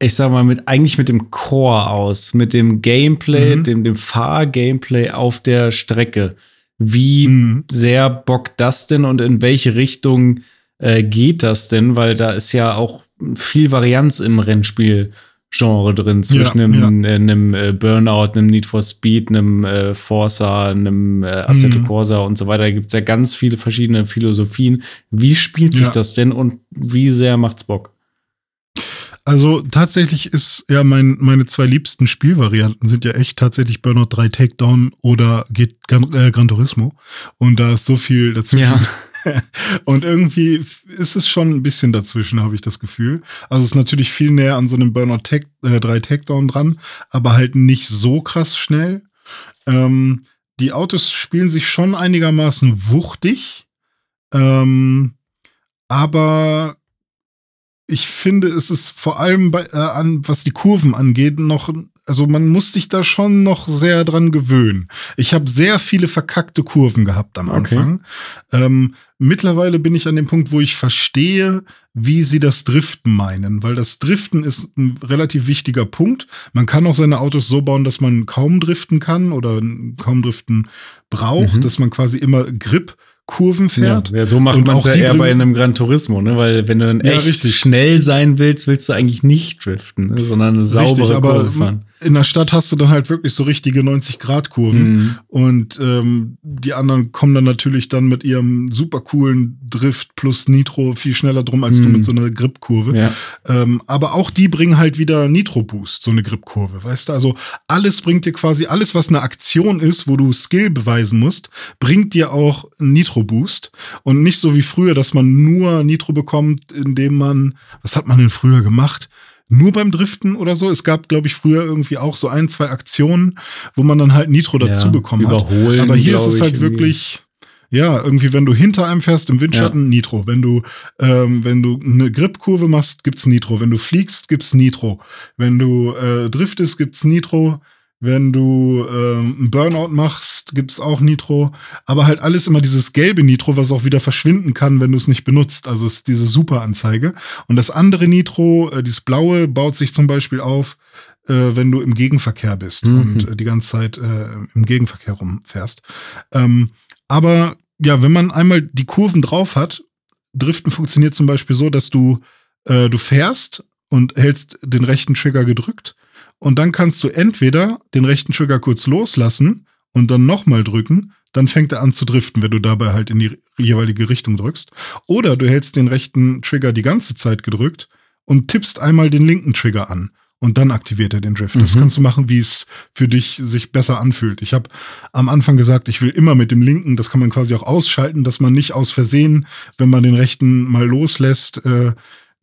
ich sag mal, mit eigentlich mit dem Core aus, mit dem Gameplay, mhm. dem, dem Fahr-Gameplay auf der Strecke? Wie mhm. sehr bockt das denn und in welche Richtung äh, geht das denn? Weil da ist ja auch viel Varianz im Rennspiel Genre drin, zwischen ja, einem, ja. Äh, einem äh, Burnout, einem Need for Speed, einem äh, Forza, einem äh, Assetto mhm. Corsa und so weiter. Da gibt es ja ganz viele verschiedene Philosophien. Wie spielt sich ja. das denn und wie sehr macht's Bock? Also tatsächlich ist ja mein, meine zwei liebsten Spielvarianten sind ja echt tatsächlich Burnout 3 Takedown oder geht Gran, äh, Gran Turismo. Und da ist so viel dazwischen. Ja. Und irgendwie ist es schon ein bisschen dazwischen, habe ich das Gefühl. Also es ist natürlich viel näher an so einem Burnout Tech, äh, 3 Takedown dran, aber halt nicht so krass schnell. Ähm, die Autos spielen sich schon einigermaßen wuchtig. Ähm, aber ich finde, es ist vor allem bei, äh, an, was die Kurven angeht, noch, also man muss sich da schon noch sehr dran gewöhnen. Ich habe sehr viele verkackte Kurven gehabt am Anfang. Okay. Ähm, mittlerweile bin ich an dem Punkt, wo ich verstehe, wie sie das Driften meinen, weil das Driften ist ein relativ wichtiger Punkt. Man kann auch seine Autos so bauen, dass man kaum driften kann oder kaum driften braucht, mhm. dass man quasi immer Grip Kurven fährt. Ja, ja so macht man es ja eher bei einem Gran Turismo, ne? Weil wenn du dann echt richtig. schnell sein willst, willst du eigentlich nicht driften, ne? sondern eine saubere richtig, Kurve fahren in der Stadt hast du dann halt wirklich so richtige 90-Grad-Kurven. Mhm. Und ähm, die anderen kommen dann natürlich dann mit ihrem super coolen Drift plus Nitro viel schneller drum als mhm. du mit so einer Grip-Kurve. Ja. Ähm, aber auch die bringen halt wieder Nitro-Boost, so eine Grip-Kurve, weißt du? Also alles bringt dir quasi, alles, was eine Aktion ist, wo du Skill beweisen musst, bringt dir auch Nitro-Boost. Und nicht so wie früher, dass man nur Nitro bekommt, indem man, was hat man denn früher gemacht? Nur beim Driften oder so. Es gab, glaube ich, früher irgendwie auch so ein, zwei Aktionen, wo man dann halt Nitro dazu ja, bekommen hat. Aber hier ist es halt wirklich. Ja, irgendwie, wenn du hinter einem fährst im Windschatten, ja. Nitro. Wenn du, ähm, wenn du eine Gripkurve machst, gibt's Nitro. Wenn du fliegst, gibt's Nitro. Wenn du äh, driftest, gibt's Nitro. Wenn du ähm, einen Burnout machst, gibt's auch Nitro. Aber halt alles immer dieses gelbe Nitro, was auch wieder verschwinden kann, wenn du es nicht benutzt. Also es ist diese Super-Anzeige. Und das andere Nitro, äh, dieses blaue, baut sich zum Beispiel auf, äh, wenn du im Gegenverkehr bist mhm. und äh, die ganze Zeit äh, im Gegenverkehr rumfährst. Ähm, aber ja, wenn man einmal die Kurven drauf hat, Driften funktioniert zum Beispiel so, dass du, äh, du fährst und hältst den rechten Trigger gedrückt und dann kannst du entweder den rechten Trigger kurz loslassen und dann nochmal drücken, dann fängt er an zu driften, wenn du dabei halt in die jeweilige Richtung drückst. Oder du hältst den rechten Trigger die ganze Zeit gedrückt und tippst einmal den linken Trigger an und dann aktiviert er den Drift. Mhm. Das kannst du machen, wie es für dich sich besser anfühlt. Ich habe am Anfang gesagt, ich will immer mit dem linken, das kann man quasi auch ausschalten, dass man nicht aus Versehen, wenn man den rechten mal loslässt, äh,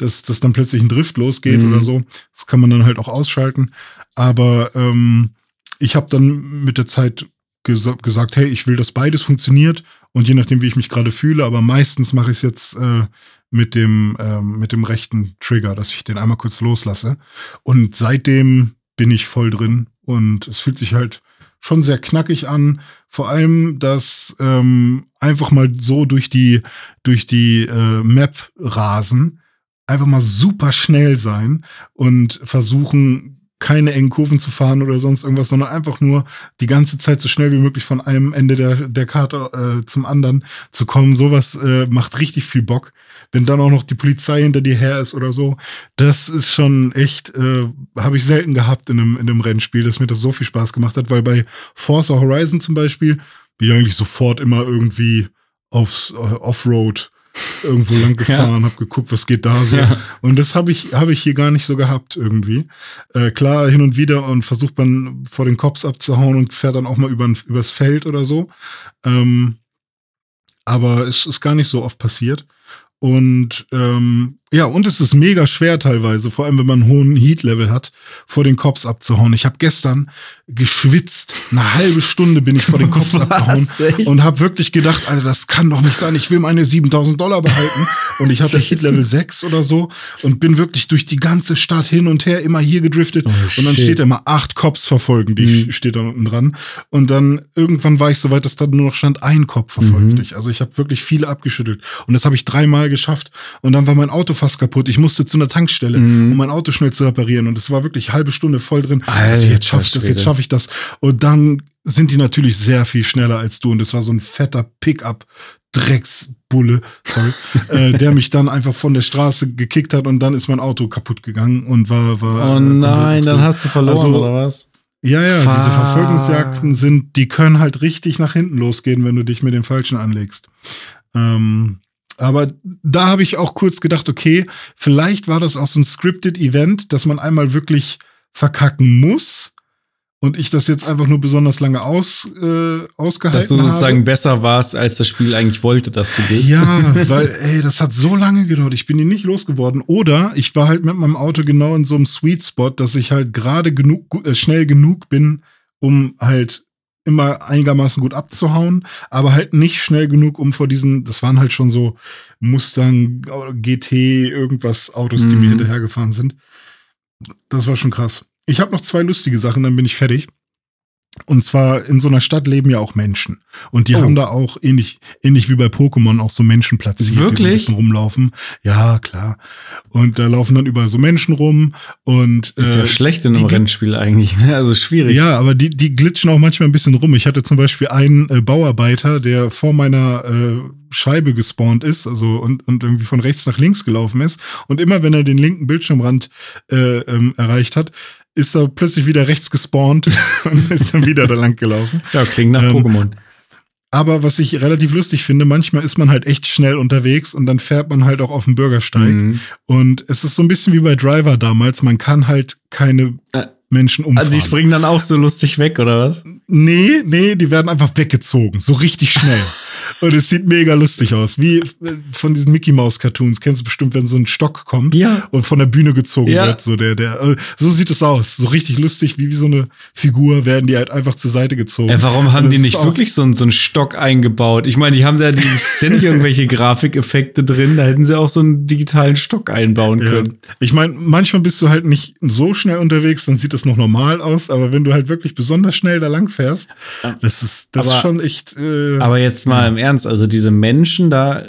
dass, dass dann plötzlich ein Drift losgeht mhm. oder so. Das kann man dann halt auch ausschalten. Aber ähm, ich habe dann mit der Zeit ges gesagt, hey, ich will, dass beides funktioniert und je nachdem, wie ich mich gerade fühle, aber meistens mache ich es jetzt äh, mit dem ähm, mit dem rechten Trigger, dass ich den einmal kurz loslasse. Und seitdem bin ich voll drin und es fühlt sich halt schon sehr knackig an. Vor allem das ähm, einfach mal so durch die durch die äh, Map rasen einfach mal super schnell sein und versuchen, keine engen Kurven zu fahren oder sonst irgendwas, sondern einfach nur die ganze Zeit so schnell wie möglich von einem Ende der, der Karte äh, zum anderen zu kommen. Sowas äh, macht richtig viel Bock. Wenn dann auch noch die Polizei hinter dir her ist oder so, das ist schon echt, äh, habe ich selten gehabt in einem, in einem Rennspiel, dass mir das so viel Spaß gemacht hat, weil bei Forza Horizon zum Beispiel bin ich eigentlich sofort immer irgendwie aufs äh, Offroad irgendwo lang gefahren, ja. habe geguckt, was geht da so. Ja. Und das habe ich, hab ich hier gar nicht so gehabt irgendwie. Äh, klar, hin und wieder und versucht man vor den Cops abzuhauen und fährt dann auch mal über, übers Feld oder so. Ähm, aber es ist gar nicht so oft passiert. Und ähm, ja, und es ist mega schwer teilweise, vor allem wenn man einen hohen Heat-Level hat, vor den Cops abzuhauen. Ich habe gestern geschwitzt, eine halbe Stunde bin ich vor den Cops abgehauen echt? und habe wirklich gedacht, Alter, das kann doch nicht sein, ich will meine 7000 Dollar behalten. Und ich hatte Heat-Level 6 oder so und bin wirklich durch die ganze Stadt hin und her immer hier gedriftet. Oh, und dann steht immer acht Cops verfolgen, die mhm. steht da unten dran. Und dann irgendwann war ich so weit, dass da nur noch stand, ein Kopf verfolgt mhm. dich. Also ich habe wirklich viele abgeschüttelt. Und das habe ich dreimal geschafft. Und dann war mein Auto fast kaputt. Ich musste zu einer Tankstelle, mhm. um mein Auto schnell zu reparieren. Und es war wirklich halbe Stunde voll drin. Alter, jetzt schaffe ich das, jetzt schaffe ich das. Und dann sind die natürlich sehr viel schneller als du. Und es war so ein fetter Pickup. Drecksbulle, sorry, äh, der mich dann einfach von der Straße gekickt hat und dann ist mein Auto kaputt gegangen und war, war. Oh nein, dann hast du verloren also, oder was? Ja, ja, Fuck. diese Verfolgungsjagden sind, die können halt richtig nach hinten losgehen, wenn du dich mit dem Falschen anlegst. Ähm, Aber da habe ich auch kurz gedacht, okay, vielleicht war das auch so ein scripted Event, dass man einmal wirklich verkacken muss und ich das jetzt einfach nur besonders lange aus, äh, ausgehalten habe. Dass du sozusagen habe. besser warst, als das Spiel eigentlich wollte, dass du bist. Ja, weil, ey, das hat so lange gedauert. Ich bin ihn nicht losgeworden. Oder ich war halt mit meinem Auto genau in so einem Sweet Spot, dass ich halt gerade genug, äh, schnell genug bin, um halt immer einigermaßen gut abzuhauen, aber halt nicht schnell genug, um vor diesen, das waren halt schon so Mustang, GT, irgendwas Autos, die mhm. mir hinterhergefahren sind. Das war schon krass. Ich habe noch zwei lustige Sachen, dann bin ich fertig. Und zwar in so einer Stadt leben ja auch Menschen. Und die oh. haben da auch ähnlich, ähnlich wie bei Pokémon auch so Menschen platziert, Wirklich? die so ein bisschen rumlaufen. Ja, klar. Und da laufen dann überall so Menschen rum und. Ist ja äh, schlecht in einem Rennspiel eigentlich, ne? Also schwierig. Ja, aber die, die glitschen auch manchmal ein bisschen rum. Ich hatte zum Beispiel einen äh, Bauarbeiter, der vor meiner äh, Scheibe gespawnt ist, also und, und irgendwie von rechts nach links gelaufen ist. Und immer wenn er den linken Bildschirmrand äh, ähm, erreicht hat, ist er plötzlich wieder rechts gespawnt und ist dann wieder da lang gelaufen. Ja, klingt nach ähm, Pokémon. Aber was ich relativ lustig finde, manchmal ist man halt echt schnell unterwegs und dann fährt man halt auch auf dem Bürgersteig. Mhm. Und es ist so ein bisschen wie bei Driver damals, man kann halt keine äh, Menschen umfahren. Also die springen dann auch so lustig weg, oder was? Nee, nee, die werden einfach weggezogen, so richtig schnell. Und es sieht mega lustig aus. Wie von diesen Mickey Mouse Cartoons. Kennst du bestimmt, wenn so ein Stock kommt ja. und von der Bühne gezogen ja. wird. So der, der, äh, so sieht es aus. So richtig lustig, wie, wie so eine Figur werden die halt einfach zur Seite gezogen. Ja, warum haben die nicht wirklich so, so einen Stock eingebaut? Ich meine, die haben da die ständig irgendwelche Grafikeffekte drin. Da hätten sie auch so einen digitalen Stock einbauen können. Ich meine, manchmal bist du halt nicht so schnell unterwegs, dann sieht das noch normal aus. Aber wenn du halt wirklich besonders schnell da lang fährst, das ist, das aber, ist schon echt. Äh, aber jetzt mal im Ernst, also diese Menschen da,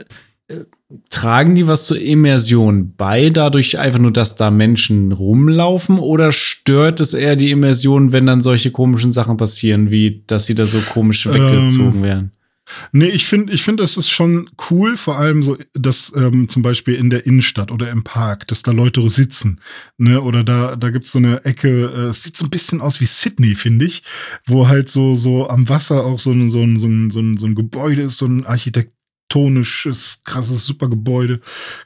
äh, tragen die was zur Immersion bei, dadurch einfach nur, dass da Menschen rumlaufen? Oder stört es eher die Immersion, wenn dann solche komischen Sachen passieren, wie dass sie da so komisch weggezogen ähm, werden? Nee, ich finde, ich finde, das ist schon cool, vor allem so, dass ähm, zum Beispiel in der Innenstadt oder im Park, dass da Leute sitzen, ne, oder da, da gibt's so eine Ecke, äh, es sieht so ein bisschen aus wie Sydney, finde ich, wo halt so, so am Wasser auch so ein, so ein, so ein, so ein, so ein Gebäude ist, so ein architektonisches, krasses Supergebäude,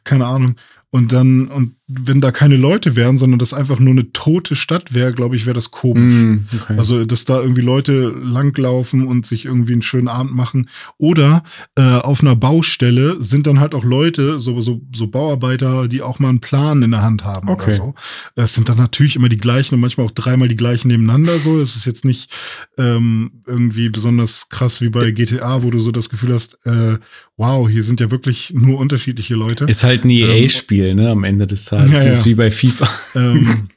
keine Ahnung. Und dann, und wenn da keine Leute wären, sondern das einfach nur eine tote Stadt wäre, glaube ich, wäre das komisch. Mm, okay. Also, dass da irgendwie Leute langlaufen und sich irgendwie einen schönen Abend machen. Oder äh, auf einer Baustelle sind dann halt auch Leute, so, so, so Bauarbeiter, die auch mal einen Plan in der Hand haben okay. oder so. Es sind dann natürlich immer die gleichen und manchmal auch dreimal die gleichen nebeneinander. So, das ist jetzt nicht ähm, irgendwie besonders krass wie bei GTA, wo du so das Gefühl hast, äh, wow, hier sind ja wirklich nur unterschiedliche Leute. Ist halt ein EA-Spiel, ähm, ne, am Ende des Tages. Ja, das ist wie bei FIFA. Ähm,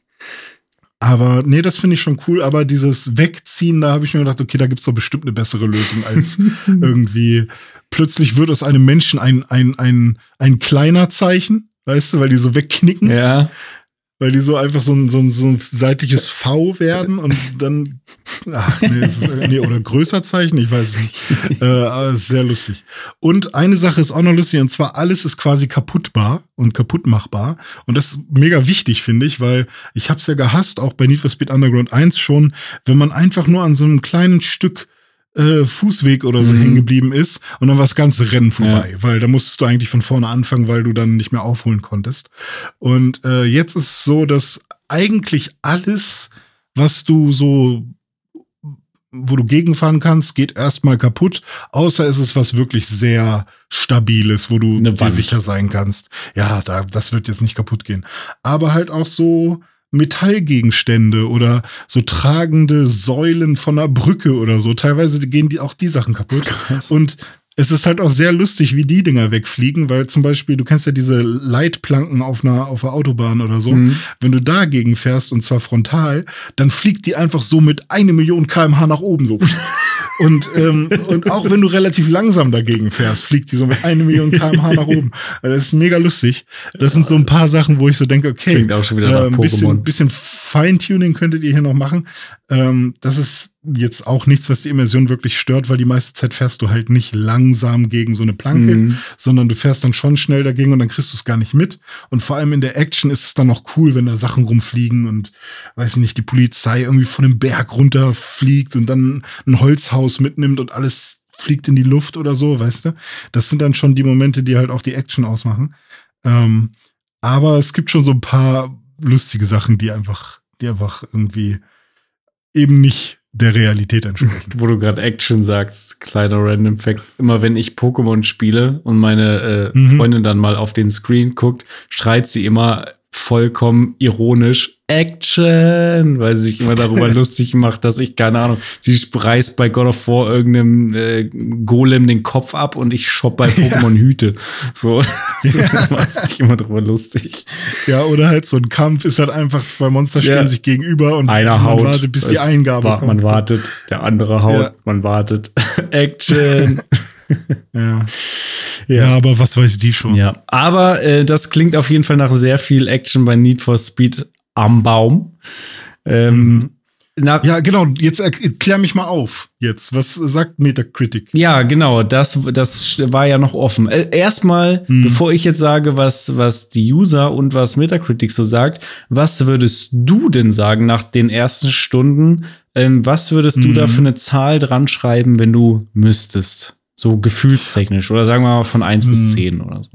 aber nee, das finde ich schon cool. Aber dieses Wegziehen, da habe ich mir gedacht, okay, da gibt es doch bestimmt eine bessere Lösung als irgendwie. Plötzlich wird aus einem Menschen ein, ein, ein, ein kleiner Zeichen, weißt du, weil die so wegknicken. Ja weil die so einfach so ein, so ein, so ein seitliches V werden und dann, ach, nee, ist, nee, oder größer Zeichen, ich weiß es nicht. Äh, aber ist sehr lustig. Und eine Sache ist auch noch lustig, und zwar alles ist quasi kaputtbar und kaputtmachbar. Und das ist mega wichtig, finde ich, weil ich habe es ja gehasst, auch bei Need for Speed Underground 1 schon, wenn man einfach nur an so einem kleinen Stück äh, Fußweg oder so mhm. hängen geblieben ist und dann war das ganze Rennen vorbei, ja. weil da musstest du eigentlich von vorne anfangen, weil du dann nicht mehr aufholen konntest. Und äh, jetzt ist es so, dass eigentlich alles, was du so wo du gegenfahren kannst, geht erstmal kaputt, außer es ist was wirklich sehr stabiles, wo du dir sicher sein kannst. Ja, da, das wird jetzt nicht kaputt gehen. Aber halt auch so Metallgegenstände oder so tragende Säulen von einer Brücke oder so. Teilweise gehen die auch die Sachen kaputt. Krass. Und es ist halt auch sehr lustig, wie die Dinger wegfliegen, weil zum Beispiel, du kennst ja diese Leitplanken auf einer, auf einer Autobahn oder so. Mhm. Wenn du dagegen fährst und zwar frontal, dann fliegt die einfach so mit eine Million kmh nach oben so. Und, ähm, und auch wenn du relativ langsam dagegen fährst, fliegt die so mit einer Million kmh nach oben. Also das ist mega lustig. Das sind so ein paar Sachen, wo ich so denke, okay, äh, ein bisschen, bisschen Feintuning könntet ihr hier noch machen. Ähm, das ist jetzt auch nichts, was die Immersion wirklich stört, weil die meiste Zeit fährst du halt nicht langsam gegen so eine Planke, mhm. sondern du fährst dann schon schnell dagegen und dann kriegst du es gar nicht mit. Und vor allem in der Action ist es dann noch cool, wenn da Sachen rumfliegen und, weiß nicht, die Polizei irgendwie von einem Berg runterfliegt und dann ein Holzhaus mitnimmt und alles fliegt in die Luft oder so, weißt du? Das sind dann schon die Momente, die halt auch die Action ausmachen. Ähm, aber es gibt schon so ein paar lustige Sachen, die einfach, die einfach irgendwie eben nicht der Realität entsprechen. Wo du gerade Action sagst, kleiner Random Fact. Immer wenn ich Pokémon spiele und meine äh, mhm. Freundin dann mal auf den Screen guckt, schreit sie immer vollkommen ironisch Action, weil sie sich immer darüber lustig macht, dass ich, keine Ahnung, sie reißt bei God of War irgendeinem äh, Golem den Kopf ab und ich shop bei Pokémon ja. Hüte. So, so ja. macht sich immer darüber lustig. Ja, oder halt so ein Kampf ist halt einfach, zwei Monster stehen ja. sich gegenüber und einer man haut, wartet, bis die Eingabe war, kommt. Man wartet, der andere haut, man wartet. Action. ja. Ja. ja. aber was weiß die schon. Ja, aber äh, das klingt auf jeden Fall nach sehr viel Action bei Need for Speed am Baum. Ähm, mhm. Na, ja, genau. Jetzt erklär mich mal auf. Jetzt, was sagt Metacritic? Ja, genau. Das, das war ja noch offen. Äh, erstmal, hm. bevor ich jetzt sage, was, was die User und was Metacritic so sagt, was würdest du denn sagen nach den ersten Stunden? Ähm, was würdest hm. du da mhm. für eine Zahl dran schreiben, wenn du müsstest? So gefühlstechnisch. Oder sagen wir mal von 1 hm. bis 10 oder so.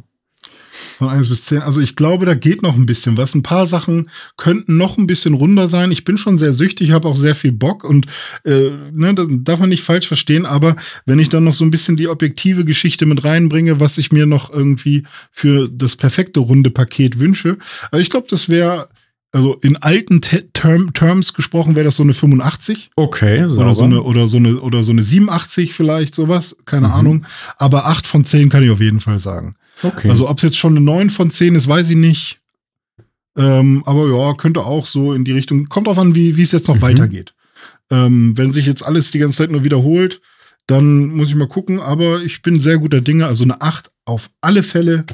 Von 1 bis 10. Also ich glaube, da geht noch ein bisschen was. Ein paar Sachen könnten noch ein bisschen runder sein. Ich bin schon sehr süchtig, habe auch sehr viel Bock und äh, ne, das darf man nicht falsch verstehen, aber wenn ich dann noch so ein bisschen die objektive Geschichte mit reinbringe, was ich mir noch irgendwie für das perfekte runde Paket wünsche, also ich glaube, das wäre also in alten Term Terms gesprochen wäre das so eine 85. Okay, sauber. oder so eine oder so eine oder so eine 87 vielleicht sowas, keine mhm. Ahnung, aber 8 von 10 kann ich auf jeden Fall sagen. Okay. Also ob es jetzt schon eine 9 von 10 ist, weiß ich nicht. Ähm, aber ja, könnte auch so in die Richtung. Kommt drauf an, wie es jetzt noch mhm. weitergeht. Ähm, wenn sich jetzt alles die ganze Zeit nur wiederholt, dann muss ich mal gucken. Aber ich bin sehr guter Dinge. Also eine 8 auf alle Fälle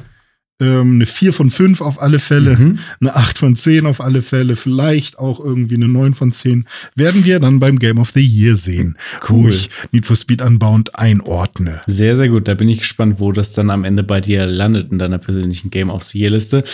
ähm, eine 4 von 5 auf alle Fälle, mhm. eine 8 von 10 auf alle Fälle, vielleicht auch irgendwie eine 9 von 10, werden wir dann beim Game of the Year sehen, cool. wo ich Need for Speed Unbound einordne. Sehr, sehr gut. Da bin ich gespannt, wo das dann am Ende bei dir landet in deiner persönlichen Game of the Year Liste.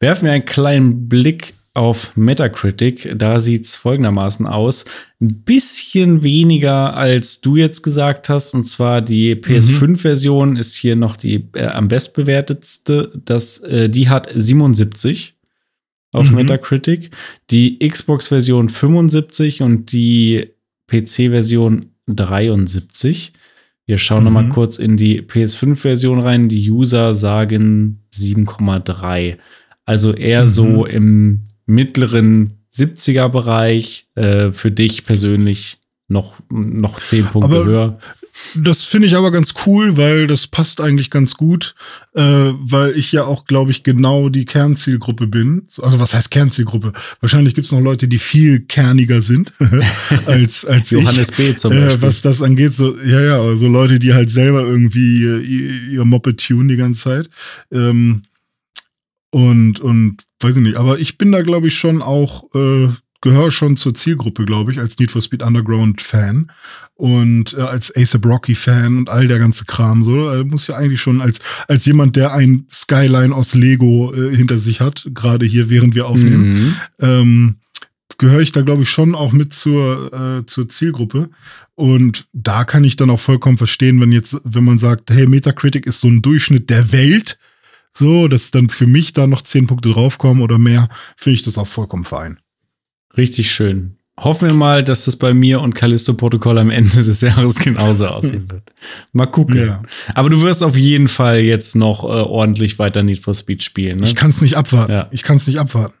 Werfen wir einen kleinen Blick auf Metacritic. Da sieht es folgendermaßen aus. Ein bisschen weniger, als du jetzt gesagt hast. Und zwar die PS5-Version mhm. ist hier noch die äh, am bestbewertetste. Das, äh, die hat 77 auf mhm. Metacritic. Die Xbox-Version 75 und die PC-Version 73. Wir schauen mhm. noch mal kurz in die PS5-Version rein. Die User sagen 7,3. Also eher mhm. so im mittleren 70er Bereich. Äh, für dich persönlich noch, noch 10 Punkte aber höher. Das finde ich aber ganz cool, weil das passt eigentlich ganz gut, äh, weil ich ja auch, glaube ich, genau die Kernzielgruppe bin. Also was heißt Kernzielgruppe? Wahrscheinlich gibt es noch Leute, die viel kerniger sind als, als Johannes ich. B. zum Beispiel. Äh, was das angeht, so, ja, ja, also Leute, die halt selber irgendwie ihr, ihr Moped tun die ganze Zeit. Ähm, und, und weiß ich nicht, aber ich bin da, glaube ich, schon auch, äh, gehöre schon zur Zielgruppe, glaube ich, als Need for Speed Underground Fan und äh, als Ace Rocky Fan und all der ganze Kram. So, äh, muss ja eigentlich schon als, als jemand, der ein Skyline aus Lego äh, hinter sich hat, gerade hier, während wir aufnehmen, mhm. ähm, gehöre ich da, glaube ich, schon auch mit zur, äh, zur Zielgruppe. Und da kann ich dann auch vollkommen verstehen, wenn jetzt, wenn man sagt, hey, Metacritic ist so ein Durchschnitt der Welt, so, dass dann für mich da noch zehn Punkte draufkommen oder mehr, finde ich das auch vollkommen fein. Richtig schön. Hoffen wir mal, dass das bei mir und Callisto Protokoll am Ende des Jahres genauso aussehen wird. Mal gucken. Ja. Aber du wirst auf jeden Fall jetzt noch äh, ordentlich weiter Need for Speed spielen. Ne? Ich kann es nicht abwarten. Ja. Ich kann es nicht abwarten.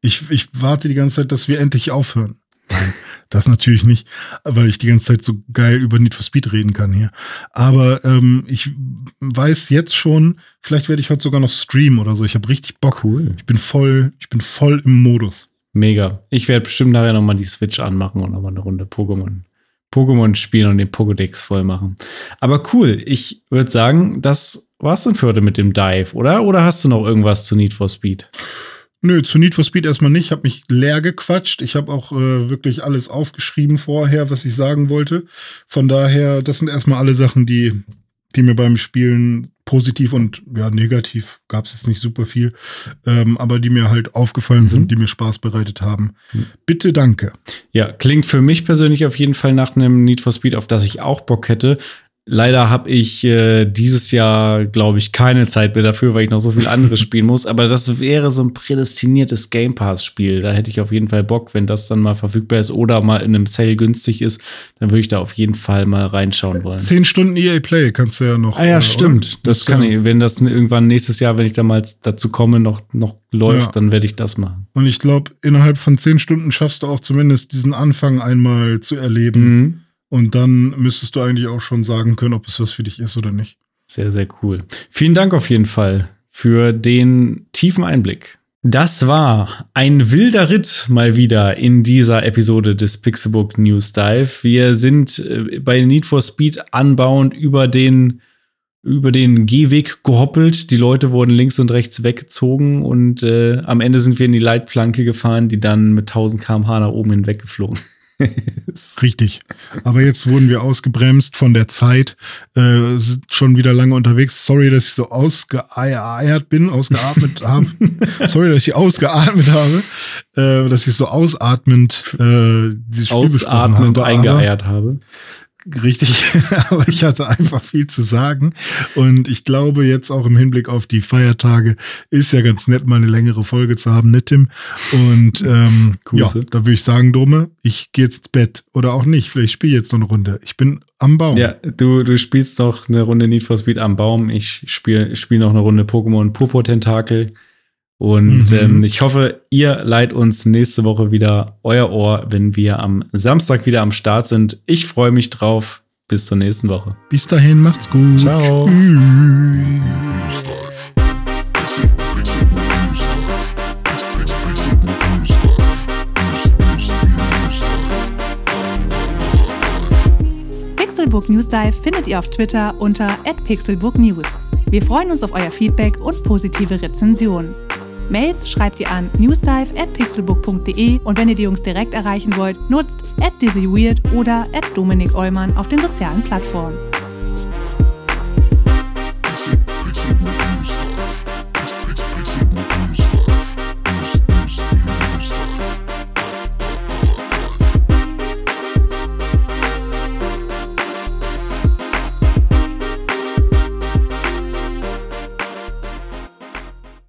Ich, ich warte die ganze Zeit, dass wir endlich aufhören. Nein. Das natürlich nicht, weil ich die ganze Zeit so geil über Need for Speed reden kann hier. Aber ähm, ich weiß jetzt schon, vielleicht werde ich heute sogar noch streamen oder so. Ich habe richtig Bock. Cool. Ich bin voll, ich bin voll im Modus. Mega. Ich werde bestimmt nachher nochmal die Switch anmachen und nochmal eine Runde Pokémon. Pokémon spielen und den Pokédex voll machen. Aber cool, ich würde sagen, das war's dann für heute mit dem Dive, oder? Oder hast du noch irgendwas zu Need for Speed? Nö, zu Need for Speed erstmal nicht. Ich habe mich leer gequatscht. Ich habe auch äh, wirklich alles aufgeschrieben vorher, was ich sagen wollte. Von daher, das sind erstmal alle Sachen, die, die mir beim Spielen positiv und ja, negativ gab es jetzt nicht super viel, ähm, aber die mir halt aufgefallen mhm. sind, die mir Spaß bereitet haben. Mhm. Bitte danke. Ja, klingt für mich persönlich auf jeden Fall nach einem Need for Speed, auf das ich auch Bock hätte. Leider habe ich äh, dieses Jahr, glaube ich, keine Zeit mehr dafür, weil ich noch so viel anderes spielen muss. Aber das wäre so ein prädestiniertes Game Pass-Spiel. Da hätte ich auf jeden Fall Bock, wenn das dann mal verfügbar ist oder mal in einem Sale günstig ist, dann würde ich da auf jeden Fall mal reinschauen wollen. Zehn Stunden EA Play kannst du ja noch. Ah ja, äh, stimmt. Oder? Das kann ich. Wenn das irgendwann nächstes Jahr, wenn ich da mal dazu komme, noch, noch läuft, ja. dann werde ich das machen. Und ich glaube, innerhalb von zehn Stunden schaffst du auch zumindest diesen Anfang einmal zu erleben. Mhm und dann müsstest du eigentlich auch schon sagen können, ob es was für dich ist oder nicht. Sehr, sehr cool. Vielen Dank auf jeden Fall für den tiefen Einblick. Das war ein wilder Ritt mal wieder in dieser Episode des Pixelbook News Dive. Wir sind äh, bei Need for Speed anbauend über den über den Gehweg gehoppelt. Die Leute wurden links und rechts weggezogen und äh, am Ende sind wir in die Leitplanke gefahren, die dann mit 1000 km/h nach oben hinweg Richtig. Aber jetzt wurden wir ausgebremst von der Zeit, äh, sind schon wieder lange unterwegs. Sorry, dass ich so ausgeeiert bin, ausgeatmet habe. Sorry, dass ich ausgeatmet habe, äh, dass ich so ausatmend äh, dieses Spiel Ausatmend habe, eingeeiert habe. Richtig, aber ich hatte einfach viel zu sagen. Und ich glaube, jetzt auch im Hinblick auf die Feiertage ist ja ganz nett, mal eine längere Folge zu haben, ne, Tim? Und ähm, ja, da würde ich sagen, Dome, ich gehe jetzt ins Bett. Oder auch nicht. Vielleicht spiele ich jetzt noch eine Runde. Ich bin am Baum. Ja, du, du spielst noch eine Runde Need for Speed am Baum. Ich spiele spiel noch eine Runde Pokémon Purpur Tentakel. Und mhm. ähm, ich hoffe, ihr leiht uns nächste Woche wieder euer Ohr, wenn wir am Samstag wieder am Start sind. Ich freue mich drauf. Bis zur nächsten Woche. Bis dahin, macht's gut. Ciao. Pixelbook News Dive findet ihr auf Twitter unter @pixelbooknews. Wir freuen uns auf euer Feedback und positive Rezensionen. Mails schreibt ihr an newsdive@pixelbook.de und wenn ihr die Jungs direkt erreichen wollt, nutzt at dizzyweird oder at Dominik Eulmann auf den sozialen Plattformen.